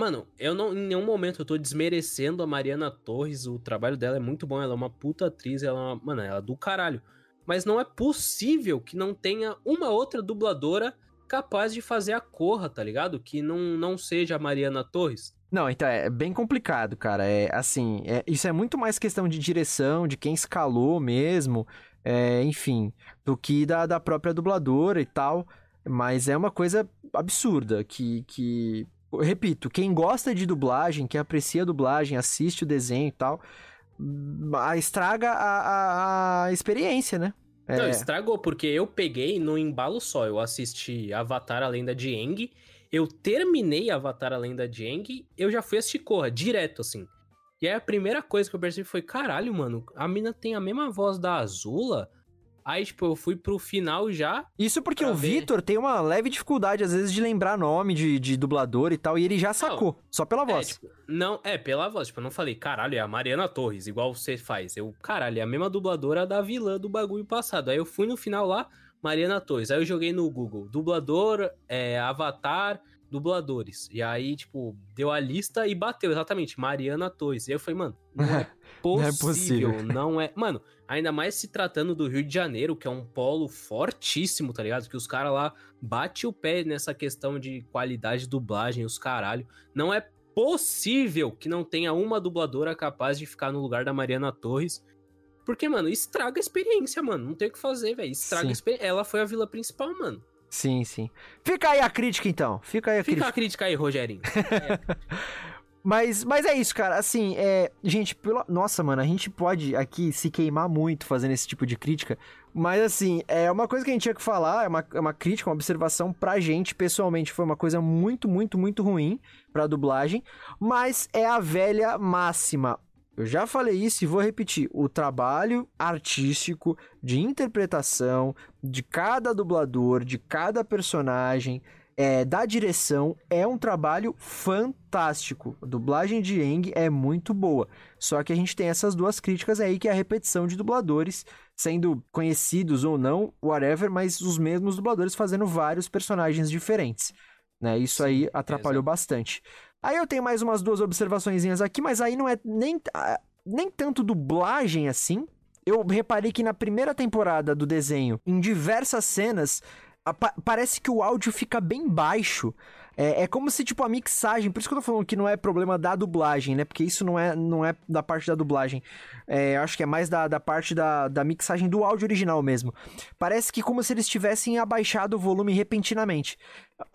Mano, eu não, em nenhum momento eu tô desmerecendo a Mariana Torres, o trabalho dela é muito bom, ela é uma puta atriz, ela é uma, mano, ela é do caralho. Mas não é possível que não tenha uma outra dubladora capaz de fazer a corra, tá ligado? Que não, não seja a Mariana Torres. Não, então é bem complicado, cara. É assim, é, isso é muito mais questão de direção, de quem escalou mesmo, é, enfim, do que da, da própria dubladora e tal. Mas é uma coisa absurda que, que repito, quem gosta de dublagem, quem aprecia a dublagem, assiste o desenho e tal, estraga a, a, a experiência, né? É... Não, estragou, porque eu peguei no embalo só. Eu assisti Avatar, a Lenda de Aang, eu terminei Avatar, a Lenda de Aang, eu já fui assistir Korra, direto, assim. E aí a primeira coisa que eu percebi foi, caralho, mano, a mina tem a mesma voz da Azula Aí, tipo, eu fui pro final já. Isso porque o Vitor tem uma leve dificuldade, às vezes, de lembrar nome de, de dublador e tal, e ele já sacou, não, só pela voz. É, tipo, não, é, pela voz. Tipo, eu não falei, caralho, é a Mariana Torres, igual você faz. Eu, caralho, é a mesma dubladora da vilã do bagulho passado. Aí eu fui no final lá, Mariana Torres. Aí eu joguei no Google, dublador, é, Avatar, dubladores. E aí, tipo, deu a lista e bateu exatamente, Mariana Torres. E aí eu falei, mano, não é possível, não é possível. Não é. Mano, Ainda mais se tratando do Rio de Janeiro, que é um polo fortíssimo, tá ligado? Que os caras lá bate o pé nessa questão de qualidade de dublagem, os caralho. Não é possível que não tenha uma dubladora capaz de ficar no lugar da Mariana Torres. Porque, mano, estraga a experiência, mano. Não tem o que fazer, velho. Estraga sim. a experiência. Ela foi a vila principal, mano. Sim, sim. Fica aí a crítica, então. Fica aí a Fica crítica. Fica a crítica aí, Rogerinho. É. Mas, mas é isso, cara. Assim, é. Gente, pela... nossa, mano, a gente pode aqui se queimar muito fazendo esse tipo de crítica. Mas, assim, é uma coisa que a gente tinha que falar, é uma, é uma crítica, uma observação pra gente, pessoalmente. Foi uma coisa muito, muito, muito ruim pra dublagem. Mas é a velha máxima. Eu já falei isso e vou repetir. O trabalho artístico de interpretação de cada dublador, de cada personagem é, da direção é um trabalho fantástico. A dublagem de Eng é muito boa. Só que a gente tem essas duas críticas aí, que é a repetição de dubladores, sendo conhecidos ou não, whatever, mas os mesmos dubladores fazendo vários personagens diferentes. Né? Isso Sim, aí atrapalhou bastante. Aí eu tenho mais umas duas observações aqui, mas aí não é nem, nem tanto dublagem assim. Eu reparei que na primeira temporada do desenho, em diversas cenas, parece que o áudio fica bem baixo. É, é, como se, tipo, a mixagem. Por isso que eu tô falando que não é problema da dublagem, né? Porque isso não é, não é da parte da dublagem. É, acho que é mais da, da parte da, da mixagem do áudio original mesmo. Parece que como se eles tivessem abaixado o volume repentinamente.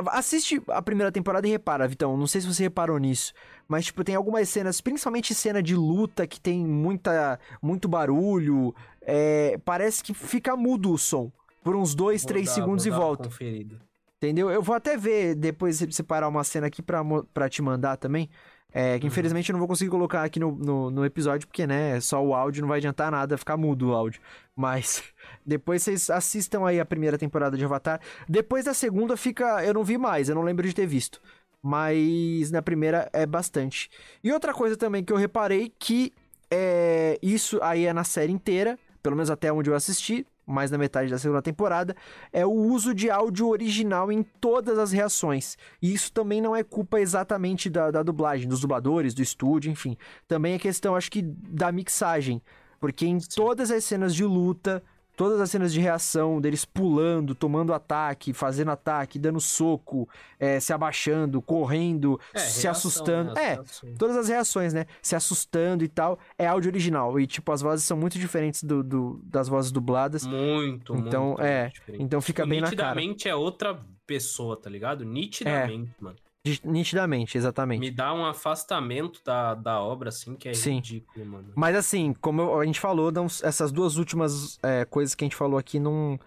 Assiste a primeira temporada e repara, Vitão. Não sei se você reparou nisso. Mas, tipo, tem algumas cenas, principalmente cena de luta, que tem muita, muito barulho. É, parece que fica mudo o som por uns 2, 3 segundos e. Conferido. Entendeu? Eu vou até ver depois separar uma cena aqui pra, pra te mandar também. É, que uhum. infelizmente eu não vou conseguir colocar aqui no, no, no, episódio, porque, né, só o áudio não vai adiantar nada, ficar mudo o áudio. Mas depois vocês assistam aí a primeira temporada de Avatar. Depois da segunda fica. Eu não vi mais, eu não lembro de ter visto. Mas na primeira é bastante. E outra coisa também que eu reparei que é, isso aí é na série inteira, pelo menos até onde eu assisti mais da metade da segunda temporada, é o uso de áudio original em todas as reações. E isso também não é culpa exatamente da, da dublagem, dos dubladores, do estúdio, enfim. Também é questão, acho que, da mixagem. Porque em Sim. todas as cenas de luta, todas as cenas de reação deles pulando, tomando ataque, fazendo ataque, dando soco, é, se abaixando, correndo, é, se reação, assustando. Né, é, todas as reações, né? Se assustando e tal, é áudio original. E, tipo, as vozes são muito diferentes do, do das vozes dubladas. Muito, Então, muito é. Então fica tipo, bem na cara. Nitidamente é outra pessoa, tá ligado? Nitidamente, é. mano. Nitidamente, exatamente. Me dá um afastamento da, da obra, assim, que é Sim. ridículo, mano. Mas assim, como a gente falou, não, essas duas últimas é, coisas que a gente falou aqui não,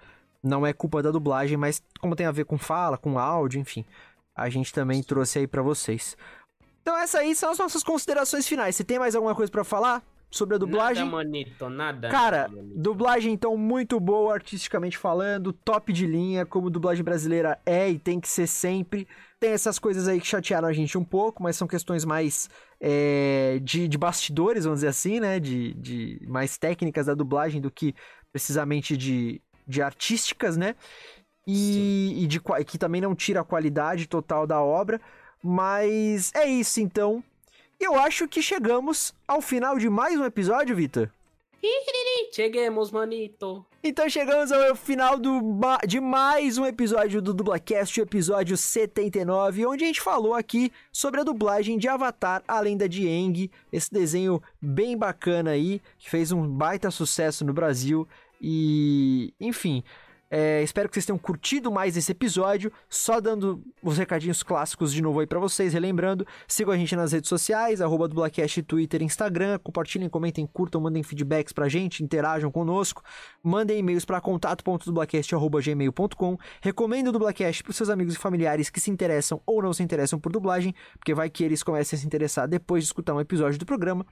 não é culpa da dublagem, mas como tem a ver com fala, com áudio, enfim, a gente também trouxe aí para vocês. Então essas aí são as nossas considerações finais. Você tem mais alguma coisa para falar? Sobre a dublagem. Nada, manito, nada. Cara, manito. dublagem então muito boa, artisticamente falando, top de linha, como dublagem brasileira é e tem que ser sempre. Tem essas coisas aí que chatearam a gente um pouco, mas são questões mais é, de, de, bastidores, vamos dizer assim, né? De, de mais técnicas da dublagem do que precisamente de, de artísticas, né? E, e de, que também não tira a qualidade total da obra. Mas é isso então. Eu acho que chegamos ao final de mais um episódio, Vitor. Cheguemos, manito. Então chegamos ao final do, de mais um episódio do Dublacast, episódio 79, onde a gente falou aqui sobre a dublagem de Avatar, a lenda de Aang, esse desenho bem bacana aí, que fez um baita sucesso no Brasil e, enfim, é, espero que vocês tenham curtido mais esse episódio. Só dando os recadinhos clássicos de novo aí para vocês, relembrando, sigam a gente nas redes sociais, arroba Dublacast, Twitter, Instagram, compartilhem, comentem, curtam, mandem feedbacks pra gente, interajam conosco, mandem e-mails para contato.dublacast.gmail.com, recomendo o Dublacast pros seus amigos e familiares que se interessam ou não se interessam por dublagem, porque vai que eles comecem a se interessar depois de escutar um episódio do programa,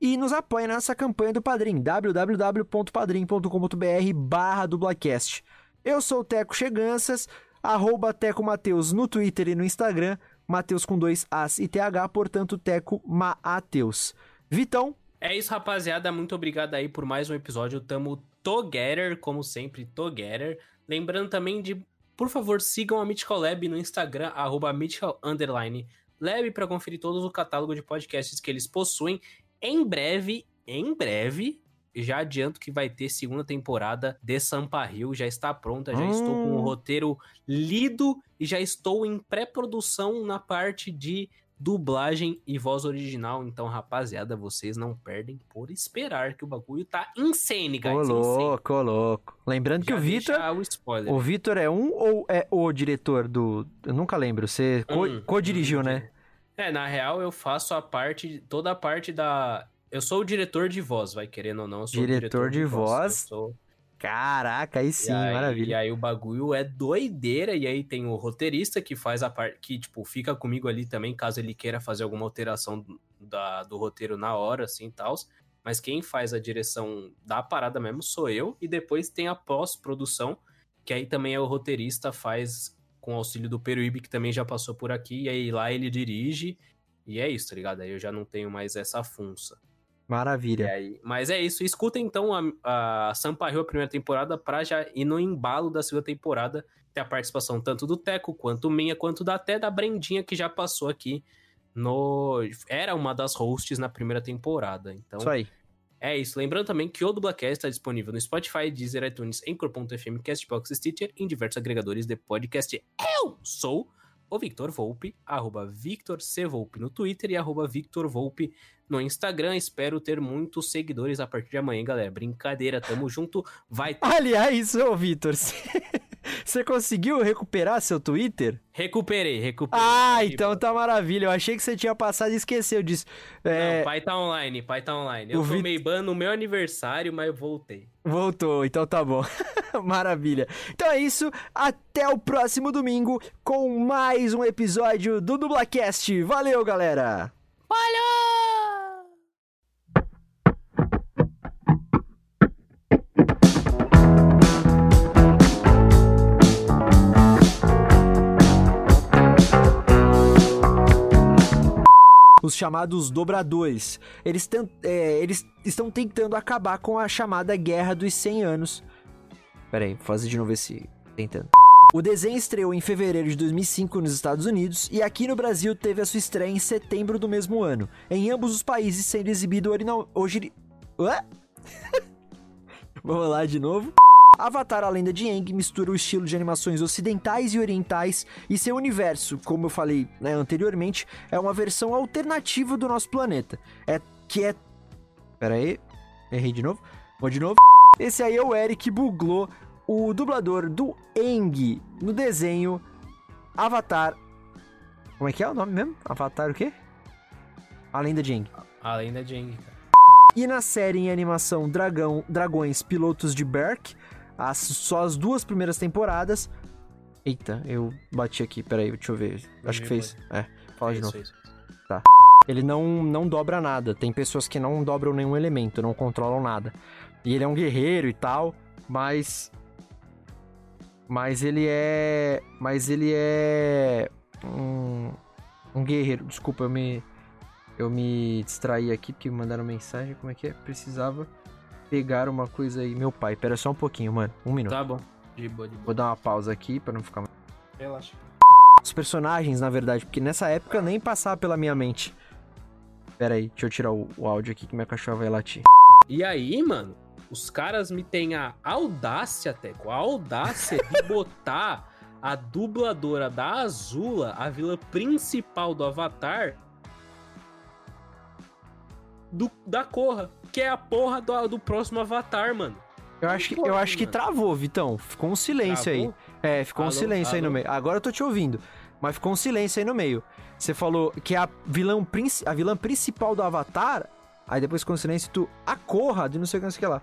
e nos apoiem nessa campanha do Padrim, www.padrim.com.br barra Dublacast. Eu sou o Teco Cheganças, arroba Teco Mateus no Twitter e no Instagram, Mateus com dois As e TH, portanto, Teco Mateus. Vitão? É isso, rapaziada. Muito obrigado aí por mais um episódio. Tamo together, como sempre, together. Lembrando também de, por favor, sigam a Mythical Lab no Instagram, arroba Mythical Underline Lab, para conferir todo o catálogo de podcasts que eles possuem. Em breve, em breve, já adianto que vai ter segunda temporada de Sampa Rio, já está pronta, já hum. estou com o hum. roteiro lido e já estou em pré-produção na parte de dublagem e voz original. Então, rapaziada, vocês não perdem por esperar que o bagulho tá insane, guys. Ô louco, ô louco. Lembrando Já que o Vitor. O, o Vitor é um ou é o diretor do. Eu nunca lembro. Você hum, co-dirigiu, hum, né? É, na real, eu faço a parte. Toda a parte da eu sou o diretor de voz, vai querendo ou não. Diretor, diretor, de, de voz? Sou... Caraca, aí sim, aí, maravilha. E aí o bagulho é doideira, e aí tem o roteirista que faz a parte, que, tipo, fica comigo ali também, caso ele queira fazer alguma alteração da, do roteiro na hora, assim, tal. Mas quem faz a direção da parada mesmo sou eu, e depois tem a pós-produção, que aí também é o roteirista, faz com auxílio do Peruíbe, que também já passou por aqui, e aí lá ele dirige, e é isso, tá ligado? Aí eu já não tenho mais essa funça. Maravilha. Aí, mas é isso. Escuta então a, a Sampaio, a primeira temporada, pra já ir no embalo da segunda temporada. Ter a participação tanto do Teco, quanto minha, quanto da, até da Brendinha, que já passou aqui no. Era uma das hosts na primeira temporada. Então. Isso aí. É isso. Lembrando também que o Dublacast está disponível no Spotify, Deezer, iTunes, Anchor.fm, Castbox, Stitcher em diversos agregadores de podcast. Eu sou o Victor Volpe, arroba Victor C. Volpe no Twitter e arroba Victor Volpe no Instagram. Espero ter muitos seguidores a partir de amanhã, galera. Brincadeira, tamo junto. Vai. Aliás, ô Victor, você conseguiu recuperar seu Twitter? Recuperei, recuperei. Ah, então tá maravilha. Eu achei que você tinha passado e esqueceu disso. É... Não, pai tá online, pai tá online. Eu o tomei Vit... ban no meu aniversário, mas eu voltei. Voltou, então tá bom. Maravilha. Então é isso. Até o próximo domingo com mais um episódio do Dublacast. Valeu, galera! Valeu! Os chamados dobradores. Eles, é, eles estão tentando acabar com a chamada Guerra dos 100 Anos. Pera aí, vou fazer de novo esse... Tentando. O desenho estreou em fevereiro de 2005 nos Estados Unidos e aqui no Brasil teve a sua estreia em setembro do mesmo ano, em ambos os países sendo exibido hoje. Ué? Vamos lá de novo. Avatar, a lenda de Aang, mistura o estilo de animações ocidentais e orientais e seu universo, como eu falei né, anteriormente, é uma versão alternativa do nosso planeta. É que é. Pera aí, errei de novo. Vou de novo. Esse aí é o Eric Buglou, o dublador do Aang no desenho Avatar. Como é que é o nome mesmo? Avatar o quê? A Lenda de Aang. A lenda de Aang, cara. E na série em animação Dragão, Dragões Pilotos de Berk, as, só as duas primeiras temporadas. Eita, eu bati aqui, peraí, deixa eu ver. Acho que fez. É, fala de novo. isso. Ele não, não dobra nada. Tem pessoas que não dobram nenhum elemento, não controlam nada. E ele é um guerreiro e tal, mas. Mas ele é. Mas ele é. Um, um guerreiro. Desculpa, eu me. Eu me distraí aqui porque me mandaram mensagem. Como é que é? Precisava pegar uma coisa aí. Meu pai, pera só um pouquinho, mano. Um minuto. Tá bom. De boa, de boa. Vou dar uma pausa aqui pra não ficar. Relaxa. Os personagens, na verdade, porque nessa época nem passava pela minha mente. Pera aí, deixa eu tirar o, o áudio aqui que minha cachorra vai latir. E aí, mano, os caras me têm a audácia, Teco, a audácia de botar a dubladora da Azula, a vilã principal do Avatar, do, da Korra, que é a porra do, do próximo Avatar, mano. Eu acho, que, eu acho que travou, Vitão. Ficou um silêncio aí. Travou? É, ficou um Alô, silêncio aí no alô? meio. Agora eu tô te ouvindo. Mas ficou um silêncio aí no meio. Você falou que a vilã, a vilã principal do Avatar. Aí depois ficou um silêncio e tu. A Corra de não sei o que, não sei o que lá.